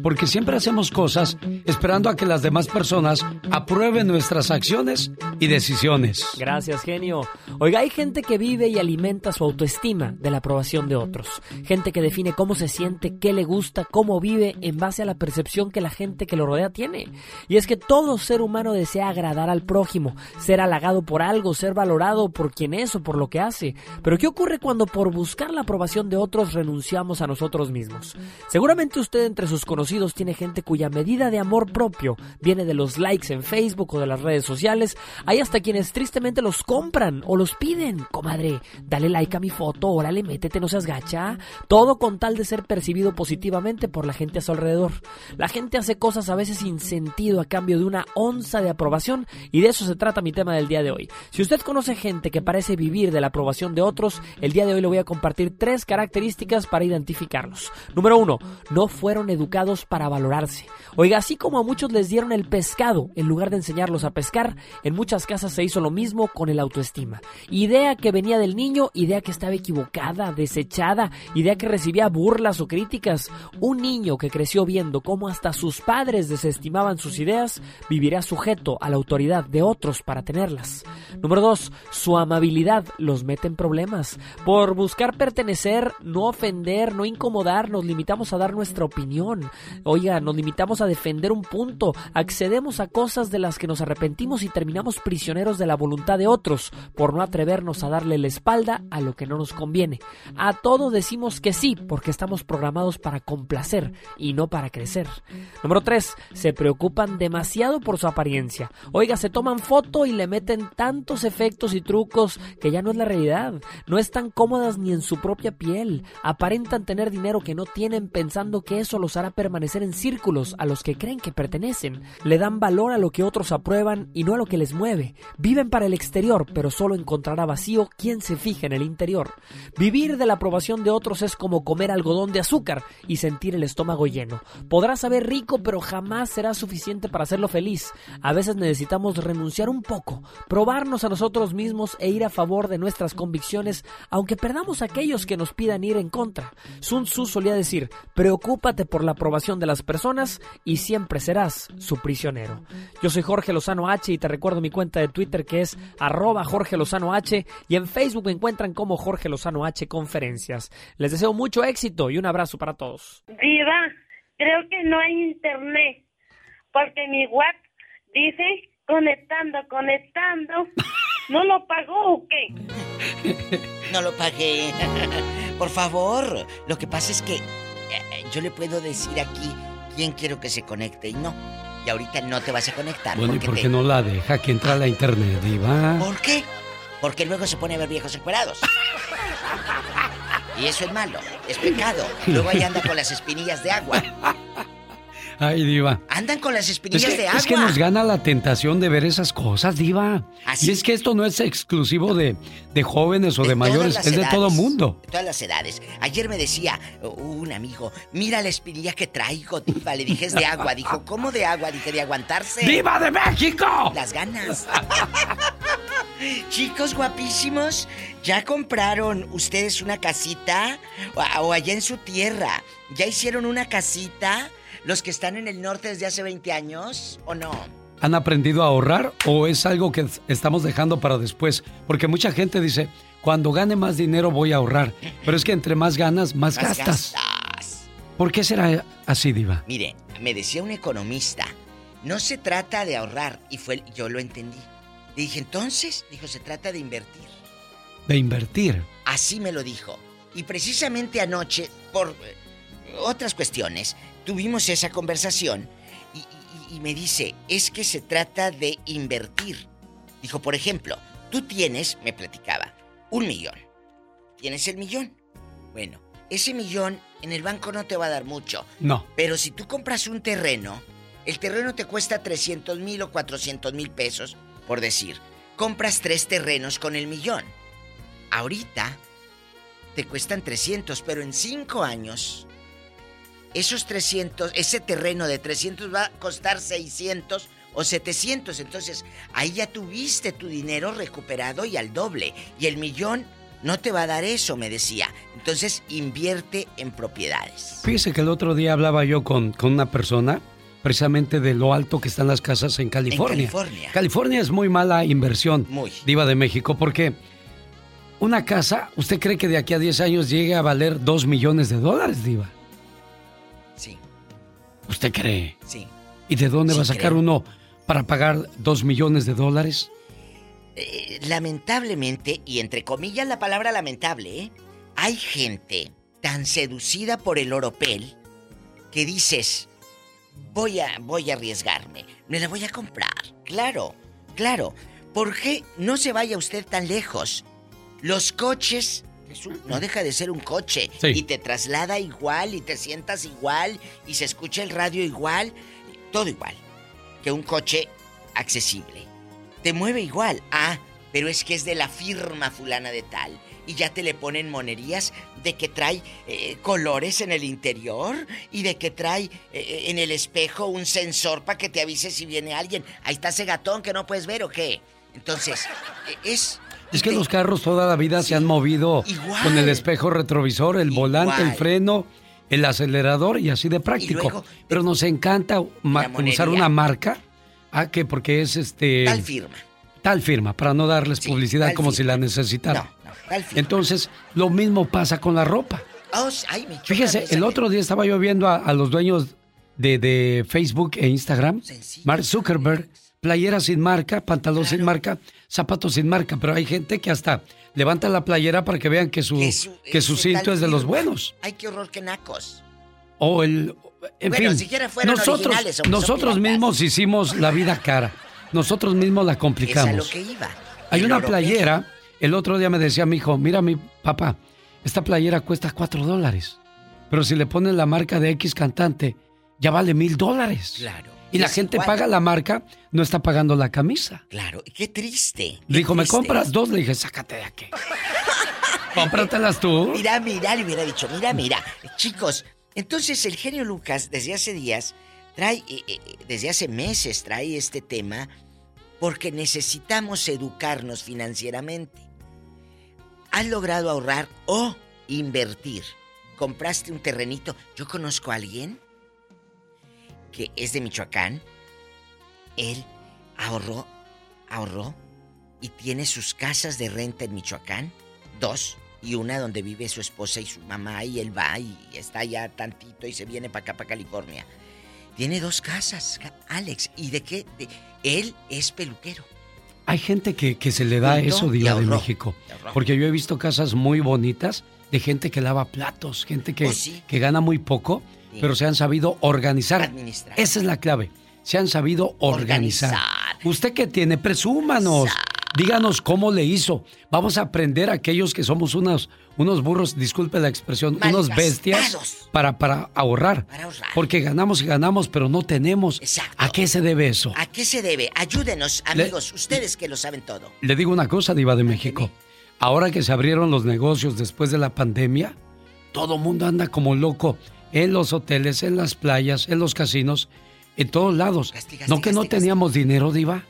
Porque siempre hacemos cosas esperando a que las demás personas aprueben nuestras acciones y decisiones. Gracias, genio. Oiga, hay gente que vive y alimenta su autoestima de la aprobación de otros. Gente que define cómo se siente, qué le gusta, cómo vive en base a la percepción que la gente que lo rodea tiene. Y es que todo ser humano desea agradar al prójimo, ser halagado por algo, ser valorado por quien es o por lo que hace. Pero ¿qué ocurre cuando por buscar la aprobación de otros renunciamos a nosotros mismos? Seguramente usted entre sus conocidos tiene gente cuya medida de amor propio viene de los likes en Facebook o de las redes sociales. Hay hasta quienes tristemente los compran o los piden. Comadre, dale like a mi foto, órale, métete, no seas gacha. Todo con tal de ser percibido positivamente por la gente a su alrededor. La gente hace cosas a veces sin sentido a cambio de una onza de aprobación y de eso se trata mi tema del día de hoy. Si usted conoce gente que parece vivir de la aprobación de otros, el día de hoy le voy a compartir tres características para identificarlos. Número uno, no fueron educados para valorarse. Oiga, así como a muchos les dieron el pescado en lugar de enseñarlos a pescar, en muchas casas se hizo lo mismo con el autoestima. Idea que venía del niño, idea que estaba equivocada, desechada, idea que recibía burlas o críticas. Un niño que creció viendo cómo hasta sus padres desestimaban sus ideas, vivirá sujeto a la autoridad de otros para Número dos, su amabilidad los mete en problemas. Por buscar pertenecer, no ofender, no incomodar, nos limitamos a dar nuestra opinión. Oiga, nos limitamos a defender un punto, accedemos a cosas de las que nos arrepentimos y terminamos prisioneros de la voluntad de otros por no atrevernos a darle la espalda a lo que no nos conviene. A todo decimos que sí porque estamos programados para complacer y no para crecer. Número 3. Se preocupan demasiado por su apariencia. Oiga, se toman foto y le meten tantos efectos y trucos que ya no es la realidad. No están cómodas ni en su propia piel. Aparentan tener dinero que no tienen pensando que eso los hará permanecer en círculos a los que creen que pertenecen. Le dan valor a lo que otros aprueban y no a lo que les mueve. Viven para el exterior, pero solo encontrará vacío quien se fija en el interior. Vivir de la aprobación de otros es como comer algodón de azúcar y sentir el estómago lleno. Podrá saber rico, pero jamás será suficiente para hacerlo feliz. A veces necesitamos renunciar un poco, probarnos a nosotros mismos e ir a favor de nuestras convicciones, aunque perdamos a aquellos que nos pidan ir en contra. Sun Tzu solía decir, preocúpate por la aprobación de las personas y siempre serás su prisionero. Yo soy Jorge Lozano H y te recuerdo mi cuenta de Twitter que es arroba Jorge Lozano H y en Facebook me encuentran como Jorge Lozano H Conferencias. Les deseo mucho éxito y un abrazo para todos. Diva, creo que no hay internet, porque mi WhatsApp dice conectando, conectando. ¿No lo pagó o qué? No lo pagué. Por favor. Lo que pasa es que eh, yo le puedo decir aquí quién quiero que se conecte y no. Y ahorita no te vas a conectar. Bueno, ¿y porque por te- qué no la deja que entre a la internet, Diva? ¿Por qué? Porque luego se pone a ver viejos encuerados. Y eso es malo, es pecado. Luego ahí anda con las espinillas de agua. Ay, Diva. Andan con las Es espinillas que, de agua. es que nos gana la tentación de ver esas cosas, Diva. Así Y es que esto no es exclusivo de, de jóvenes o de, mayores, es de todo mundo. De todas las edades. Ayer me decía un amigo, mira la espinilla que traigo, diva. Le dije, es de agua. Dijo, ¿cómo de agua? Dije, de aguantarse. ¡Diva de México! Las ganas. Chicos guapísimos, ¿ya compraron ustedes una casita? O, o allá en su tierra, ¿ya hicieron una casita? ¿Los que están en el norte desde hace 20 años o no? ¿Han aprendido a ahorrar o es algo que estamos dejando para después? Porque mucha gente dice, cuando gane más dinero voy a ahorrar. Pero es que entre más ganas, más, Más gastas. gastas. ¿Por qué será así, Diva? Mire, me decía un economista, no se trata de ahorrar, y fue, yo lo entendí. Le dije, entonces, dijo, se trata de invertir. De invertir. Así me lo dijo. Y precisamente anoche, por eh, otras cuestiones, tuvimos esa conversación y, y- y me dice, es que se trata de invertir. Dijo, por ejemplo, tú tienes, me platicaba, un millón. Tienes el millón. Bueno, ese millón en el banco no te va a dar mucho. No. Pero si tú compras un terreno, el terreno te cuesta 300 mil o 400 mil pesos, por decir. Compras tres terrenos con el millón. Ahorita te cuestan 300, pero en cinco años, esos 300, ese terreno de 300 va a costar 600 o 700. Entonces, ahí ya tuviste tu dinero recuperado y al doble. Y el millón no te va a dar eso, me decía. Entonces, invierte en propiedades. Fíjese que el otro día hablaba yo con, con una persona precisamente de lo alto que están las casas en California. California. California es muy mala inversión, Muy. Diva de México, porque una casa, ¿usted cree que de aquí a 10 años llegue a valer 2 millones de dólares, Diva? ¿Usted cree? Sí. ¿Y de dónde Sí, va a sacar creo. uno para pagar 2 millones de dólares? Eh, lamentablemente, y entre comillas la palabra lamentable, ¿eh? hay gente tan seducida por el oropel que dices, voy a, voy a arriesgarme, me la voy a comprar. Claro, claro. ¿Por qué no se vaya usted tan lejos? Los coches, es un- no deja de ser un coche, Sí. y te traslada igual, y te sientas igual, y se escucha el radio igual, todo igual, que un coche accesible te mueve igual. Ah, pero es que es de la firma fulana de tal. Y ya te le ponen monerías de que trae eh, colores en el interior y de que trae eh, en el espejo un sensor para que te avise si viene alguien. Ahí está ese gatón que no puedes ver o qué. Entonces, eh, es... Es que los carros toda la vida se han movido Igual. con el espejo retrovisor, el volante, el freno, el acelerador y así de práctico. luego, Pero nos encanta usar una marca, ah, que porque es este Tal firma. tal firma para no darles publicidad como si la necesitaran. Tal firma. Entonces, lo mismo pasa con la ropa. Oh, ay, me choca Fíjese, el otro día estaba yo viendo a, a los dueños de, de Facebook e Instagram, Mark Zuckerberg, playera sin marca, pantalón sin marca, zapatos sin marca, pero hay gente que hasta levanta la playera para que vean que su, que su cinto es de los buenos. Ay, qué horror, qué nacos. O el... En Bueno, fin, siquiera fueran nosotros, nosotros mismos hicimos la vida cara. Nosotros mismos la Es a complicamos. lo que iba. Hay una playera, el otro día me decía mi hijo, mira mi papá, esta playera cuesta cuatro dólares, pero si le ponen la marca de X cantante, ya vale mil dólares. Claro. Y la gente paga la marca, no está pagando la camisa. Claro, qué triste. Le dijo, ¿me compras dos? Le dije, sácate de aquí. Cómpratelas tú. Mira, mira, le hubiera dicho, mira, mira. Chicos, entonces el genio Lucas desde hace días trae, eh, eh, desde hace meses trae este tema porque necesitamos educarnos financieramente. ¿Has logrado ahorrar o invertir? ¿Compraste un terrenito? Yo conozco a alguien que es de Michoacán. Él ahorró, ahorró y tiene sus casas de renta en Michoacán, dos, y una donde vive su esposa y su mamá, y él va y está allá tantito y se viene para acá, para California. Tiene dos casas, Alex, ¿y de qué? De- él es peluquero. Hay gente que, que se le da Juntó eso, Diva de México. Porque yo he visto casas muy bonitas de gente que lava platos, gente que, Oh, sí. que gana muy poco, Sí. pero se han sabido organizar. Administrar. Esa es la clave. Se han sabido organizar. Organizar. ¿Usted qué tiene? Presúmanos. díganos cómo le hizo. Vamos a aprender a aquellos que somos unos, unos burros, disculpe la expresión, unos bestias para, para ahorrar. Para ahorrar. Porque ganamos y ganamos, pero no tenemos. ¿A qué se debe eso? ¿A qué se debe? Ayúdenos, amigos, ustedes que lo saben todo. Le digo una cosa, Diva de México. Ahora que se abrieron los negocios después de la pandemia, todo mundo anda como loco en los hoteles, en las playas, en los casinos, en todos lados. ¿No que no teníamos dinero, Diva?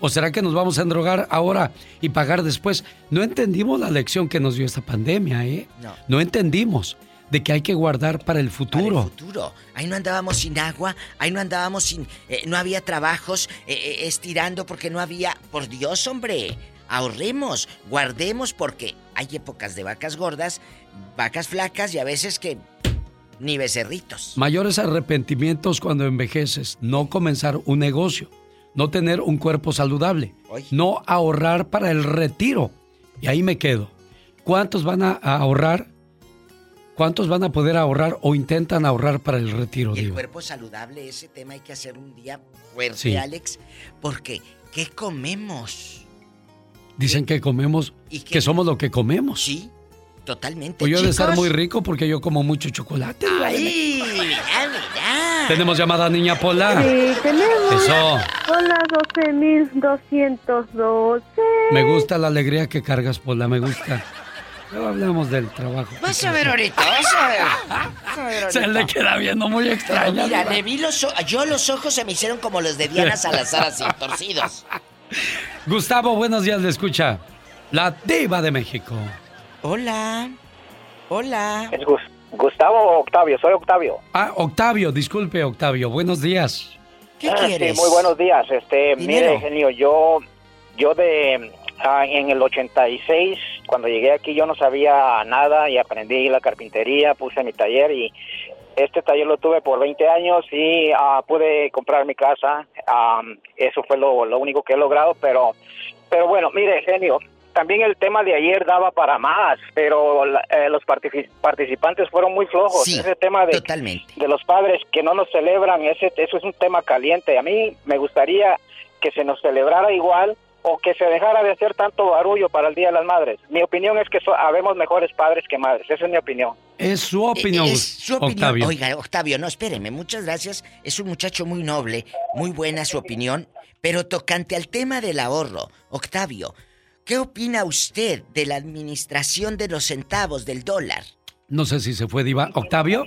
¿O será que nos vamos a endrogar ahora y pagar después? No entendimos la lección que nos dio esta pandemia, ¿eh? No. No entendimos de que hay que guardar para el futuro. Futuro. Ahí no andábamos sin agua, ahí no andábamos sin... eh, no había trabajos eh, eh, estirando porque no había... Por Dios, hombre, ahorremos, guardemos porque hay épocas de vacas gordas, vacas flacas y a veces que ni becerritos. Mayores arrepentimientos cuando envejeces, no comenzar un negocio, no tener un cuerpo saludable, no ahorrar para el retiro. Y ahí me quedo. ¿Cuántos van a ahorrar? ¿Cuántos van a poder ahorrar o intentan ahorrar para el retiro, Y el cuerpo saludable, ese tema hay que hacer un día fuerte, Sí. Alex, porque ¿qué comemos? Dicen que comemos, que somos lo que comemos. Sí, totalmente. Pues yo de estar muy rico porque yo como mucho chocolate. ¡Ay! Mira, mira. Tenemos llamada niña Pola. Sí, tenemos. Eso. Hola, 12.212. Me gusta la alegría que cargas, Pola, me gusta. Luego hablamos del trabajo. Vas a ver ahorita, vas a ver. Vas a ver ahorita. Se le queda viendo muy extraña. Mira, le vi los ojos. Yo los ojos se me hicieron como los de Diana Salazar, así, torcidos. Gustavo, buenos días, le escucha. La diva de México. Hola. Hola. ¿Es Gus- Gustavo o Octavio? Soy Octavio. Ah, Octavio, disculpe, Octavio. Buenos días. ¿Qué Ah, quieres? Sí, muy buenos días. Este, Dinero. mire, genio, yo, yo de ah, en el 86, cuando llegué aquí, yo no sabía nada y aprendí la carpintería, puse mi taller y este taller lo tuve por 20 años y ah, pude comprar mi casa. Ah, eso fue lo, lo único que he logrado, pero, pero bueno, mire, genio. También el tema de ayer daba para más, pero la- eh, los partici- participantes fueron muy flojos. Sí, Ese tema de, de los padres que no nos celebran, ese, eso es un tema caliente. A mí me gustaría que se nos celebrara igual o que se dejara de hacer tanto barullo para el Día de las Madres. Mi opinión es que so- habemos mejores padres que madres. Esa es mi opinión. Es su opinión, Es su opinión. Octavio. Oiga, Octavio, no, espéreme, muchas gracias. Es un muchacho muy noble, muy buena su opinión. Pero tocante al tema del ahorro, Octavio, ¿qué opina usted de la administración de los centavos del dólar? No sé si se fue diva. ¿Octavio?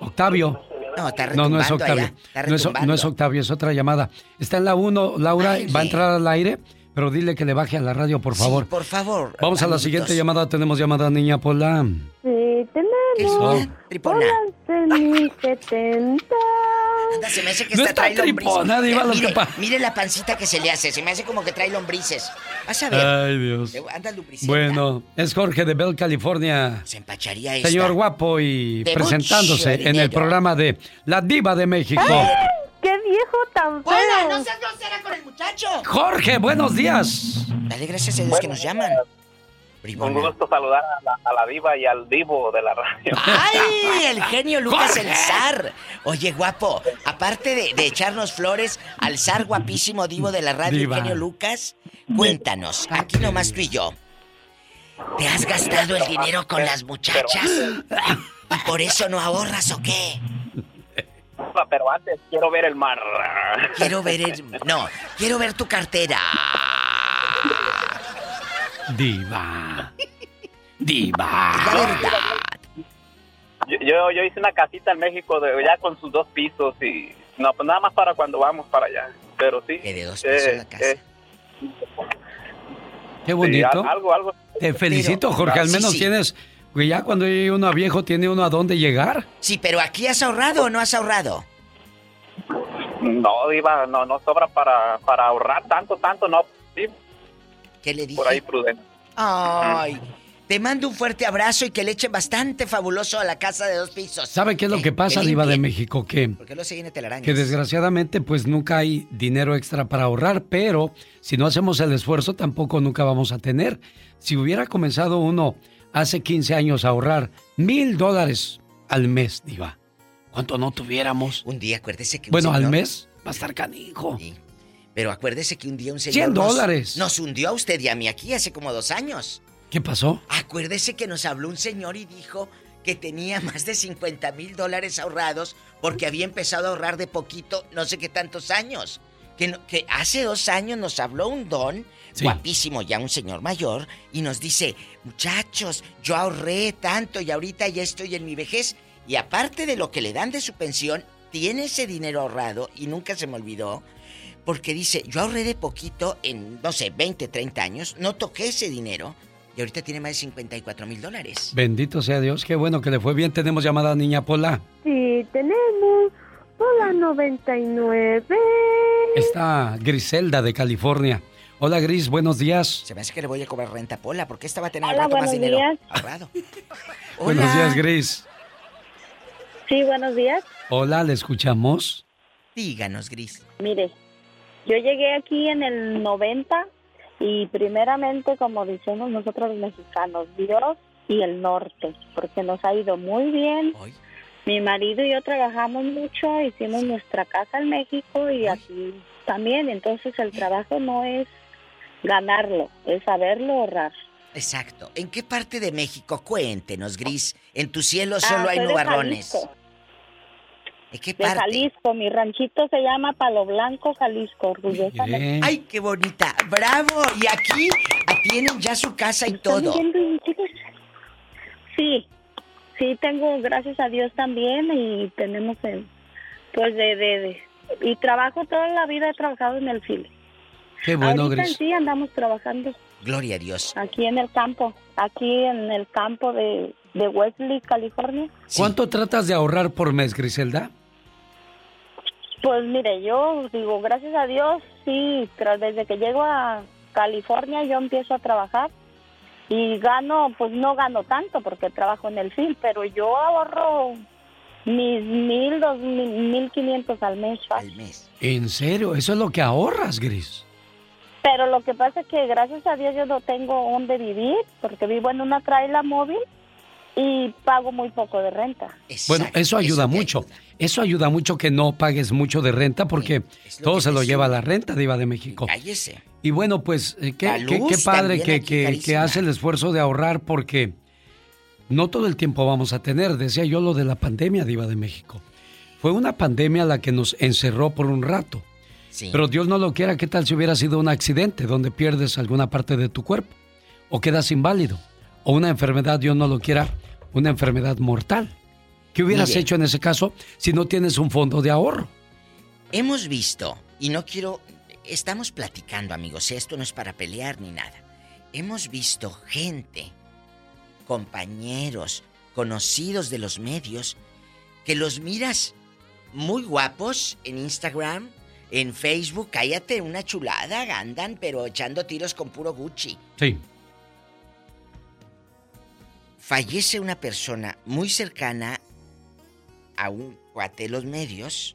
Octavio. No, está No, no es Octavio. allá, está No es, no es Octavio, es otra llamada. Está en la 1, Laura, va a entrar al aire, pero dile que le baje a la radio, por favor. Por favor. Vamos a la siguiente llamada. Tenemos llamada niña Pola. Sí, tenemos. Tripona. Hola, 1070. Anda, se me hace que No está, está trae tripona, diva, lo mire, que pa- mire la pancita que se le hace, se me hace como que trae lombrices. Vas a ver. Ay, Dios. Anda. Bueno, es Jorge de Bell, California. Se empacharía esta. Señor guapo y De presentándose en el programa de La Diva de México. ¡Qué viejo tan feo! ¡Hola, no seas grosera con el muchacho! Jorge, buenos días. Dale gracias a Dios que nos llaman. Un gusto saludar a la, a la diva y al vivo de la radio. ¡Ay! El genio Lucas el zar. Oye, guapo, aparte de, de echarnos flores al zar guapísimo divo de la radio, Diva. el genio Lucas, cuéntanos, aquí nomás tú y yo. ¿Te has gastado el dinero con las muchachas? ¿Y por eso no ahorras o qué? Pero antes quiero ver el mar. Quiero ver el... No, quiero ver tu cartera. Diva. Diva. Yo, yo, yo hice una casita en México de, ya con sus dos pisos y no, pues nada más para cuando vamos para allá. Pero sí. de dos pisos la casa. Qué bonito. Sí, algo, algo. Te felicito, Pero- Jorge. Al menos sí. tienes. Que ya cuando llegue uno a viejo, tiene uno a dónde llegar. Sí, pero aquí has ahorrado o no has ahorrado. No, Diva, no, no sobra para, para ahorrar tanto, tanto, no. Sí, ¿Qué le dije? por ahí prudente. Ay, te mando un fuerte abrazo y que le echen bastante fabuloso a la casa de dos pisos. ¿Sabe qué es lo que pasa, que Diva de. México? Que, Porque se llene telarañas. que desgraciadamente, pues nunca hay dinero extra para ahorrar, pero si no hacemos el esfuerzo, tampoco nunca vamos a tener. Si hubiera comenzado uno hace 15 años a ahorrar mil dólares al mes, Diva, ¿cuánto no tuviéramos? Un día, acuérdese que un Bueno, al mes va a estar canijo. Pero acuérdese que un día un señor 100 nos- dólares. Nos, hundió a usted y a mí aquí hace como dos años. ¿Qué pasó? Acuérdese que nos habló un señor y dijo que tenía más de 50 mil dólares ahorrados porque había empezado a ahorrar de poquito no sé qué tantos años. Que, no- que hace dos años nos habló un don, guapísimo ya un señor mayor, y nos dice, muchachos, yo ahorré tanto y ahorita ya estoy en mi vejez. Y aparte de lo que le dan de su pensión, tiene ese dinero ahorrado y nunca se me olvidó. Porque dice, yo ahorré de poquito en, no sé, 20, 30 años, no toqué ese dinero y ahorita tiene más de 54 mil dólares. Bendito sea Dios, qué bueno que le fue bien. Tenemos llamada Niña Pola. Sí, tenemos Pola 99. Está Griselda de California. Hola Gris, buenos días. Se me hace que le voy a cobrar renta a Pola, porque esta va a tener Hola, más buenos dinero días. ahorrado. Buenos días Gris. Sí, buenos días. Hola, ¿le escuchamos? Díganos, Gris. Mire, yo llegué aquí en el 90 y primeramente, como decimos nosotros los mexicanos, Dios y el norte, porque nos ha ido muy bien. Mi marido y yo trabajamos mucho, hicimos nuestra casa en México y aquí también, entonces el trabajo no es ganarlo, es saberlo ahorrar. Exacto. ¿En qué parte de México? Cuéntenos, Gris. En tu cielo Ah, solo hay nubarrones. Jalisco. ¿En qué De? Jalisco, mi ranchito se llama Palo Blanco, Jalisco, orgullosamente. Ay, qué bonita. Bravo. Y aquí tienen ya su casa y todo. Sí, sí tengo, gracias a Dios también y tenemos, el, pues de, de, de- y trabajo toda la vida, he trabajado en el file. Qué bueno, sí andamos trabajando Gloria a Dios. aquí en el campo, aquí en el campo de, de Wesley, California. ¿Cuánto tratas de ahorrar por mes, Griselda? Pues mire, yo digo, gracias a Dios, sí, tras desde que llego a California yo empiezo a trabajar y gano, pues no gano tanto porque trabajo en el film, pero yo ahorro mis mil, dos mil, mil quinientos al mes. fácil. ¿En serio? ¿Eso es lo que ahorras, Gris? Pero lo que pasa es que gracias a Dios yo no tengo donde vivir porque vivo en una traila móvil y pago muy poco de renta. Bueno, eso ayuda mucho. Eso ayuda mucho que no pagues mucho de renta porque todo se lo lleva la renta, Diva de México. Cállese. Y bueno, pues eh, qué, padre que, que- hace el esfuerzo de ahorrar porque no todo el tiempo vamos a tener. Decía yo lo de la pandemia, Diva de México. Fue una pandemia la que nos encerró por un rato. Sí. Pero Dios no lo quiera, ¿qué tal si hubiera sido un accidente donde pierdes alguna parte de tu cuerpo? O quedas inválido. O una enfermedad, Dios no lo quiera, una enfermedad mortal. ¿Qué hubieras Mire. hecho en ese caso si no tienes un fondo de ahorro? Hemos visto, y no quiero, estamos platicando amigos, esto no es para pelear ni nada. Hemos visto gente, compañeros, conocidos de los medios, que los miras muy guapos en Instagram, en Facebook, cállate, una chulada, andan, pero echando tiros con puro Gucci. Sí. Fallece una persona muy cercana a un cuate de los medios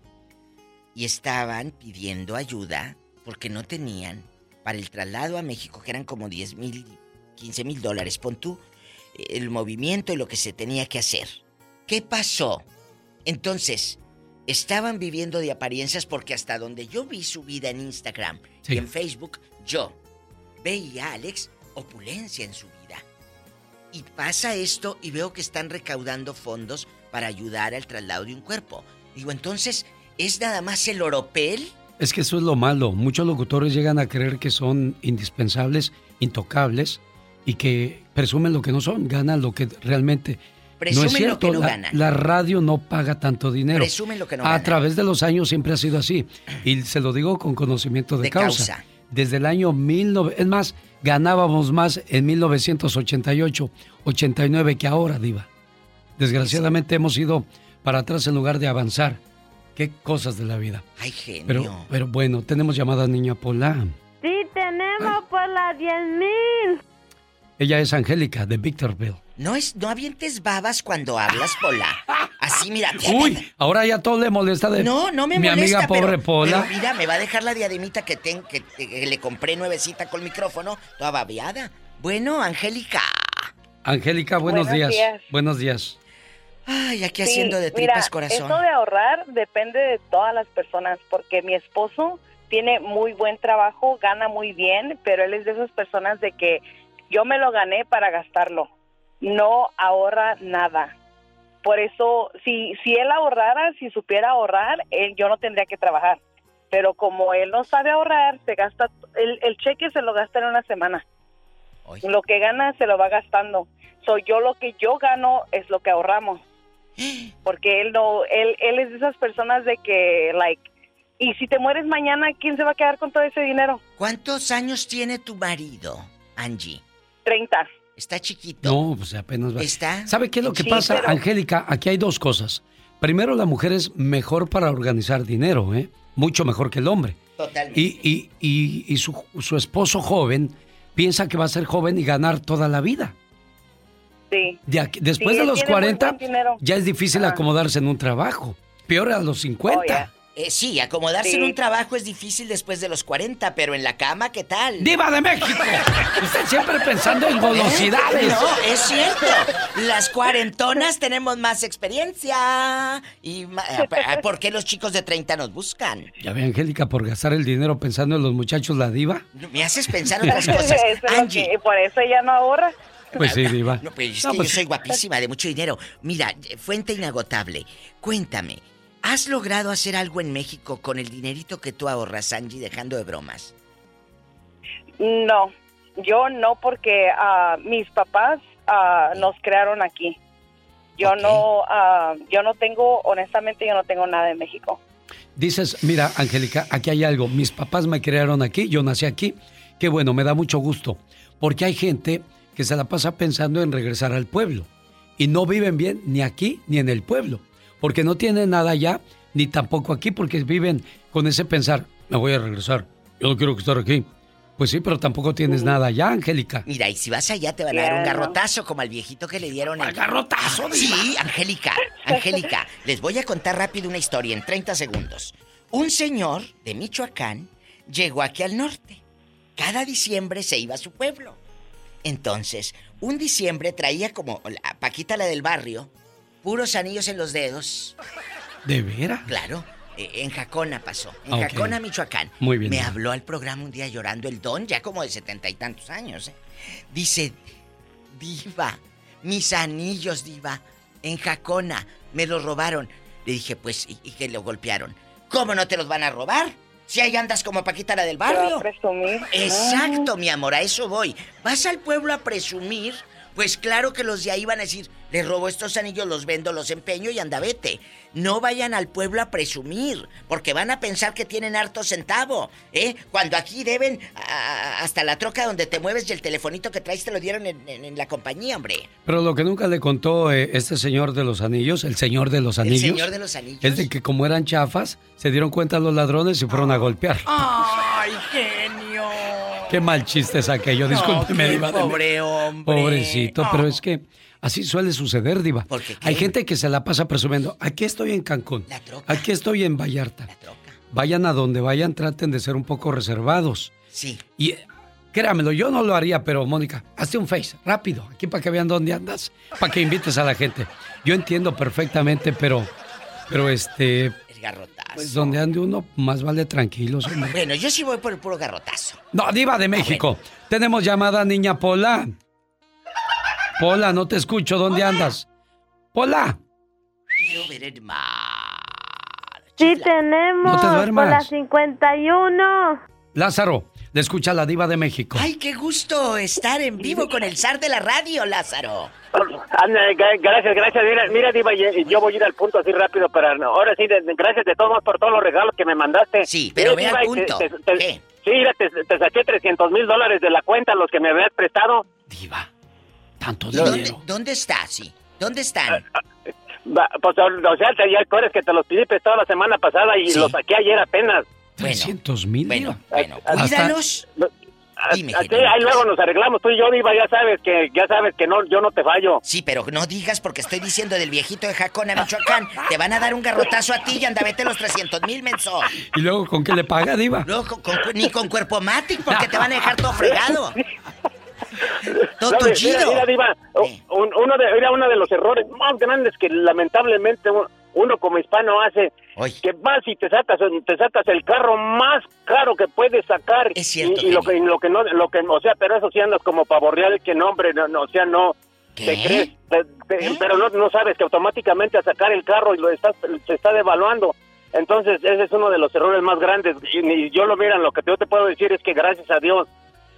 y estaban pidiendo ayuda porque no tenían para el traslado a México, que eran como 10 mil, 15 mil dólares, pon tú, el movimiento y lo que se tenía que hacer. ¿Qué pasó? Entonces, estaban viviendo de apariencias porque hasta donde yo vi su vida en Instagram Sí. y en Facebook, yo veía a Alex opulencia en su vida. Y pasa esto y veo que están recaudando fondos para ayudar al traslado de un cuerpo. Digo, entonces, ¿es nada más el oropel? Es que eso es lo malo. Muchos locutores llegan a creer que son indispensables, intocables y que presumen lo que no son, ganan lo que realmente no Presumen es lo cierto. que no la, ganan. la radio no paga tanto dinero. Presumen lo que no A ganan. través de los años siempre ha sido así. Y se lo digo con conocimiento de, De causa. causa. Desde el año 19... Es más, ganábamos más en 1988, 89 que ahora, Diva. Desgraciadamente hemos ido para atrás en lugar de avanzar. Qué cosas de la vida. Ay, genio. Pero, pero bueno, tenemos llamada Niña Pola. Sí, tenemos por las 10 mil. Ella es Angélica de Victorville. No es, no avientes babas cuando hablas, Pola. Así, mira. Uy, ahora ya todo le molesta de No, no me mi molesta, amiga pobre pero, Pola. pero mira, me va a dejar la diademita que, ten, que, que le compré nuevecita con micrófono, toda babeada. Bueno, Angélica. Angélica, buenos, Buenos días. días. Buenos días. Ay, aquí Sí, haciendo de mira, tripas corazón. Eso de ahorrar depende de todas las personas, porque mi esposo tiene muy buen trabajo, gana muy bien, pero él es de esas personas de que yo me lo gané para gastarlo. No ahorra nada. Por eso, si, si él ahorrara, si supiera ahorrar, él, yo no tendría que trabajar. Pero como él no sabe ahorrar, se gasta, el, el cheque se lo gasta en una semana. Lo que gana se lo va gastando. Soy yo lo que yo gano es lo que ahorramos. Porque él no, él, él es de esas personas de que, like, y si te mueres mañana, ¿quién se va a quedar con todo ese dinero? ¿Cuántos años tiene tu marido, Angie? 30. Está chiquito. No, pues apenas va. ¿Está? ¿Sabe qué es lo que Sí, pasa, pero- Angélica? Aquí hay dos cosas. Primero, la mujer es mejor para organizar dinero, ¿eh? Mucho mejor que el hombre. Totalmente. Y, y, y, y su, su esposo joven piensa que va a ser joven y ganar toda la vida. Sí. De aquí- después Sí, de los tiene muy 40, buen dinero. ya es difícil Ah. acomodarse en un trabajo. Peor a los 50. Eh, sí, acomodarse Sí. en un trabajo es difícil después de los 40, pero en la cama, ¿qué tal? ¡Diva de México! Usted siempre pensando en golosidades. No, es cierto. Las cuarentonas tenemos más experiencia. Y ¿Por qué los chicos de 30 nos buscan? Ya ve, Angélica, por gastar el dinero pensando en los muchachos, la diva. Me haces pensar otras cosas. Angie. que- por eso ella no ahorra. Pues sí, diva. No, pero es No, pues- yo soy guapísima, de mucho dinero. Mira, fuente inagotable. Cuéntame, ¿has logrado hacer algo en México con el dinerito que tú ahorras, Angie, dejando de bromas? No, yo no porque ah, mis papás ah, nos crearon aquí. Yo no, ah, yo no tengo, honestamente, yo no tengo nada en México. Dices, mira, Angélica, aquí hay algo. Mis papás me crearon aquí, yo nací aquí. Qué bueno, me da mucho gusto. Porque hay gente que se la pasa pensando en regresar al pueblo. Y no viven bien ni aquí ni en el pueblo. Porque no tienen nada allá, ni tampoco aquí, porque viven con ese pensar, me voy a regresar. Yo no quiero estar aquí. Pues sí, pero tampoco tienes nada allá, Angélica. Mira, y si vas allá te van a dar un garrotazo como al viejito que le dieron el... garrotazo, Sí, Angélica, Angélica, les voy a contar rápido una historia en 30 segundos. Un señor de Michoacán llegó aquí al norte. Cada diciembre se iba a su pueblo. Entonces, un diciembre traía como la Paquita la del barrio, puros anillos en los dedos. ¿De veras? Claro, eh, en Jacona pasó. En Ah. Jacona, Michoacán. Muy bien, Me habló al programa un día llorando el don, ya como de setenta y tantos años. ¿eh? Dice, Diva, mis anillos, Diva, en Jacona, me los robaron. Le dije, pues, ¿y, y que lo golpearon? ¿Cómo no te los van a robar? Si ahí andas como Paquita la del va a barrio. presumir. Exacto, mi amor, a eso voy. ¿Vas al pueblo a presumir? Pues claro que los de ahí van a decir, le robo estos anillos, los vendo, los empeño y anda vete. No vayan al pueblo a presumir, porque van a pensar que tienen harto centavo, ¿eh? Cuando aquí deben a- hasta la troca donde te mueves y el telefonito que traes te lo dieron en, en- en la compañía, hombre. Pero lo que nunca le contó eh, este señor de los anillos, el señor de los anillos. El señor de los anillos. Es de que como eran chafas, se dieron cuenta los ladrones y fueron a golpear. ¡Ay, genio! Qué mal chiste es aquello, discúlpeme, qué Diva pobre hombre. Pobrecito, pero es que así suele suceder, Diva. Porque Hay gente que se la pasa presumiendo, aquí estoy en Cancún, aquí estoy en Vallarta. Vayan a donde vayan, traten de ser un poco reservados. Sí. Y créamelo, yo no lo haría, pero Mónica, hazte un face, rápido, aquí para que vean dónde andas, para que invites a la gente. Yo entiendo perfectamente, pero, pero este, El garrotazo. Pues donde ande uno, más vale tranquilos, hombre. Bueno, yo sí voy por el puro garrotazo. No, Diva de México. Tenemos llamada niña Pola. Pola, no te escucho. ¿Dónde andas? Pola. Quiero ver el mar. Sí tenemos, No te por duermas. la 51. Lázaro, le escucha la Diva de México. Ay, qué gusto estar en vivo con el zar de la radio, Lázaro. Gracias, gracias. Mira, mira Diva, yo voy a ir al punto así rápido, pero ahora sí, de- de- gracias de todos por todos los regalos que me mandaste. Sí, pero ve al Diva, punto. te- te- te- sí, mira, te, te saqué 300 mil dólares de la cuenta, los que me habías prestado. Tanto ¿Y dónde, dónde está, sí? ¿Dónde están? Va, Pues, o sea, te, ya acuerdas que te los pedí prestado la semana pasada y los saqué ayer apenas. 300 mil. Bueno, bueno, cuídalos. Dime, ahí luego nos arreglamos tú y yo, Diva, ya sabes que ya sabes que no yo no te fallo. Sí, pero no digas porque estoy diciendo del viejito de Jacona, Michoacán. Te van a dar un garrotazo a ti y anda, vete los 300 mil, menso. ¿Y luego con qué le paga, Diva? No, con- con- ni con cuerpo matic porque te van a dejar todo fregado. Todo No, mira, Diva, un- uno de, era uno de los errores más grandes que lamentablemente uno como hispano hace que vas y te sacas te sacas el carro más caro que puedes sacar Es cierto, y, y lo que lo que no lo que o sea pero eso sí andas como pavorreal que no hombre no, no, o sea no te crees te- te- pero no, no sabes que automáticamente a sacar el carro y lo estás se está devaluando. Entonces ese es uno de los errores más grandes y, y yo lo miran lo que yo te puedo decir es que gracias a Dios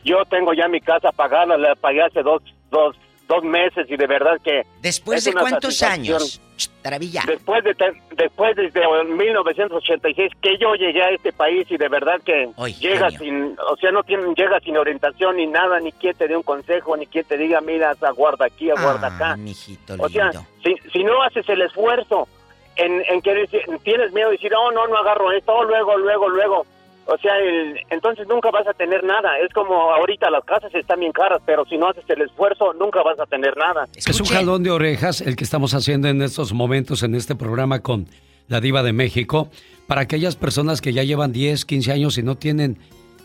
yo tengo ya mi casa pagada la pagué hace dos dos dos meses y de verdad que ¿Después es de cuántos años? Taravilla. Después de después desde 1986 que yo llegué a este país y de verdad que llega sin, o sea, no tienen llega sin orientación ni nada, ni quien te dé un consejo, ni quien te diga, mira, aguarda aquí, aguarda Ah, acá. mijito O sea, si, si no haces el esfuerzo en, en que tienes miedo de decir, oh, no, no agarro esto, oh, luego, luego, luego. O sea, el- entonces nunca vas a tener nada. Es como ahorita las casas están bien caras, pero si no haces el esfuerzo, nunca vas a tener nada. Es un jalón de orejas el que estamos haciendo en estos momentos en este programa con la diva de México para aquellas personas que ya llevan 10, 15 años y no tienen,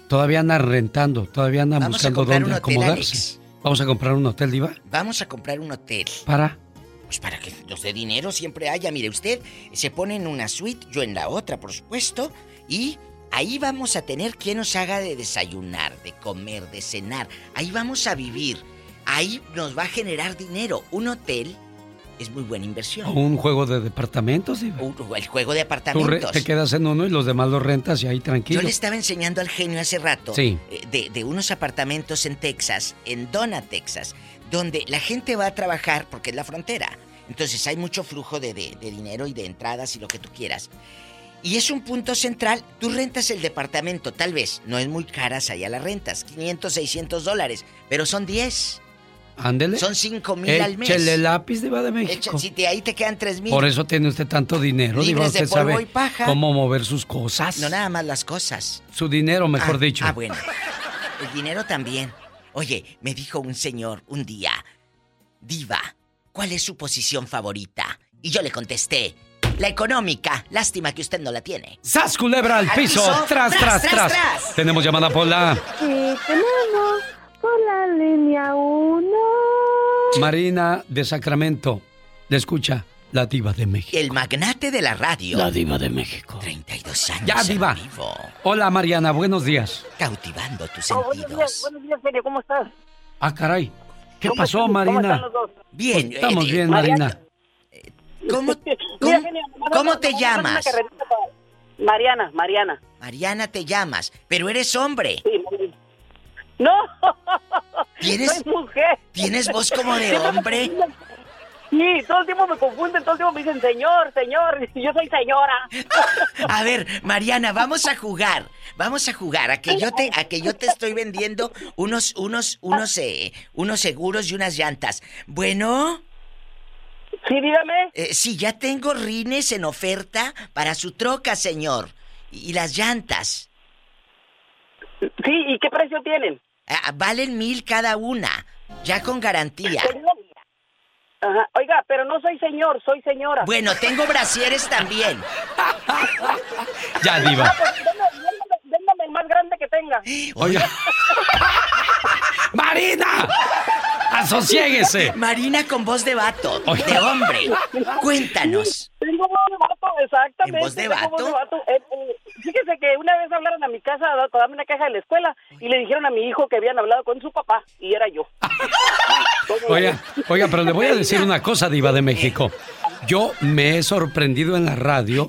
todavía andan rentando, todavía andan Vamos buscando dónde hotel, acomodarse. Vamos a comprar un hotel, diva, Vamos a comprar un hotel. para... Pues para que los de dinero siempre haya. Mire, usted se pone en una suite, yo en la otra, por supuesto. Y ahí vamos a tener quien nos haga de desayunar, de comer, de cenar. Ahí vamos a vivir. Ahí nos va a generar dinero. Un hotel es muy buena inversión. Un juego de departamentos, el juego de Tú apartamentos. te quedas en uno y los demás los rentas y ahí Yo tranquilo. le estaba enseñando al genio hace rato Sí. eh, de, de unos apartamentos en Texas, en Donna, Texas, donde la gente va a trabajar porque es la frontera. Entonces hay mucho flujo de, de- de dinero y de entradas y lo que tú quieras. Y es un punto central. Tú rentas el departamento, tal vez no es muy caras allá las rentas, 500, 600 dólares, pero son 10. Ándele. Son 5 mil al mes. Échele lápiz, diva de México. Echa- si te, ahí te quedan 3 mil. Por eso tiene usted tanto dinero. Libres de Usted polvo sabe y paja. cómo mover sus cosas. No nada más las cosas. Su dinero, mejor Ah, dicho. Ah, bueno. El dinero también. Oye, me dijo un señor un día, Diva, ¿cuál es su posición favorita? Y yo le contesté, la económica. Lástima que usted no la tiene. ¡Sas, culebra al piso! ¡Tras, tras, tras! Tenemos llamada por la Sí, tenemos con la línea 1. Marina de Sacramento. Le escucha la diva de México. El magnate de la radio. La diva de México. 32 años. Ya, en diva. vivo, Hola, Mariana, buenos días. Cautivando tus Oh, buenos sentidos. días, buenos días, ¿cómo estás? Ah, caray. ¿Qué ¿Cómo pasó, están- Marina? están los dos? Bien. Pues estamos eh, bien, Mariana. Marina. ¿Cómo, cómo- te llamas? Mariana, Mariana. Mariana te llamas, pero eres hombre. No. ¿Tienes, Soy mujer. ¿Tienes voz como de hombre? Sí, todo el tiempo me confunden, todo el tiempo me dicen señor, señor, yo soy señora. A ver, Mariana, vamos a jugar. Vamos a jugar a que yo te a que yo te estoy vendiendo unos unos unos eh, unos seguros y unas llantas. Bueno, Sí, dígame. eh, sí, ya tengo rines en oferta para su troca, señor. Y, y las llantas. Sí, ¿y qué precio tienen? Ah, valen mil cada una, ya con garantía. Ajá. Oiga, pero no soy señor, soy señora. Bueno, tengo brasieres también. Ya, diva. Ah, pues, véndame el más grande que tenga. Oiga. ¡Marina! ¡Asociéguese! Marina con voz de vato, de hombre. Cuéntanos. Tengo voz de vato, exactamente. ¿En voz de tengo vato? vato. Eh, eh, fíjese que una vez hablaron a mi casa a darme una caja de la escuela y le dijeron a mi hijo que habían hablado con su papá y era yo. Oiga, oiga, pero le voy a decir una cosa, Diva de México. Yo me he sorprendido en la radio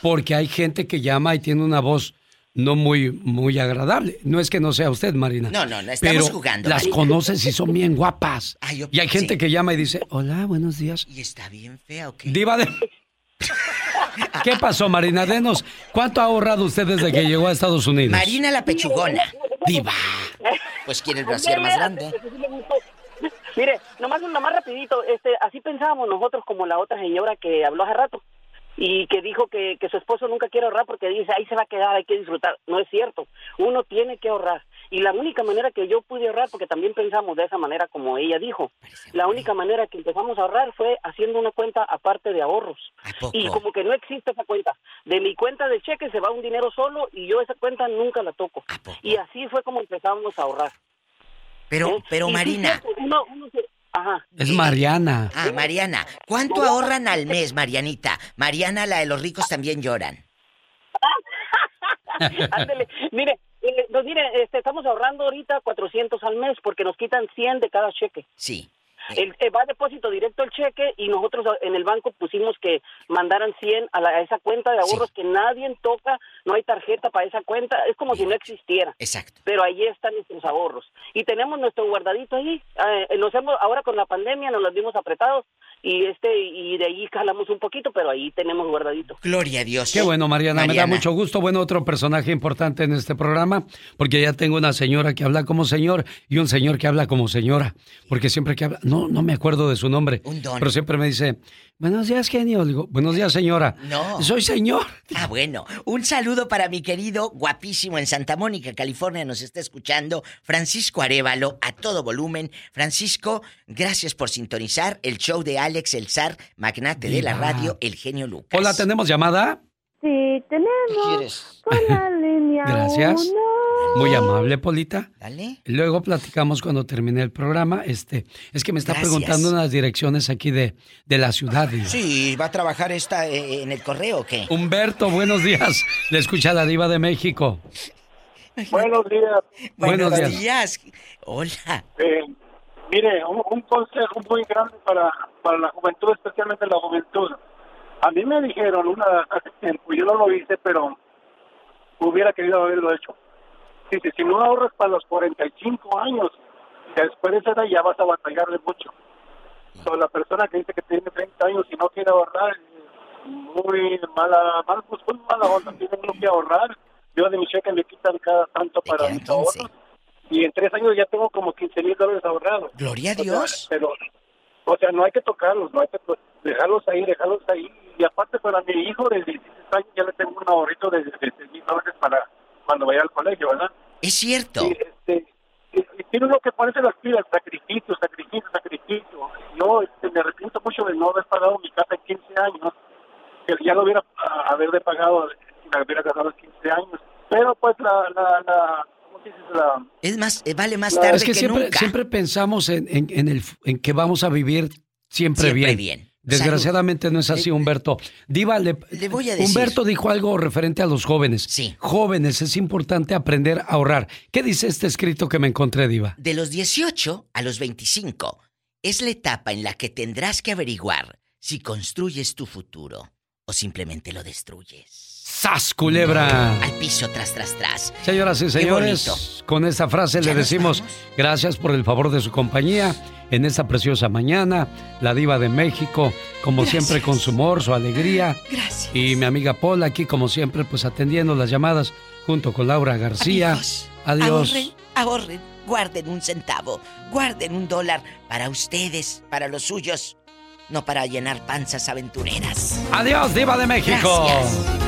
porque hay gente que llama y tiene una voz no muy, muy agradable. No es que no sea usted, Marina. No, no, no, estamos pero jugando, Las Marina. conoces y son bien guapas. Ah, yo- y hay gente sí. que llama y dice, hola, buenos días. ¿Y está bien fea o qué? Diva de... ¿Qué pasó, Marina? Denos, ¿cuánto ha ahorrado usted desde que llegó a Estados Unidos? Marina la pechugona. Diva. Pues quiere el brasier más grande. Mire, nomás, nomás rapidito, este, así pensábamos nosotros como la otra señora que habló hace rato y que dijo que, que su esposo nunca quiere ahorrar porque dice, ahí se va a quedar, hay que disfrutar. No es cierto, uno tiene que ahorrar. Y la única manera que yo pude ahorrar, porque también pensamos de esa manera como ella dijo, la única manera que empezamos a ahorrar fue haciendo una cuenta aparte de ahorros. Y como que no existe esa cuenta. De mi cuenta de cheque se va un dinero solo y yo esa cuenta nunca la toco. Y así fue como empezamos a ahorrar. Pero, ¿Eh? pero Y Marina, uno- uno se- Ajá. Es Mariana. Ah, Mariana. ¿Cuánto ahorran al mes, Marianita? Mariana, la de los ricos también lloran. Ándele, mire, eh, pues mire, este, estamos ahorrando ahorita 400 al mes porque nos quitan 100 de cada cheque. Sí. El, eh, va a depósito directo el cheque y nosotros en el banco pusimos que mandaran 100 a, la- a esa cuenta de ahorros que nadie toca, no hay tarjeta para esa cuenta, es como si no existiera. Exacto. Pero ahí están nuestros ahorros y tenemos nuestro guardadito ahí. Eh, nos hemos ahora con la pandemia nos los dimos apretados y este y de ahí jalamos un poquito, pero ahí tenemos guardadito. Gloria a Dios. Qué bueno, Mariana, me da Mariana. mucho gusto. Bueno, otro personaje importante en este programa, porque ya tengo una señora que habla como señor y un señor que habla como señora, porque siempre que habla, no, no me acuerdo de su nombre, don. pero siempre me dice, buenos días, genio. Le digo, buenos días, señora. No. Soy señor. Ah, bueno. Un saludo para mi querido, guapísimo en Santa Mónica, California, nos está escuchando Francisco Arevalo a todo volumen. Francisco, gracias por sintonizar el show de Alex El Zar, magnate de la radio, el genio Lucas. Hola, ¿tenemos llamada? Sí, tenemos por la línea Gracias. uno. Muy amable, Polita. Dale. Luego platicamos cuando termine el programa. Este, es que me está Gracias. preguntando unas direcciones aquí de, de la ciudad. Diva. Sí, ¿va a trabajar esta eh, en el correo o qué? Humberto, buenos días. Le escucha la diva de México. Buenos días. Buenos días. días. Hola. Eh, mire, un, un consejo muy grande para, para la juventud, especialmente la juventud. A mí me dijeron una hace tiempo, yo no lo hice, pero hubiera querido haberlo hecho. Dice, si no ahorras para los 45 años, después de esa edad ya vas a batallarle mucho. So, la persona que dice que tiene 30 años y no quiere ahorrar, muy mala, mal, pues, muy mala onda, tiene uno que ahorrar. Yo de mi cheque me quitan cada tanto para mis ahorros. Y en tres años ya tengo como 15 mil dólares ahorrados. Gloria a sea, Dios. pero, o sea, no hay que tocarlos, no hay que to- dejarlos ahí, dejarlos ahí. Y aparte para mi hijo de 16 años ya le tengo un ahorrito de 16 mil dólares para cuando vaya al colegio, ¿verdad? Es cierto. Y, este, y- y tiene uno que ponerse las pilas, sacrificio, sacrificio, sacrificio. Yo este, me arrepiento mucho de no haber pagado mi casa en 15 años, que ya lo hubiera a, haber de pagado si me hubiera casado en 15 años. Pero pues la, la, la Es más, eh, vale más tarde es que, que, siempre, nunca. siempre pensamos en, en- en el, en que vamos a vivir siempre, Siempre bien. bien. Desgraciadamente no es así, Humberto. Diva, le, Le voy a decir. Humberto dijo algo referente a los jóvenes. Sí. Jóvenes, es importante aprender a ahorrar. ¿Qué dice este escrito que me encontré, Diva? De los 18 a los 25 es la etapa en la que tendrás que averiguar si construyes tu futuro o simplemente lo destruyes. ¡Sas, culebra! Al piso tras, tras, tras. Señoras y señores, con esta frase ¿Ya le decimos gracias por el favor de su compañía en esta preciosa mañana. La diva de México, como Gracias. siempre, con su humor, su alegría. Gracias. Y mi amiga Paula aquí, como siempre, pues atendiendo las llamadas junto con Laura García. Amigos, Adiós. Ahorren, ahorren, guarden un centavo, guarden un dólar para ustedes, para los suyos, no para llenar panzas aventureras. Adiós, diva de México. Gracias.